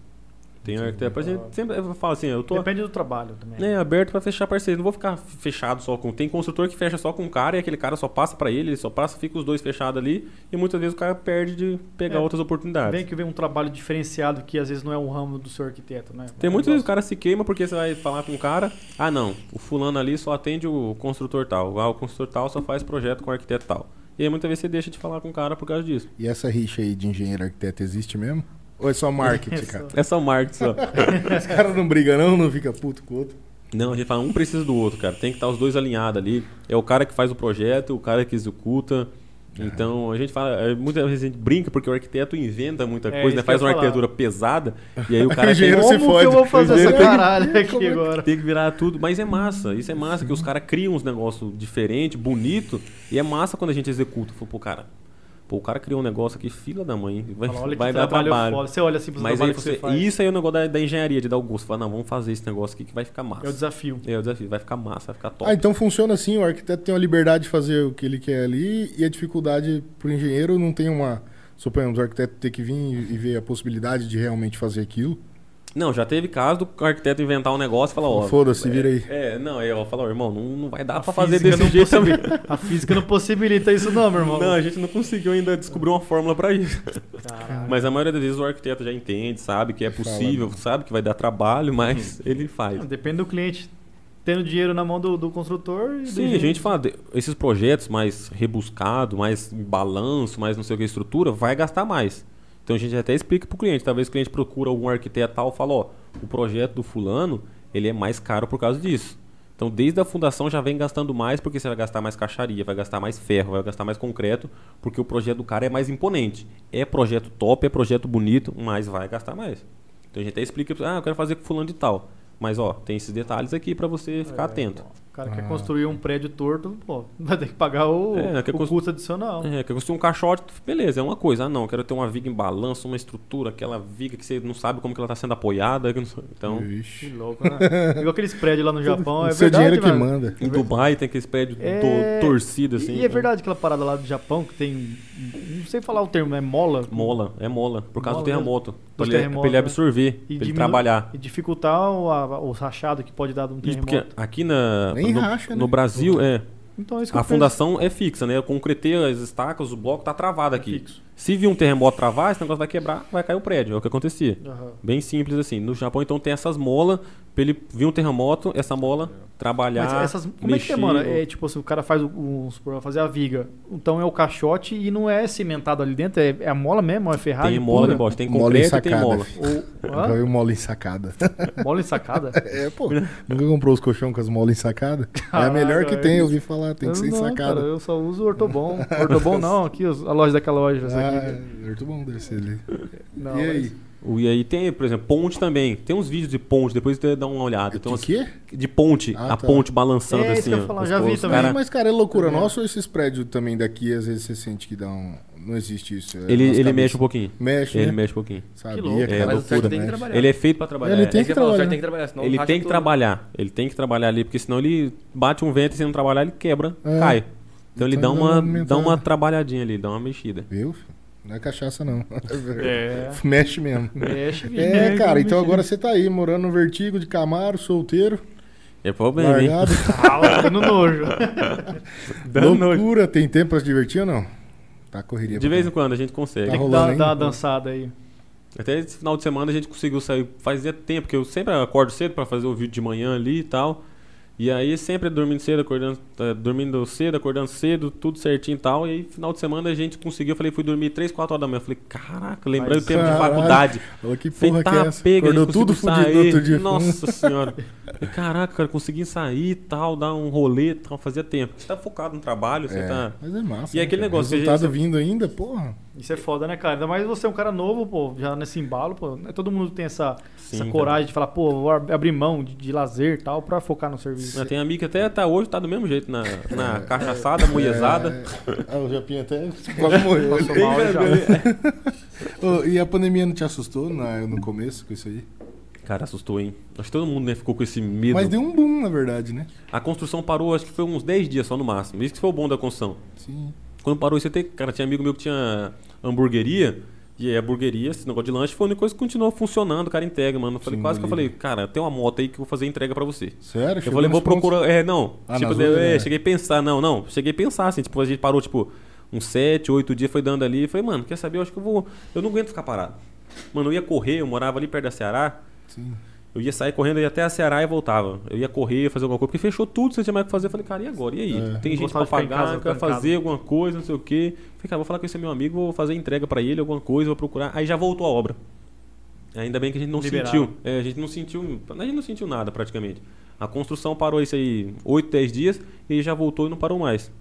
Tem um arquiteto, pra gente sempre eu falo assim, eu tô Depende do trabalho também. né, aberto pra fechar parceiro. Não vou ficar fechado só com. Tem construtor que fecha só com um cara e aquele cara só passa pra ele, ele só passa, fica os dois fechados ali e muitas vezes o cara perde de pegar É. outras oportunidades. Vem que vem um trabalho diferenciado que às vezes não é o ramo do seu arquiteto, né? Tem É muitas vezes o cara se queima porque você vai falar com o cara, ah não, o fulano ali só atende o construtor tal, ah, o construtor tal só faz projeto com o arquiteto tal. E aí muitas vezes você deixa de falar com o cara por causa disso. E essa rixa aí de engenheiro e arquiteto existe mesmo? Ou é só marketing, (laughs) É cara? É só marketing só. (laughs) Os caras não brigam não, não fica puto com o outro. Não, a gente fala, um precisa do outro, cara. Tem que estar os dois alinhados ali. É o cara que faz o projeto, o cara que executa. Então a gente fala, é, muitas vezes a gente brinca porque o arquiteto inventa muita É, coisa, né? faz uma falar. arquitetura pesada e aí o O cara (laughs) tem, engenheiro se fode. que eu vou fazer O essa engenheiro tem que- caralho aqui é agora? tem que virar tudo. Mas é massa, isso é massa, que os caras criam uns negócios diferentes, bonito, e é massa quando a gente executa. Fala, Pô, cara, pô, o cara criou um negócio aqui, fila da mãe, vai, Fala, olha que vai dar trabalho trabalho. foda. Você olha assim pro Mas aí trabalho você, faz. isso aí é o negócio da, da engenharia, de dar o gosto. Fala, não, vamos fazer esse negócio aqui que vai ficar massa. É o desafio. É o desafio, vai ficar massa, vai ficar top. Ah, então funciona assim, o arquiteto tem a liberdade de fazer o que ele quer ali e a dificuldade pro engenheiro não tem uma... Suponhamos, o arquiteto ter que vir e ver a possibilidade de realmente fazer aquilo. Não, já teve caso do arquiteto inventar um negócio e falar, ó. Foda-se, é, vira aí. É, não, aí eu falo, ó, irmão, não, não vai dar A pra fazer desse não jeito também. A física não possibilita isso não, meu irmão. Não, a gente não conseguiu ainda descobrir uma fórmula pra isso. Caralho. Mas a maioria das vezes o arquiteto já entende, sabe que é Fala, possível, né? sabe que vai dar trabalho, mas ele faz. Não, Depende do cliente tendo dinheiro na mão do, do construtor Sim, a gente fala, esses projetos mais rebuscados, mais em balanço, mais não sei o que, estrutura, vai gastar mais. Então a gente até explica pro cliente, talvez o cliente procura algum arquiteto tal e fala, ó, o projeto do fulano, ele é mais caro por causa disso. Então desde a fundação já vem gastando mais, porque você vai gastar mais caixaria, vai gastar mais ferro, vai gastar mais concreto, porque o projeto do cara é mais imponente. É projeto top, é projeto bonito, mas vai gastar mais. Então a gente até explica, ah, eu quero fazer com fulano de tal. Mas ó, tem esses detalhes aqui pra você ficar É, atento. O cara Ah. quer construir um prédio torto, pô, vai ter que pagar o, É, quer o custo adicional. É, que eu construir um caixote, beleza, é uma coisa. Ah, não, eu quero ter uma viga em balanço, uma estrutura, aquela viga que você não sabe como que ela está sendo apoiada. que Então, Que Ixi. louco, né? Igual aqueles prédios lá no (laughs) Japão, o é seu verdade, dinheiro que mano. manda. em Dubai tem aqueles prédios É, to- torcidos assim. E, e é verdade aquela parada lá do Japão que tem. Não sei falar o termo, é mola. Mola, é mola, por causa Mola do terremoto. Pra ele, pra ele né? absorver, E pra ele diminu- trabalhar. E dificultar o, a- o rachado que pode dar de um Isso terremoto. porque aqui na, Nem no, racha, no né? Brasil, é, Então é isso que a eu penso. fundação é fixa, né? Eu concretei as estacas, o bloco tá travado aqui. Fixo. Se vir um terremoto travar, esse negócio vai quebrar, vai cair o prédio. É o que acontecia. Aham. Bem simples assim. No Japão, então, tem essas molas. Pra ele vir um terremoto, essa mola trabalhar. Mas essas, como é que é, mexer, mano? É tipo assim, o cara faz o, o, vai fazer a viga. Então é o caixote e não é cimentado ali dentro, é, é a mola mesmo, é ferragem Tem mola embaixo, tem Mola concreto e tem mola. Ou, viu mola ensacada. (laughs) mola ensacada? É, pô. Nunca comprou os colchão com as molas ensacadas? É a melhor que tem, é. eu ouvi falar, tem que Eu ser não, ensacada. cara, eu só uso ortobon. Ortobon não, aqui a loja daquela loja. (laughs) Ah, muito bom deve ser ali. Não, e aí? O- E aí tem, por exemplo, ponte também. Tem uns vídeos de ponte, depois você dá uma olhada. Tem De umas- quê? de ponte, Ah, a tá. ponte balançando É, isso assim. que eu falar, já vi também. cara- Mas, cara, é loucura Também. nossa ou esses prédios também daqui, às vezes você sente que dá um. não existe isso. é Ele, ele mexe um pouquinho. Mexe, Ele né? mexe um pouquinho. Sabia, Que louco. cara. É Mas loucura, tem trabalhar. Ele é feito pra trabalhar. Ele é. tem É que o trabalhar. certo tem que trabalhar, senão Ele tem que trabalhar. Ele tem que trabalhar ali, porque senão ele bate um vento e se não trabalhar, ele quebra, É. cai. Então ele Então dá ele dá uma, dá uma trabalhadinha ali, dá uma mexida. Viu? filho? Não é cachaça, não. É. (laughs) Mexe mesmo. Mexe, É, mexe, cara, então agora você tá aí, morando no Vertigo de Camaro, solteiro, É problema, hein? largado. (laughs) Ah, tá no nojo. (laughs) Dando nojo. Loucura. Tem tempo pra se divertir ou não? Tá correria. De vez em quando a gente consegue. Tá Tem que rolando dar, ainda? dar uma dançada aí. Até esse final de semana a gente conseguiu sair. Fazia tempo, que eu sempre acordo cedo pra fazer o vídeo de manhã ali e tal. E aí sempre dormindo cedo, acordando, eh, dormindo cedo, acordando cedo, tudo certinho e tal. E aí final de semana a gente conseguiu. Eu falei, fui dormir 3, 4 horas da manhã. Eu falei, caraca, lembrei Mas, o tempo de faculdade. Falou, que Falei, porra que tá, é essa? pega, Acordou tudo fudido sair. outro dia. Nossa (laughs) senhora. Falei, Caraca, cara, consegui sair e tal, dar um rolê e tal, fazia tempo. Você tá focado no trabalho, você É, tá. mas é massa. E né, aquele cara? negócio Resultado vindo ainda, porra. Isso é foda, né, cara? Ainda mais você é um cara novo, pô, já nesse embalo, pô. Não é Todo mundo tem essa, Sim, essa cara. coragem de falar, pô, vou ab- abrir mão de, de lazer e tal pra focar no serviço. Tem amigo que até tá hoje, tá do mesmo jeito, na, (laughs) na cachaçada, mulhezada. É, ah, o Japinha até (laughs) quase morreu. Passou mal (laughs) já. E a pandemia não te assustou na- no começo com isso aí? Cara, assustou, hein? Acho que todo mundo né, ficou com esse medo. Mas deu um boom, na verdade, né? A construção parou, acho que foi uns 10 dias só no máximo. Isso que foi o bom da construção. Sim. Quando parou isso, até, cara, tinha amigo meu que tinha hamburgueria. E aí a hamburgueria, esse negócio de lanche, foi a única coisa que continuou funcionando, o cara entrega, mano. Eu falei, Sim, quase que eu falei, cara, tem uma moto aí que eu vou fazer entrega pra você. Sério? Eu falei, vou procurar. É, não. Ah, tipo, eu- é, né? cheguei a pensar, não, não. Cheguei a pensar, assim, tipo, a gente parou, tipo, uns 7, 8 dias, foi dando ali. Falei, mano, quer saber? Eu acho que eu vou. Eu não aguento ficar parado. Mano, eu ia correr, eu morava ali perto da Ceará. Sim. Eu ia sair correndo, eu ia até a Ceará e voltava. Eu ia correr, ia fazer alguma coisa, porque fechou tudo, você tinha mais o que fazer. Eu falei, cara, e agora? E aí? É. Tem gente pra pagar, casa, quer fazer casa. alguma coisa, não sei o quê. Falei, cara, vou falar com esse meu amigo, vou fazer entrega pra ele, alguma coisa, vou procurar. Aí já voltou a obra. Ainda bem que a gente não Liberaram. sentiu. É, a gente não sentiu. A gente não sentiu nada praticamente. A construção parou isso aí 8, 10 dias e já voltou e não parou mais.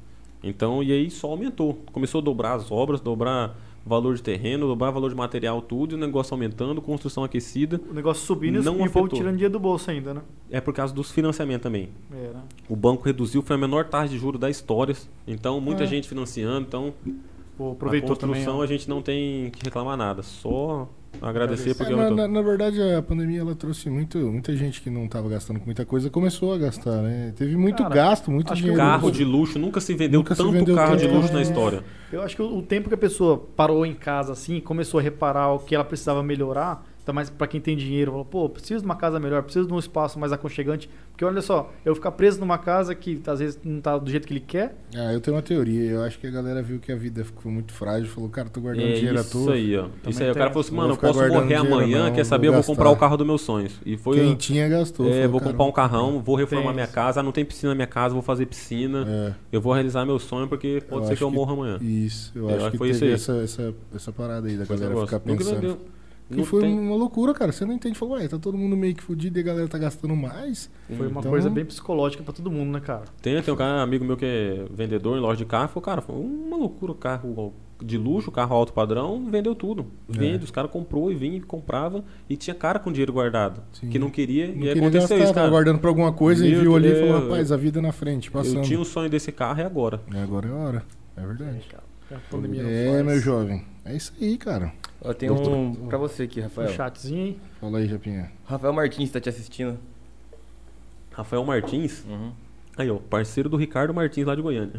Então, e aí só aumentou. Começou a dobrar as obras, dobrar valor de terreno, dobrar valor de material, tudo, e o negócio aumentando, construção aquecida. O negócio subindo Não e o povo afetou. tirando dinheiro do bolso ainda, né? É por causa dos financiamentos também. É, né? O banco reduziu, foi a menor taxa de juros da história. Então, muita É. gente financiando. Então, Pô, a aproveitou também. construção ó. a gente não tem que reclamar nada. Só agradecer porque É, na, na- na verdade, a pandemia ela trouxe muito, muita gente que não estava gastando com muita coisa começou a gastar, né? Teve muito Cara, gasto, muito acho que dinheiro. Carro de luxo, nunca se vendeu Nunca se tanto vendeu carro de luxo carro. na história. Eu acho que o, o tempo que a pessoa parou em casa assim, começou a reparar o que ela precisava melhorar, ainda mais pra quem tem dinheiro, falou, pô, preciso de uma casa melhor, preciso de um espaço mais aconchegante, porque olha só, eu ficar preso numa casa que às vezes não tá do jeito que ele quer, Ah, eu tenho uma teoria. Eu acho que a galera viu que a vida ficou muito frágil, falou, cara, tô guardando É dinheiro à isso toa. aí, ó. Isso aí, o cara falou assim, mano, Não eu posso morrer amanhã, não, quer vou saber? Eu vou comprar o carro dos meus sonhos. E foi. Quem tinha gastou. É, falou, vou comprar um carrão, vou reformar minha isso. casa. Ah, não tem piscina na minha casa, vou fazer piscina. É, Eu vou realizar meu sonho porque pode Eu ser que eu morra amanhã. isso. Eu, Eu acho acho que foi isso aí. essa, essa, essa parada aí da galera ficar pensando. Que não foi tem- uma loucura, cara. Você não entende. Falou, ué, tá todo mundo meio que fudido e a galera tá gastando mais. foi uma Então- coisa bem psicológica pra todo mundo, né, cara? Tem, tem um cara, amigo meu que é vendedor em loja de carro, falou, cara, foi uma loucura o carro de luxo, carro alto padrão, vendeu tudo. Vende, É. os caras comprou e vinha, comprava e tinha cara com dinheiro guardado. Sim. Que não queria Não e queria aconteceu gastar, isso, cara. guardando pra alguma coisa e Meu viu ali e falou, rapaz, a vida na frente, passando. Eu tinha o sonho desse carro e agora. E agora é a hora. É verdade. A pandemia não É, faz. meu jovem. É isso aí, cara. Ó, tem um pra você aqui, Um Rafael. chatzinho, hein? Fala aí, Japinha. Rafael Martins tá te assistindo. Rafael Martins, Uhum. Aí ó, parceiro do Ricardo Martins lá de Goiânia.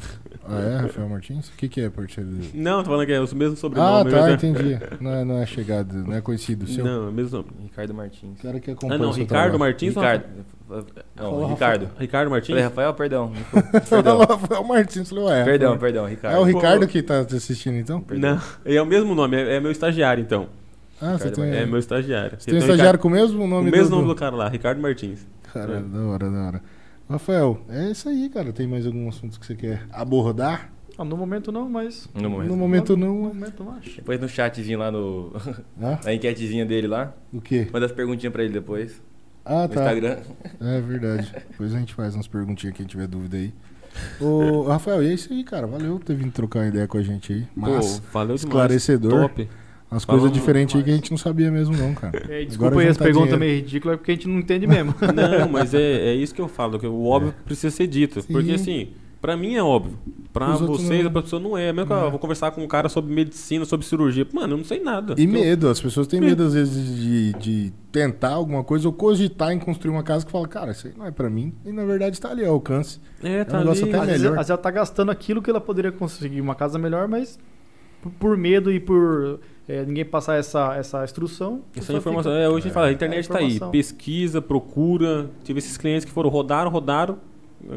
Ah, é, Rafael Martins? O que, que é parceiro dele? Não, tô falando que é o mesmo Ah, sobrenome. tá, né? entendi. (laughs) Não é, não é chegado, não é conhecido. Seu Não, é o mesmo nome. Ricardo Martins. O cara que Ah, acompanha não, o seu Ricardo trabalho. Martins. Ricardo. Não, Fala, Ricardo. Ricardo Martins? Falei, Rafael, perdão. (laughs) Perdão. Rafael Martins. Falou, ué. Perdão, perdão, Ricardo. É o Ricardo que tá te assistindo, então? Não, é o mesmo nome, é, é meu estagiário então. Ah, você Ricardo tem... É meu estagiário. Você tem um estagiário com o mesmo O nome mesmo do... nome do cara lá, Ricardo Martins. Cara, É. da hora, da hora. Rafael, é isso aí, cara. Tem mais algum assunto que você quer abordar? Ah, no momento não, mas. No momento. No momento No não. momento não acho. Depois no chatzinho lá no. (laughs) Ah, na enquetezinha dele lá. o quê? Manda as perguntinhas pra ele depois. Ah, No tá. Instagram. É verdade. (laughs) Depois a gente faz umas perguntinhas quem tiver dúvida aí. Ô, Rafael, e é isso aí, cara. Valeu por ter vindo trocar uma ideia com a gente aí. Mas, Pô, valeu demais. esclarecedor. Top. Umas coisas diferentes aí que a gente não sabia mesmo, não, cara. É, desculpa Agora aí as juntar perguntas meio ridículas, é porque a gente não entende mesmo. (laughs) Não, mas é, é isso que eu falo, que o óbvio precisa ser dito. Sim. Porque assim, Pra mim é óbvio. Pra Os vocês, não. a pessoa não é. Mesmo que eu Não é. vou conversar com um cara sobre medicina, sobre cirurgia. Mano, eu não sei nada. E Eu- medo, as pessoas têm medo às vezes de, de tentar alguma coisa ou cogitar em construir uma casa que fala, cara, isso aí não é pra mim. E na verdade está ali ao alcance. É, um tá negócio ali. até Às vezes, melhor. às vezes ela tá gastando aquilo que ela poderia conseguir uma casa melhor, mas por, medo e por é, ninguém passar essa, essa instrução. Essa informação, fica- é, hoje a gente fala, a internet É, está aí, informação. pesquisa, procura. Tive esses clientes que foram, rodaram, rodaram.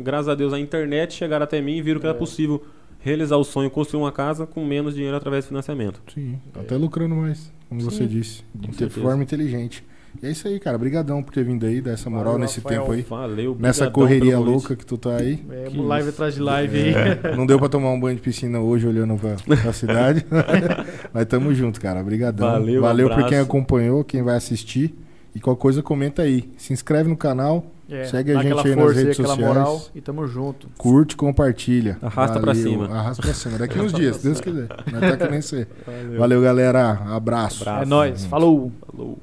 Graças a Deus a internet chegaram até mim e viram que É. era possível realizar o sonho, construir uma casa com menos dinheiro através de financiamento. Sim, até lucrando mais, como você Sim, disse. De com ter certeza. forma inteligente. E é isso aí, cara. Brigadão por ter vindo aí, dar essa moral Valeu, nesse Rafael. tempo aí. Valeu, Nessa correria louca que tu tá aí. É, Que live isso. atrás de live aí. É, (laughs) não deu pra tomar um banho de piscina hoje olhando pra, pra cidade. (laughs) Mas tamo junto, cara. Obrigadão. Valeu, Valeu por quem acompanhou, quem vai assistir. E qualquer coisa comenta aí. Se inscreve no canal, É, Segue a gente aí nas redes sociais. moral e tamo junto. curte, compartilha. Arrasta pra Valeu. cima. Arrasta pra cima. Daqui uns dias, se Deus quiser. Não tá que nem ser. (laughs) Valeu. Valeu, galera. Abraço. Abraço. É nóis. Falou. Falou.